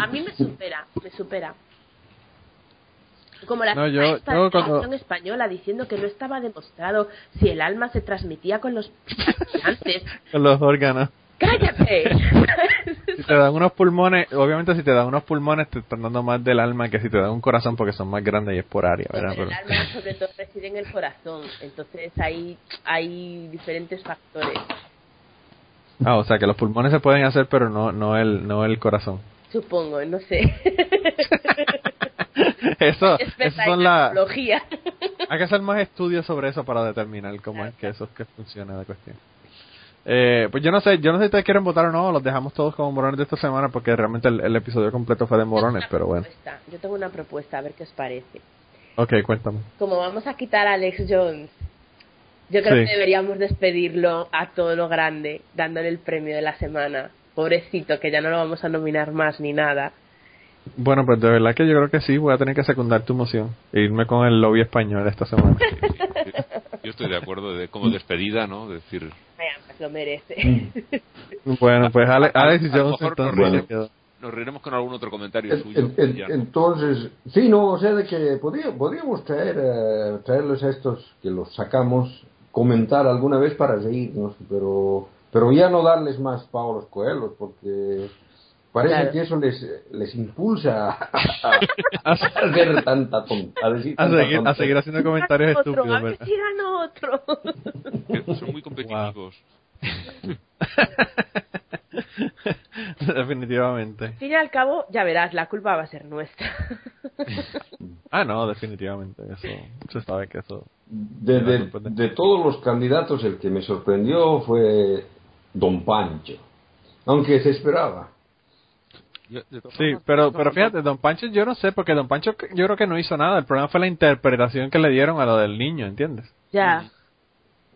a mí me supera, me supera. Como la no, española diciendo que no estaba demostrado si el alma se transmitía con los antes. con los órganos. ¡Cállate! si te dan unos pulmones, obviamente si te dan unos pulmones te están dando más del alma que si te dan un corazón porque son más grandes y es por área, ¿verdad? el alma sobre todo reside en el corazón, entonces hay, hay diferentes factores. Ah, o sea que los pulmones se pueden hacer pero no, no, el, no el corazón. Supongo, no sé. eso, eso son la... Hay que hacer más estudios sobre eso para determinar cómo es que eso es que funciona la cuestión. Eh, pues yo no sé, yo no sé si ustedes quieren votar o no, los dejamos todos como morones de esta semana porque realmente el, episodio completo fue de morones, pero bueno. Yo tengo una propuesta, a ver qué os parece. Ok, cuéntame. Como vamos a quitar a Alex Jones, yo creo que deberíamos despedirlo a todo lo grande, dándole el premio de la semana. Pobrecito, que ya no lo vamos a nominar más ni nada. Bueno, pues de verdad que yo creo que sí, voy a tener que secundar tu moción e irme con el lobby español esta semana. yo estoy de acuerdo de como despedida, ¿no? Decir lo merece. Mm. bueno, pues Alex, Jones entonces nos reiremos con algún otro comentario suyo. entonces, sí, no, o sea, de que podríamos traer, eh, traerles a estos que los sacamos, comentar alguna vez para reírnos, pero, pero ya no darles más Paulos Coelhos, porque parece que eso les, les impulsa a, hacer tanta tonta, a, decir a, seguir, haciendo comentarios estúpidos. A ver otro. Son muy competitivos. definitivamente. Al fin y al cabo, ya verás, la culpa va a ser nuestra. ah, no, definitivamente. Eso, se sabe que eso. De, de, todos los candidatos, el que me sorprendió fue Don Pancho. Aunque se esperaba. Sí, pero, pero fíjate, Don Pancho yo no sé, porque Don Pancho yo creo que no hizo nada. El problema fue la interpretación que le dieron a lo del niño, ¿entiendes? Ya.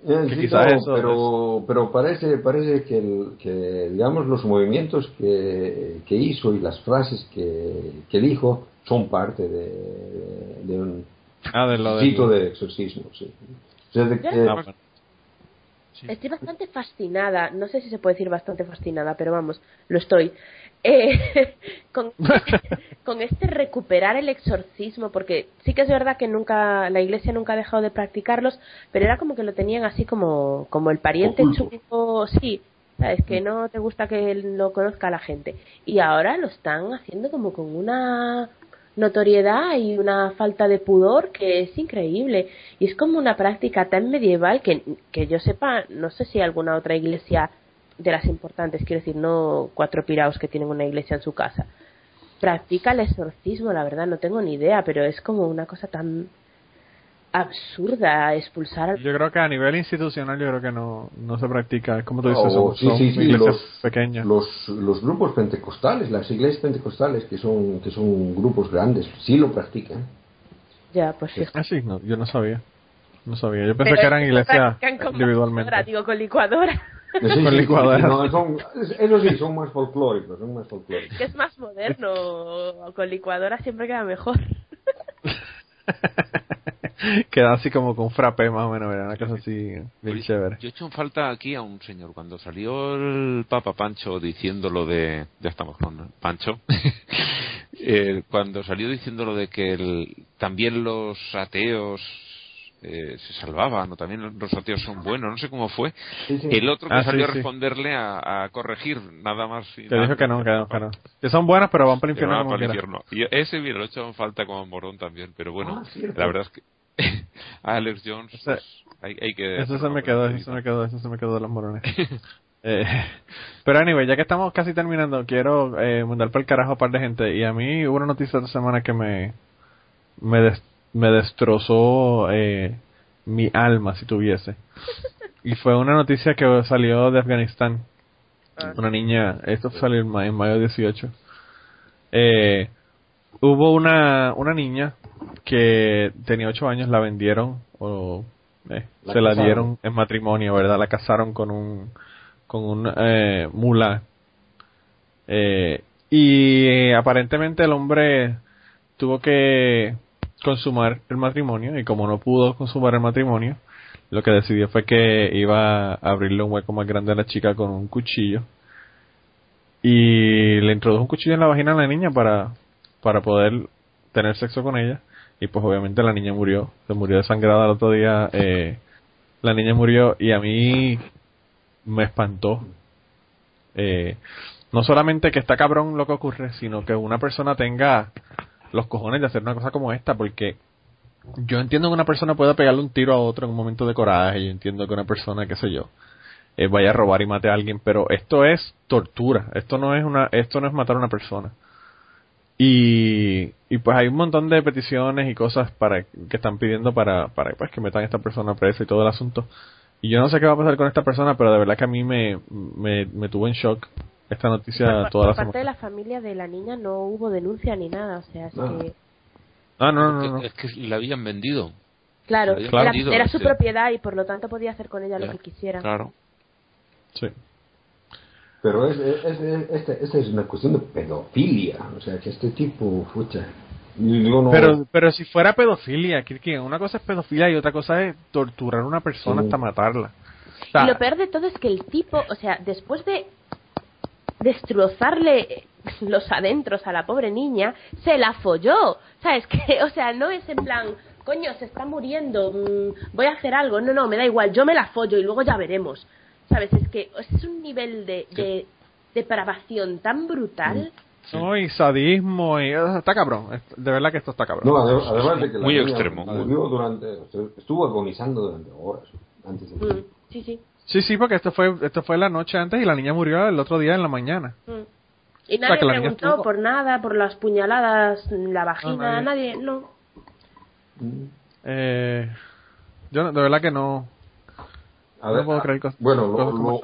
Eh, pero, pero parece, parece que, el, que, digamos, los movimientos que, que hizo y las frases que, que dijo son parte de, de, un ah, de de exorcismo, sí. O sea, de, que, Estoy bastante fascinada, no sé si se puede decir bastante fascinada, pero vamos, lo estoy. Eh, con, con este recuperar el exorcismo, porque sí que es verdad que nunca la iglesia nunca ha dejado de practicarlos, pero era como que lo tenían así como, como el pariente chungo, sí, sabes que no te gusta que lo conozca la gente. Y ahora lo están haciendo como con una notoriedad y una falta de pudor que es increíble. Y es como una práctica tan medieval que, que yo sepa, no sé si alguna otra iglesia de las importantes, quiero decir, no cuatro piraos que tienen una iglesia en su casa. Practica el exorcismo, la verdad, no tengo ni idea, pero es como una cosa tan absurda expulsar Yo creo que a nivel institucional yo creo que no, no se practica, como tú dices, oh, son, iglesias los, pequeñas. Los, los grupos pentecostales, las iglesias pentecostales, que son, que son grupos grandes, sí lo practican. Ya, pues sí. Ah, sí, no, yo no sabía. No sabía, yo pensé que eran iglesias individualmente. Digo, con licuadora. con licuadora. No, son, eso sí, son más folclóricos, son más folclóricos. Que es más moderno, con licuadora siempre queda mejor. Queda así como con frappe más o menos, una cosa así bien chévere. Yo he hecho en falta aquí a un señor. Cuando salió el Papa Pancho diciendo lo de. Ya estamos con Pancho. eh, cuando salió diciendo lo de que el, también los ateos eh, se salvaban, o también los ateos son buenos, no sé cómo fue. El otro que ah, salió a responderle a, corregir, nada más. Y Te dijo que no, que no, que no. Que son buenos, pero van para el infierno. Para el infierno. Y ese, mira, lo he hecho en falta como morón también, pero bueno, ah, la verdad es que Alex Jones, pues, hay, que... Eso se me quedó, eso se me quedó, eso se me quedó de los morones. eh, pero anyway, ya que estamos casi terminando, quiero eh, mandar para el carajo a un par de gente. Y a mí hubo una noticia esta semana que me me, me destrozó eh, mi alma, si tuviese. Y fue una noticia que salió de Afganistán. Ah. Una niña, esto salió en mayo, en mayo 18. Eh, hubo una, una niña que tenía ocho años, la vendieron o eh, se la dieron en matrimonio, ¿verdad? La casaron con un con un eh, mula eh, y aparentemente el hombre tuvo que consumar el matrimonio y como no pudo consumar el matrimonio, lo que decidió fue que iba a abrirle un hueco más grande a la chica con un cuchillo. Y le introdujo un cuchillo en la vagina a la niña para para poder tener sexo con ella. Y pues obviamente la niña murió, se murió desangrada el otro día, eh, la niña murió y a mí me espantó. Eh, no solamente que está cabrón lo que ocurre, sino que una persona tenga los cojones de hacer una cosa como esta, porque yo entiendo que una persona pueda pegarle un tiro a otro en un momento de coraje, yo entiendo que una persona, qué sé yo, eh, vaya a robar y mate a alguien, pero esto es tortura, esto no es una, esto no es matar a una persona. Y, y pues hay un montón de peticiones y cosas para que están pidiendo para, para pues, que metan a esta persona presa y todo el asunto. Y yo no sé qué va a pasar con esta persona, pero de verdad que a mí me, me, me tuvo en shock esta noticia toda la semana. parte de la familia de la niña no hubo denuncia ni nada, o sea, es que... Ah, no, no, no. Es que, la habían vendido. Claro, era, su propiedad y por lo tanto podía hacer con ella lo que quisiera. Claro. Sí. Pero es, es, este, esta es una cuestión de pedofilia, o sea, que este tipo, fucha. Pero, pero si fuera pedofilia, que una cosa es pedofilia y otra cosa es torturar a una persona hasta matarla. y lo peor de todo es que el tipo, o sea, después de destrozarle los adentros a la pobre niña, se la folló. ¿Sabes? Que, o sea, no es en plan, coño, se está muriendo, mm, voy a hacer algo. No, no, me da igual, yo me la follo y luego ya veremos. ¿Sabes? Es que es un nivel de, de depravación tan brutal. No, y sadismo, y está cabrón. De verdad que esto está cabrón. No, además de que Muy extremo. durante, estuvo agonizando durante horas antes de mm, Sí, sí. Sí, sí, porque esto fue esto fue la noche antes y la niña murió el otro día en la mañana. Mm. Y nadie preguntó por nada, por las puñaladas en la vagina, nadie. no. Eh, yo de verdad que no, no puedo creer que, bueno, lo,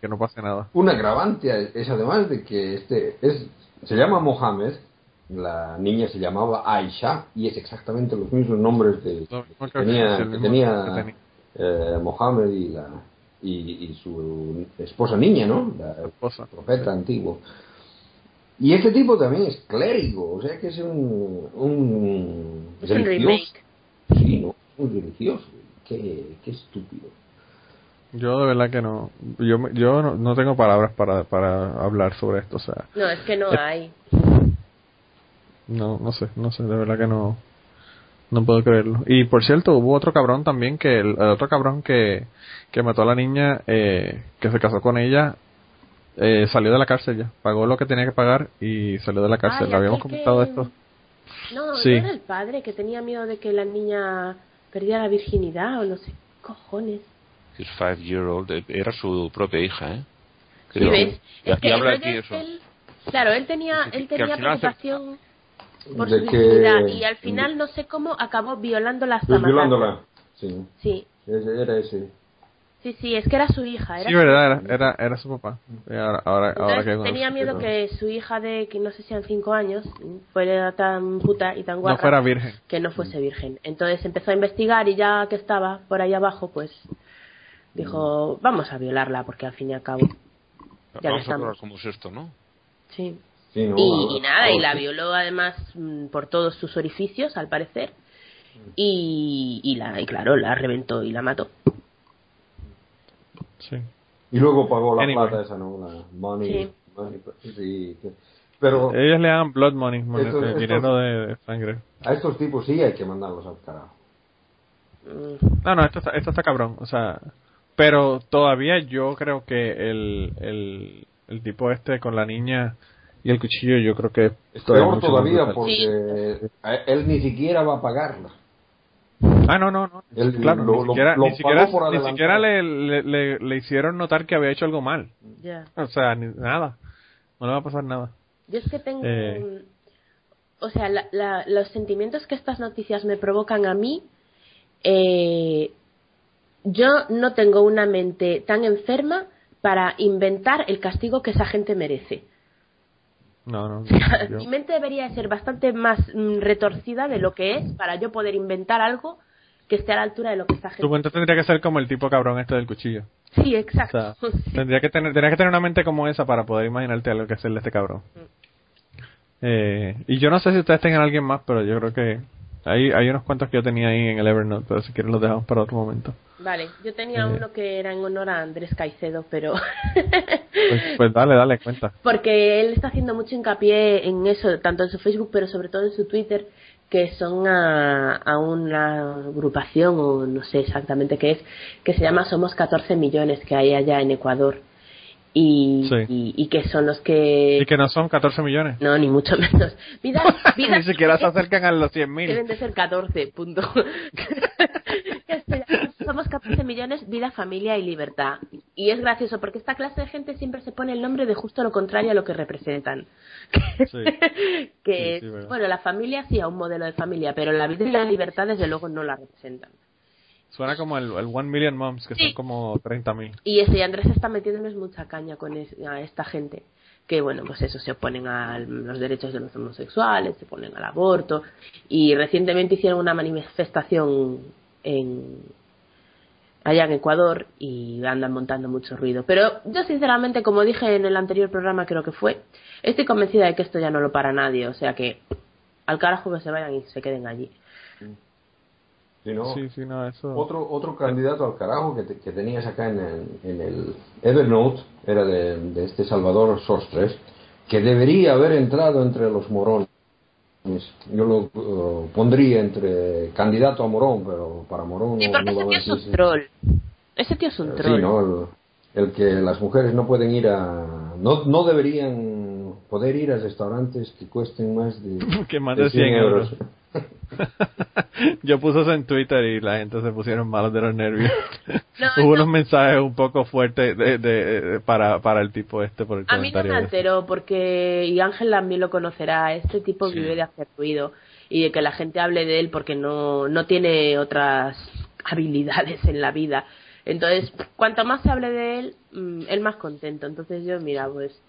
que no pase nada. Un agravante es además de que este es se llama Mohamed, la niña se llamaba Aisha y es exactamente los mismos nombres de, que tenía, eh, Mohamed y la y, y su esposa niña, ¿no? La esposa. Profeta antiguo. Y este tipo también es clérigo, o sea que es un. un es un remake. Sí, ¿no? Un religioso. Qué, qué estúpido. Yo de verdad que no. Yo, yo no, no, tengo palabras para, para hablar sobre esto. O sea, no, es que no eh, hay. No, no sé, no sé, de verdad que no. No puedo creerlo. Y por cierto, hubo otro cabrón también que el, otro cabrón que, que mató a la niña, eh, que se casó con ella, eh, salió de la cárcel ya. Pagó lo que tenía que pagar y salió de la cárcel. Habíamos comentado esto. No, sí. era el padre que tenía miedo de que la niña perdiera la virginidad o no sé, cojones. His five year old, era su propia hija, ¿eh? Creo. ves? que habla aquí eso. claro, él tenía, él tenía preocupación por su virginidad y al final no sé cómo acabó violándola hasta Violándola, sí. Sí. Era ese. Sí, sí, es que era su hija. Era sí, verdad, era, era, su papá. Ahora, ahora, que tenía miedo que su hija de, que no sé si eran cinco años, fuera tan puta y tan guapa. No fuera virgen. Que no fuese virgen. Entonces empezó a investigar y ya que estaba por ahí abajo, pues dijo, vamos a violarla porque al fin y al cabo. Ya vamos a cómo es esto, ¿no? Sí. Y, nada, y la violó además mm, por todos sus orificios, al parecer. Y, y, la, y claro, la reventó y la mató. Y luego pagó la plata esa, ¿no? La money. Sí. Pero, Ellos le dan blood money, dinero de, sangre. A estos tipos sí hay que mandarlos al carajo. No, no, esto está, esto está cabrón. O sea, pero todavía yo creo que el, el, el tipo este con la niña y el cuchillo, yo creo que es peor todavía porque él ni siquiera va a pagarla. Ah, no, no, no. claro, ni siquiera, ni siquiera, le, le, le, hicieron notar que había hecho algo mal. O sea, nada. No le va a pasar nada. Yo es que tengo. Eh. O sea, los sentimientos que estas noticias me provocan a mí. Eh, yo no tengo una mente tan enferma para inventar el castigo que esa gente merece. No, no. Mi mente debería ser bastante más mm, retorcida de lo que es para yo poder inventar algo que esté a la altura de lo que está gente. Tu mente tendría que ser como el tipo cabrón este del cuchillo. Sí, exacto. Tendría que tener, tendría que tener una mente como esa para poder imaginarte algo que hacerle a este cabrón. Mm. Eh, y yo no sé si ustedes tengan a alguien más, pero yo creo que hay, hay unos cuantos que yo tenía ahí en el Evernote, pero si quieren los dejamos para otro momento. Vale, yo tenía eh. uno que era en honor a Andrés Caicedo, pero... pues, pues, dale, dale, cuenta. Porque él está haciendo mucho hincapié en eso, tanto en su Facebook, pero sobre todo en su Twitter, que son a, a una agrupación, o no sé exactamente qué es, que se llama Somos 14 millones que hay allá en Ecuador y, y, que son los que... Y que no son 14 millones. No, ni mucho menos. Vida, ni siquiera se acercan a los 100 mil. Deben de ser 14, punto. Somos 14 millones, vida, familia y libertad. Y es gracioso porque esta clase de gente siempre se pone el nombre de justo lo contrario a lo que representan. que es, bueno, la familia sí a un modelo de familia, pero la vida y la libertad desde luego no la representan. Suena como el, el One Million Moms, que son como 30.000. Y ese Andrés está metiéndoles mucha caña con a esta gente. Que bueno, pues eso, se oponen a los derechos de los homosexuales, se oponen al aborto. Y recientemente hicieron una manifestación en, allá en Ecuador y andan montando mucho ruido. Pero yo sinceramente, como dije en el anterior programa, creo que fue, estoy convencida de que esto ya no lo para nadie. O sea que al carajo que se vayan y se queden allí. Otro, otro candidato al carajo que, que tenías acá en el, en el Evernote era de, este Salvador Sostres, que debería haber entrado entre los morones. Yo lo pondría entre candidato a morón, pero para morón sí, porque ese tío es un troll. Ese tío es un troll. Sí, ¿no? El, que las mujeres no pueden ir a. No, no deberían poder ir a restaurantes que cuesten más de, que más de 100, euros. Yo puse eso en Twitter y la gente se pusieron malos de los nervios. Hubo unos mensajes un poco fuertes de, para, para el tipo este por el A mí no me alteró porque, y Ángel también lo conocerá, este tipo vive de hacer ruido y de que la gente hable de él porque no, no tiene otras habilidades en la vida. Entonces, cuanto más se hable de él, mm, él más contento. Entonces yo, mira, pues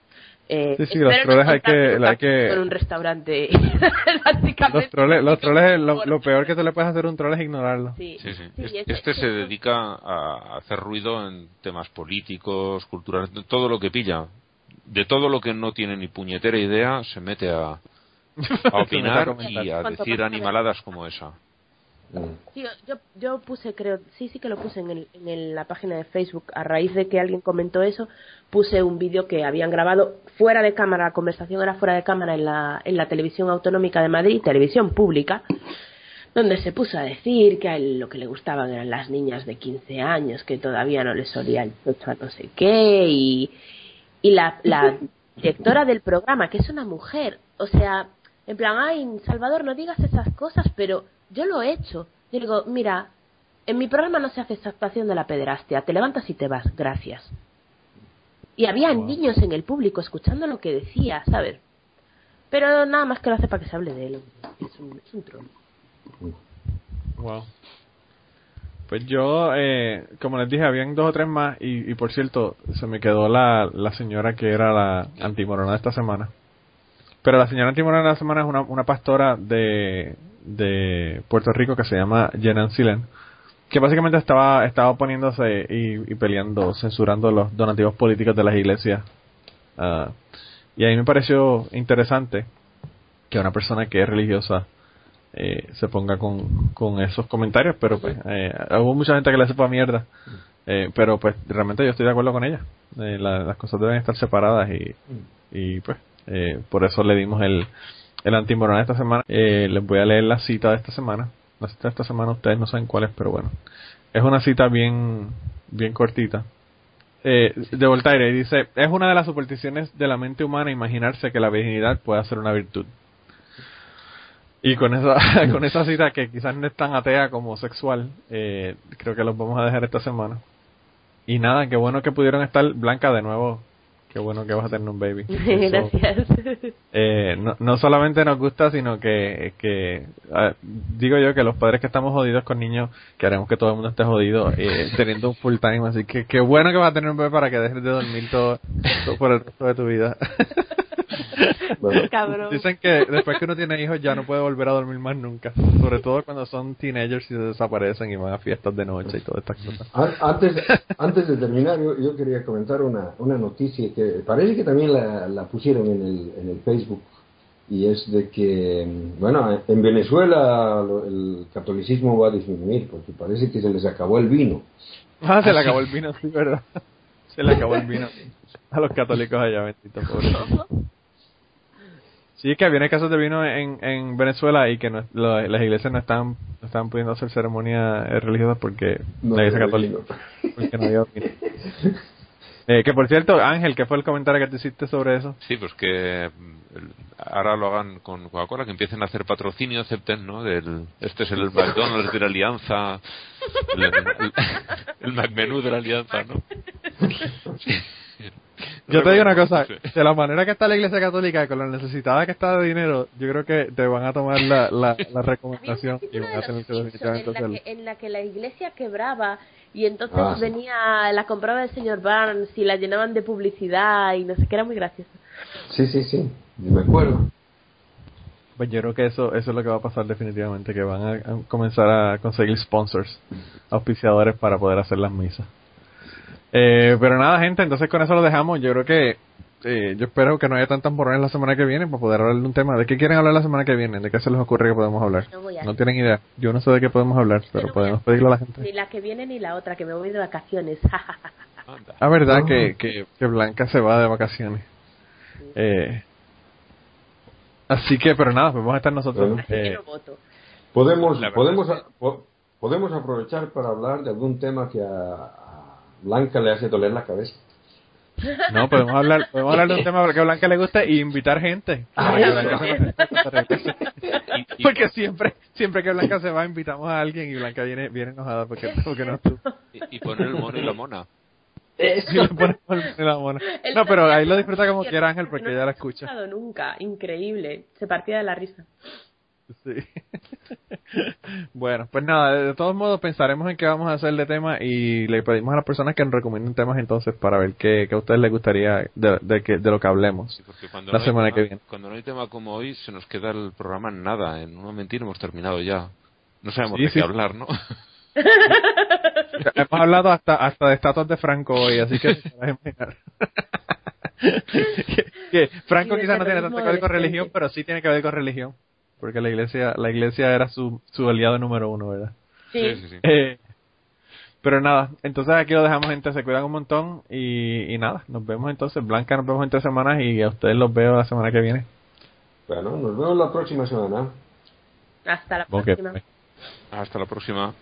eh, sí, sí, los troles hay que, hay que... Con un restaurante, Los troles, los troles lo, peor que te le puedes hacer un troll es ignorarlo. Sí, sí. este, se dedica a hacer ruido en temas políticos, culturales, de todo lo que pilla. De todo lo que no tiene ni puñetera idea, se mete a, a opinar y a decir animaladas como esa. Sí, yo, yo puse, creo, sí, sí que lo puse en, el, en la página de Facebook. A raíz de que alguien comentó eso, puse un vídeo que habían grabado fuera de cámara, la conversación era fuera de cámara en la, en la televisión autonómica de Madrid, televisión pública, donde se puso a decir que a él lo que le gustaban eran las niñas de 15 años, que todavía no les olía el pecho a no sé qué, y, y la, la directora del programa, que es una mujer, o sea, en plan, ay, Salvador, no digas esas cosas, pero yo lo he hecho. Yo digo, mira, en mi programa no se hace esa actuación de la pederastia, te levantas y te vas, gracias. Y había niños en el público escuchando lo que decía, ¿sabes? Pero nada más que lo hace para que se hable de él. Es un, es un troll. Wow. Pues yo, eh, como les dije, habían dos o tres más y, y por cierto, se me quedó la, la señora que era la antimorona de esta semana. Pero la señora antimorona de la semana es una, una pastora de, de Puerto Rico que se llama Jenan Silen, que básicamente estaba, estaba oponiéndose y, peleando, censurando los donativos políticos de las iglesias. Uh, y a mí me pareció interesante que una persona que es religiosa eh, se ponga con, con esos comentarios, pero pues eh, hubo mucha gente que le sepa mierda. Eh, pero pues realmente yo estoy de acuerdo con ella. Eh, la, las cosas deben estar separadas y, y pues eh, por eso le dimos el, el esta semana. Eh, les voy a leer la cita de esta semana. La cita de esta semana ustedes no saben cuál es, pero bueno. Es una cita bien, bien cortita. Eh, de Voltaire dice, es una de las supersticiones de la mente humana imaginarse que la virginidad puede ser una virtud. Y con esa, con esa cita que quizás no es tan atea como sexual, eh, creo que los vamos a dejar esta semana. Y nada, qué bueno que pudieron estar Blanca de nuevo Qué bueno que vas a tener un baby. Gracias. eh, no, no, solamente nos gusta, sino que, que digo yo que los padres que estamos jodidos con niños, queremos que todo el mundo esté jodido, eh, teniendo un full time. Así que qué bueno que vas a tener un bebé para que dejes de dormir todo, todo por el resto de tu vida. Cabrón. Dicen que después que uno tiene hijos ya no puede volver a dormir más nunca. Sobre todo cuando son teenagers y se desaparecen y van a fiestas de noche y todas estas cosas. Antes, antes de terminar, yo, yo quería comentar una, una noticia que parece que también la, la pusieron en el, en el Facebook y es de que, bueno, en Venezuela el catolicismo va a disminuir porque parece que se les acabó el vino. Ah, se le acabó el vino, sí, verdad. Se le acabó el vino a los católicos allá, bendito, pobre. Sí, que viene casos de vino en, en Venezuela y que no, lo, las iglesias no están, no están pudiendo hacer ceremonias religiosas porque No la iglesia católica. Porque no había vino. Eh, que por cierto, Ángel, ¿qué fue el comentario que te hiciste sobre eso? Sí, pues que mm, ahora lo hagan con Coca-Cola, que empiecen a hacer patrocinio, acepten, ¿no? Del, este es el McDonald's de la Alianza, el, el, el McMenú de la Alianza, ¿no? Yo te digo una cosa, Sí. de la manera que está la iglesia católica, con la necesitada que está de dinero, yo creo que te van a tomar la, la, la recomendación y van a tener que definitivamente en, la que, en la que la iglesia quebraba y entonces Ah, venía, la compraba el señor Barnes y la llenaban de publicidad y no sé qué, era muy gracioso. Sí, sí, sí, me acuerdo. Pues yo creo que eso, eso es lo que va a pasar definitivamente, que van a, a comenzar a conseguir sponsors, auspiciadores para poder hacer las misas. Eh, pero nada, gente, entonces con eso lo dejamos. Yo creo que, eh, yo espero que no haya tantas borrones la semana que viene para poder hablar de un tema. ¿De qué quieren hablar la semana que viene? ¿De qué se les ocurre que podemos hablar? No voy a- No tienen idea. Yo no sé de qué podemos hablar, pero no podemos a- pedirle a la gente. Ni la que viene ni la otra, que me voy de vacaciones. Anda. Ah, verdad que, que, que Blanca se va de vacaciones. Eh, así que, pero nada, pues vamos a estar nosotros. Eh, voto. Podemos, podemos, podemos aprovechar para hablar de algún tema que a Blanca le hace doler la cabeza. No, podemos hablar, podemos hablar de un tema que a Blanca le gusta y invitar gente. Y- y- porque siempre, siempre que Blanca se va, invitamos a alguien y Blanca viene, viene enojada porque, porque no estuvo. y, y poner el mono y la mona. Y la mona. No, pero ahí lo disfruta como quiera Ángel porque no ella la escucha. nunca, increíble. Se partía de la risa. Sí. bueno, pues nada, de todos modos pensaremos en qué vamos a hacer de tema y le pedimos a las personas que nos recomienden temas entonces para ver qué, qué a ustedes les gustaría de, de, que, de lo que hablemos. Sí, porque cuando La no semana tema- que viene. Cuando no hay tema como hoy, se nos queda el programa en nada. En un momentín hemos terminado ya. No sabemos Sí, de sí. qué hablar, ¿no? Hemos hablado hasta hasta de estatuas de Franco hoy, así que imaginar. que, que Franco quizás no tiene tanto que ver con religión, pero sí tiene que ver con religión. Porque la iglesia, la iglesia era su, su aliado número uno, ¿verdad? Sí. sí, sí. Eh, pero nada, entonces aquí lo dejamos, gente. Se cuidan un montón. Y, y nada, nos vemos entonces. Blanca, nos vemos en tres semanas. Y a ustedes los veo la semana que viene. Bueno, nos vemos la próxima semana. Hasta la próxima. Hasta la próxima.